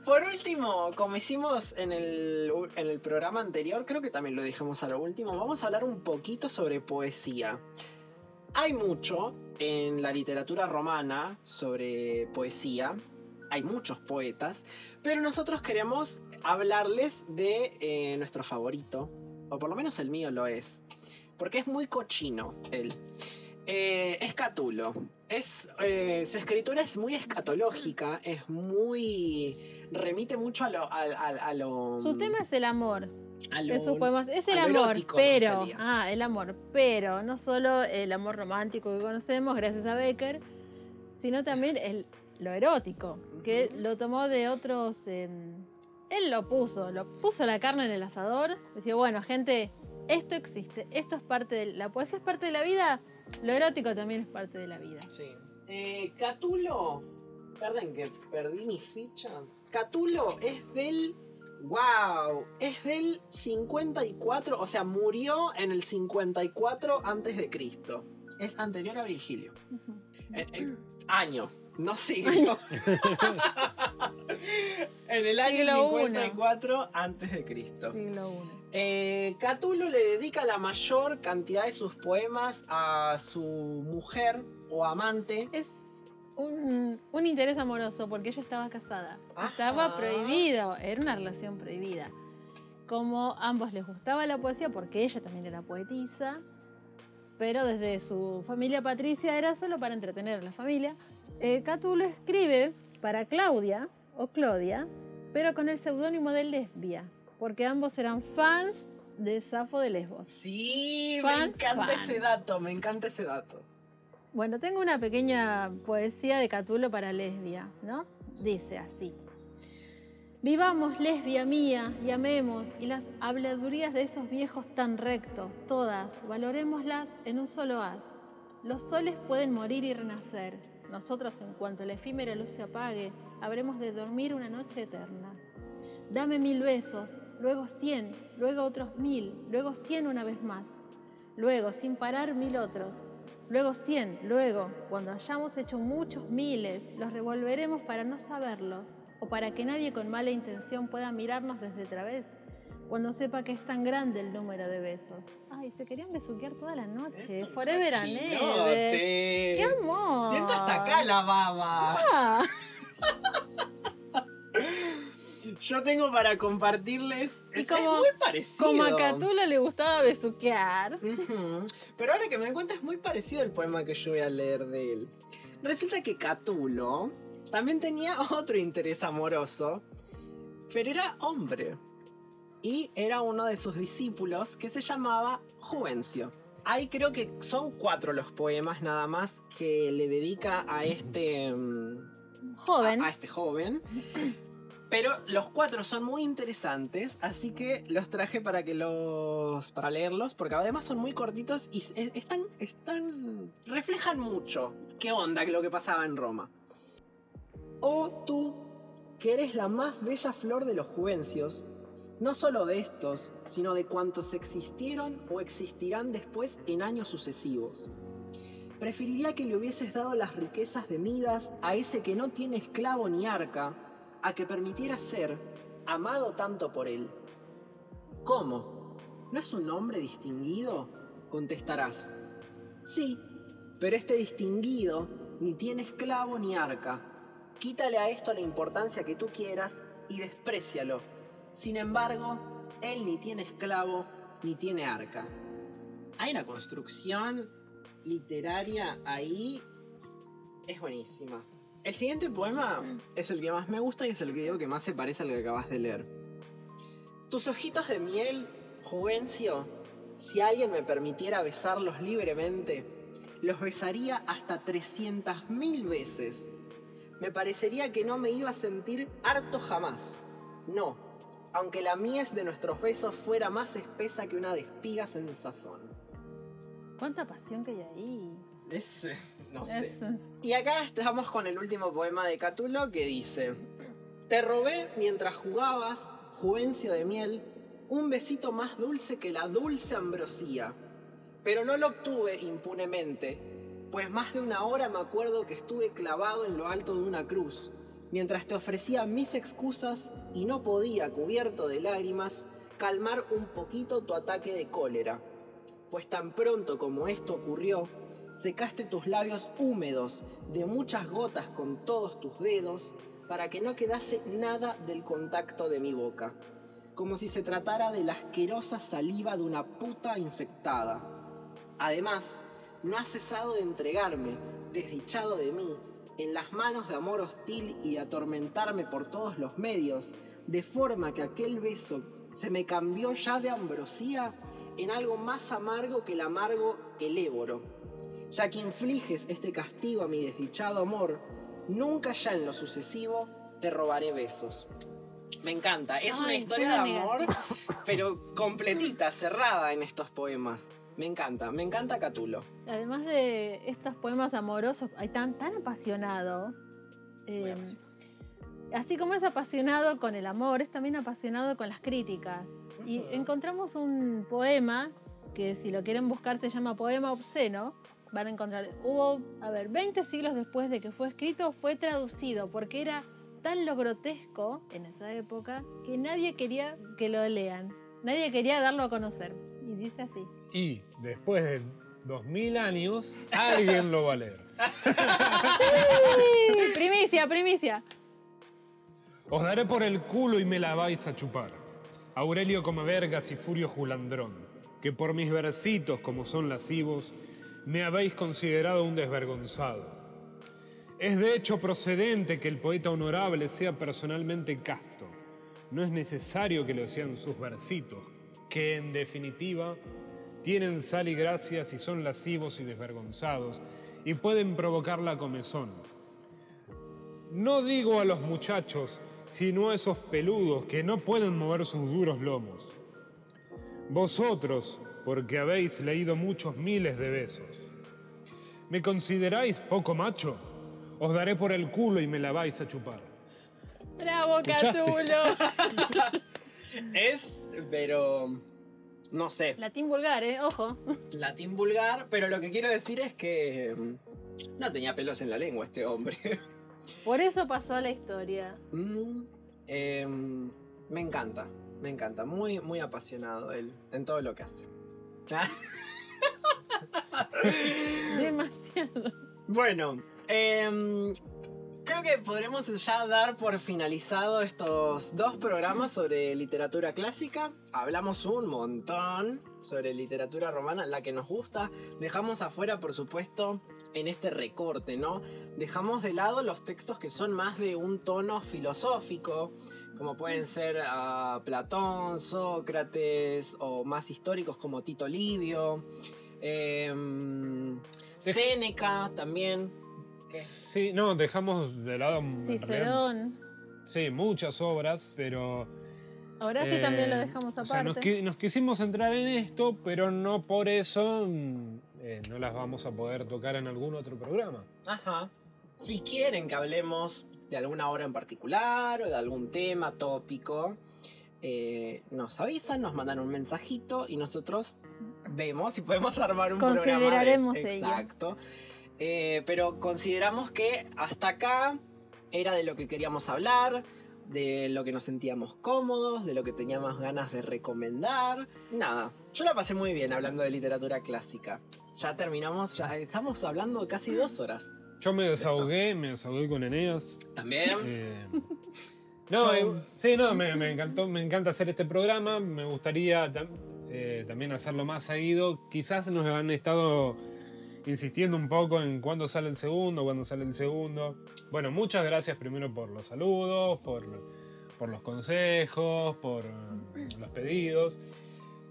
Por último, como hicimos en el, en el programa anterior, creo que también lo dijimos a lo último, vamos a hablar un poquito sobre poesía. Hay mucho en la literatura romana sobre poesía, hay muchos poetas, pero nosotros queremos hablarles de eh, nuestro favorito, o por lo menos el mío lo es, porque es muy cochino él. Eh, es Catulo. Es, eh, su escritura es muy escatológica, es muy... remite mucho a lo... A, a- a lo Su tema es el amor. a lo- En sus poemas es el amor, erótico, pero ah, el amor, pero no solo el amor romántico que conocemos gracias a Becker, sino también el lo erótico, que lo tomó de otros eh, él lo puso, lo puso la carne en el asador, decía, bueno, gente, esto existe, esto es parte de la poesía es parte de la vida, lo erótico también es parte de la vida. Sí. Eh, Catulo. Perdón que perdí mi ficha. Catulo es del. ¡Wow! Es del 54, o sea, murió en el 54 antes de Cristo. Es anterior a Virgilio. Eh, eh, año. No siglo. en el año Siglo 54 antes de Cristo. Siglo I. Eh, Catulo le dedica la mayor cantidad de sus poemas a su mujer o amante. Es un, un interés amoroso porque ella estaba casada. Ajá. Estaba prohibido, era una relación prohibida. Como a ambos les gustaba la poesía porque ella también era poetisa, pero desde su familia patricia era solo para entretener a la familia. Eh, Catulo escribe para Claudia o Claudia, pero con el seudónimo de Lesbia, porque ambos eran fans de Safo de Lesbos. Sí, me encanta fan. ese dato, me encanta ese dato. Bueno, tengo una pequeña poesía de Catulo para lesbia, ¿no? Dice así. Vivamos, lesbia mía, y amemos, y las habladurías de esos viejos tan rectos, todas, valorémoslas en un solo haz. Los soles pueden morir y renacer. Nosotros, en cuanto la efímera luz se apague, habremos de dormir una noche eterna. Dame mil besos, luego cien, luego otros mil, luego cien una vez más. Luego, sin parar, mil otros. Luego cien, luego, cuando hayamos hecho muchos miles, los revolveremos para no saberlos, o para que nadie con mala intención pueda mirarnos desde través, cuando sepa que es tan grande el número de besos. Ay, se querían besuquear toda la noche. Es un Forever and ever. ¡Qué amor! Siento hasta acá la baba. Ah, Yo tengo para compartirles. Y Es, como- es muy parecido. como a Catulo le gustaba besuquear. Pero ahora que me doy cuenta es muy parecido el poema que yo voy a leer de él. Resulta que Catulo también tenía otro interés amoroso, pero era hombre. Y era uno de sus discípulos que se llamaba Juvencio. Ahí creo que son cuatro los poemas nada más que le dedica a este... mm, Joven. a, a este joven. Pero los cuatro son muy interesantes, así que los traje para que los. para leerlos, porque además son muy cortitos y es- están. están. reflejan mucho qué onda lo que pasaba en Roma. Oh tú, que eres la más bella flor de los juvencios, no solo de estos, sino de cuantos existieron o existirán después en años sucesivos. Preferiría que le hubieses dado las riquezas de Midas a ese que no tiene esclavo ni arca, a que permitiera ser amado tanto por él. ¿Cómo? ¿No es un hombre distinguido? Contestarás. Sí, pero este distinguido ni tiene esclavo ni arca. Quítale a esto la importancia que tú quieras y desprecialo. Sin embargo, él ni tiene esclavo ni tiene arca. Hay una construcción literaria ahí. Es buenísima. El siguiente poema es el que más me gusta y es el que digo que más se parece al que acabas de leer. Tus ojitos de miel, Juvencio, si alguien me permitiera besarlos libremente, los besaría hasta 300.000 veces. Me parecería que no me iba a sentir harto jamás. No, aunque la mies de nuestros besos fuera más espesa que una de espigas en sazón. ¿Cuánta pasión que hay ahí? Es... no sé. Es- es- Y acá estamos con el último poema de Catulo que dice: Te robé mientras jugabas, Juvencio de miel, un besito más dulce que la dulce ambrosía. Pero no lo obtuve impunemente, pues más de una hora me acuerdo que estuve clavado en lo alto de una cruz, mientras te ofrecía mis excusas y no podía, cubierto de lágrimas, calmar un poquito tu ataque de cólera. Pues tan pronto como esto ocurrió, secaste tus labios húmedos de muchas gotas con todos tus dedos para que no quedase nada del contacto de mi boca, como si se tratara de la asquerosa saliva de una puta infectada. Además, no has cesado de entregarme, desdichado de mí, en las manos de amor hostil y de atormentarme por todos los medios, de forma que aquel beso se me cambió ya de ambrosía en algo más amargo que el amargo el éboro. Ya que infliges este castigo a mi desdichado amor, nunca ya en lo sucesivo te robaré besos. Me encanta, es una historia de amor, pero completita, cerrada en estos poemas. Me encanta, me encanta Catulo. Además de estos poemas amorosos, hay tan, tan apasionado. eh, Muy apasionado. así como es apasionado con el amor, es también apasionado con las críticas. Y encontramos un poema que si lo quieren buscar se llama Poema Obsceno, van a encontrar. Hubo, a ver, 20 siglos después de que fue escrito, fue traducido porque era tan lo grotesco en esa época que nadie quería que lo lean. Nadie quería darlo a conocer. Y dice así. Y después de 2000 años, alguien lo va a leer. ¡Sí! Primicia, primicia. Os daré por el culo y me la vais a chupar. Aurelio come vergas y Furio Julandrón, que por mis versitos como son lascivos, me habéis considerado un desvergonzado. Es de hecho procedente que el poeta honorable sea personalmente casto. No es necesario que lo sean sus versitos, que en definitiva tienen sal y gracia si son lascivos y desvergonzados, y pueden provocar la comezón. No digo a los muchachos, sino a esos peludos que no pueden mover sus duros lomos. Vosotros, porque habéis leído muchos miles de besos. ¿Me consideráis poco macho? Os daré por el culo y me la vais a chupar. Bravo, ¿Escuchaste? Catulo. Es, pero. No sé, Latín vulgar, ¿eh? Ojo. latín vulgar, pero lo que quiero decir es que. mm, No tenía pelos en la lengua este hombre. Por eso pasó a la historia. Mm, em, me encanta, me encanta. Muy, muy apasionado él en todo lo que hace. Demasiado. Bueno, em, creo que podremos ya dar por finalizado estos dos programas sobre literatura clásica. Hablamos un montón sobre literatura romana, la que nos gusta. Dejamos afuera, por supuesto, en este recorte, ¿no? Dejamos de lado los textos que son más de un tono filosófico, como pueden ser ah, Platón, Sócrates, o más históricos como Tito Livio. em, Séneca también. ¿Qué? Sí, no, dejamos de lado. Cicerón. Sí, muchas obras, pero. Ahora sí eh, también lo dejamos o sea, nos, aparte. qui- nos quisimos centrar en esto, pero no por eso mm, eh, no las vamos a poder tocar en algún otro programa. Ajá. Si quieren que hablemos de alguna obra en particular o de algún tema tópico, eh, nos avisan, nos mandan un mensajito y nosotros vemos si podemos armar un programa. de- Consideraremos. Exacto. Eh, pero consideramos que hasta acá era de lo que queríamos hablar, de lo que nos sentíamos cómodos, de lo que teníamos ganas de recomendar. Nada, yo la pasé muy bien hablando de literatura clásica. Ya terminamos, ya estamos hablando casi dos horas. Yo me desahogué, me desahogué con Eneas. También. Eh, no, eh, sí, no, me, me encantó, me encanta hacer este programa. Me gustaría tam- eh, también hacerlo más seguido. Quizás nos han estado insistiendo un poco en cuándo sale el segundo, cuándo sale el segundo. Bueno, muchas gracias primero por los saludos, por, por los consejos, por los pedidos.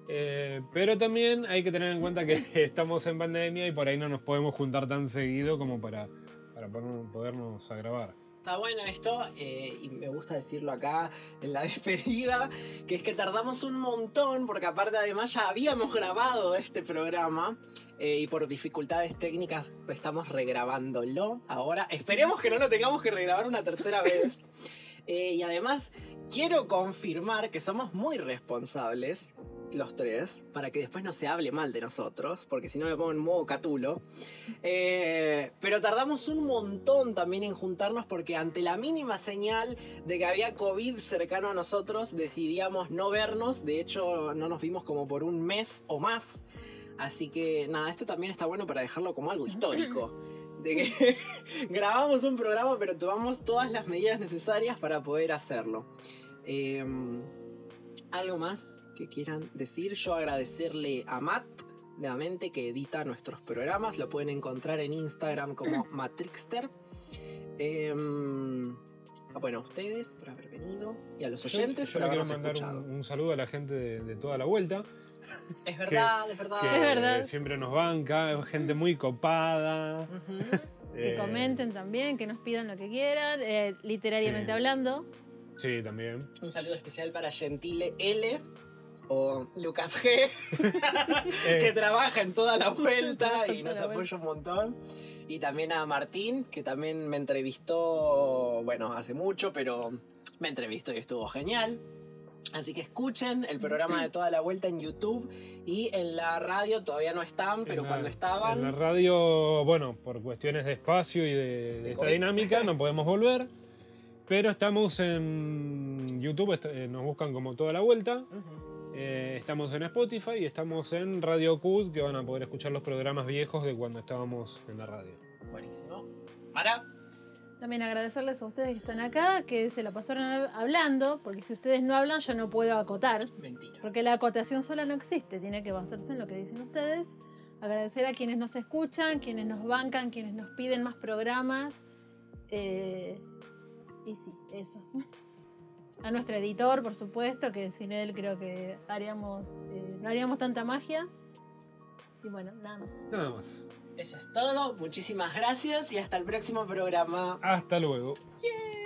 Eh, pero también hay que tener en cuenta que estamos en pandemia y por ahí no nos podemos juntar tan seguido como para, para poder- podernos a grabar. Está bueno esto, eh, y me gusta decirlo acá en la despedida, que es que tardamos un montón, porque aparte además ya habíamos grabado este programa, eh, y por dificultades técnicas estamos regrabándolo ahora. Esperemos que no lo tengamos que regrabar una tercera vez. Eh, y además quiero confirmar que somos muy responsables, los tres, para que después no se hable mal de nosotros, porque si no me pongo en modo catulo. Eh, pero tardamos un montón también en juntarnos porque ante la mínima señal de que había COVID cercano a nosotros decidíamos no vernos. De hecho, no nos vimos como por un mes o más. Así que nada, esto también está bueno para dejarlo como algo histórico. De que grabamos un programa pero tomamos todas las medidas necesarias para poder hacerlo. Eh, ¿Algo más que quieran decir? Yo agradecerle a Matt nuevamente que edita nuestros programas. Lo pueden encontrar en Instagram como Matrixter. Em, ah, bueno, a ustedes por haber venido y a los oyentes yo por habernos mandar escuchado. un, un saludo a la gente de, de toda la vuelta, Es verdad, es verdad. que Es verdad. siempre nos banca, es gente muy copada. Ujú. Que eh, comenten también, que nos pidan lo que quieran, eh, literariamente Sí. hablando. Sí, también. Un saludo especial para Gentile L o Lucas G, que Eh, trabaja en toda la vuelta y nos apoya un montón. Y también a Martín, que también me entrevistó, bueno, hace mucho, pero me entrevistó y estuvo genial. Así que escuchen el programa de toda la vuelta en YouTube y en la radio todavía no están, pero la- cuando estaban. En la radio, bueno, por cuestiones de espacio y de, de esta dinámica no podemos volver. Pero estamos en YouTube, eh, nos buscan como toda la vuelta. Eh, estamos en Spotify y estamos en Radio Cut, que van a poder escuchar los programas viejos de cuando estábamos en la radio. Buenísimo. Para. También agradecerles a ustedes que están acá, que se la pasaron hab- hablando, porque si ustedes no hablan yo no puedo acotar, Mentira. porque la acotación sola no existe, tiene que basarse en lo que dicen ustedes. Agradecer a quienes nos escuchan, quienes nos bancan, quienes nos piden más programas. Eh, y sí, eso. A nuestro editor, por supuesto, que sin él creo que haríamos, eh, no haríamos tanta magia. Y bueno, nada más. Nada más. Eso es todo. Muchísimas gracias y hasta el próximo programa. Hasta luego. Yeah.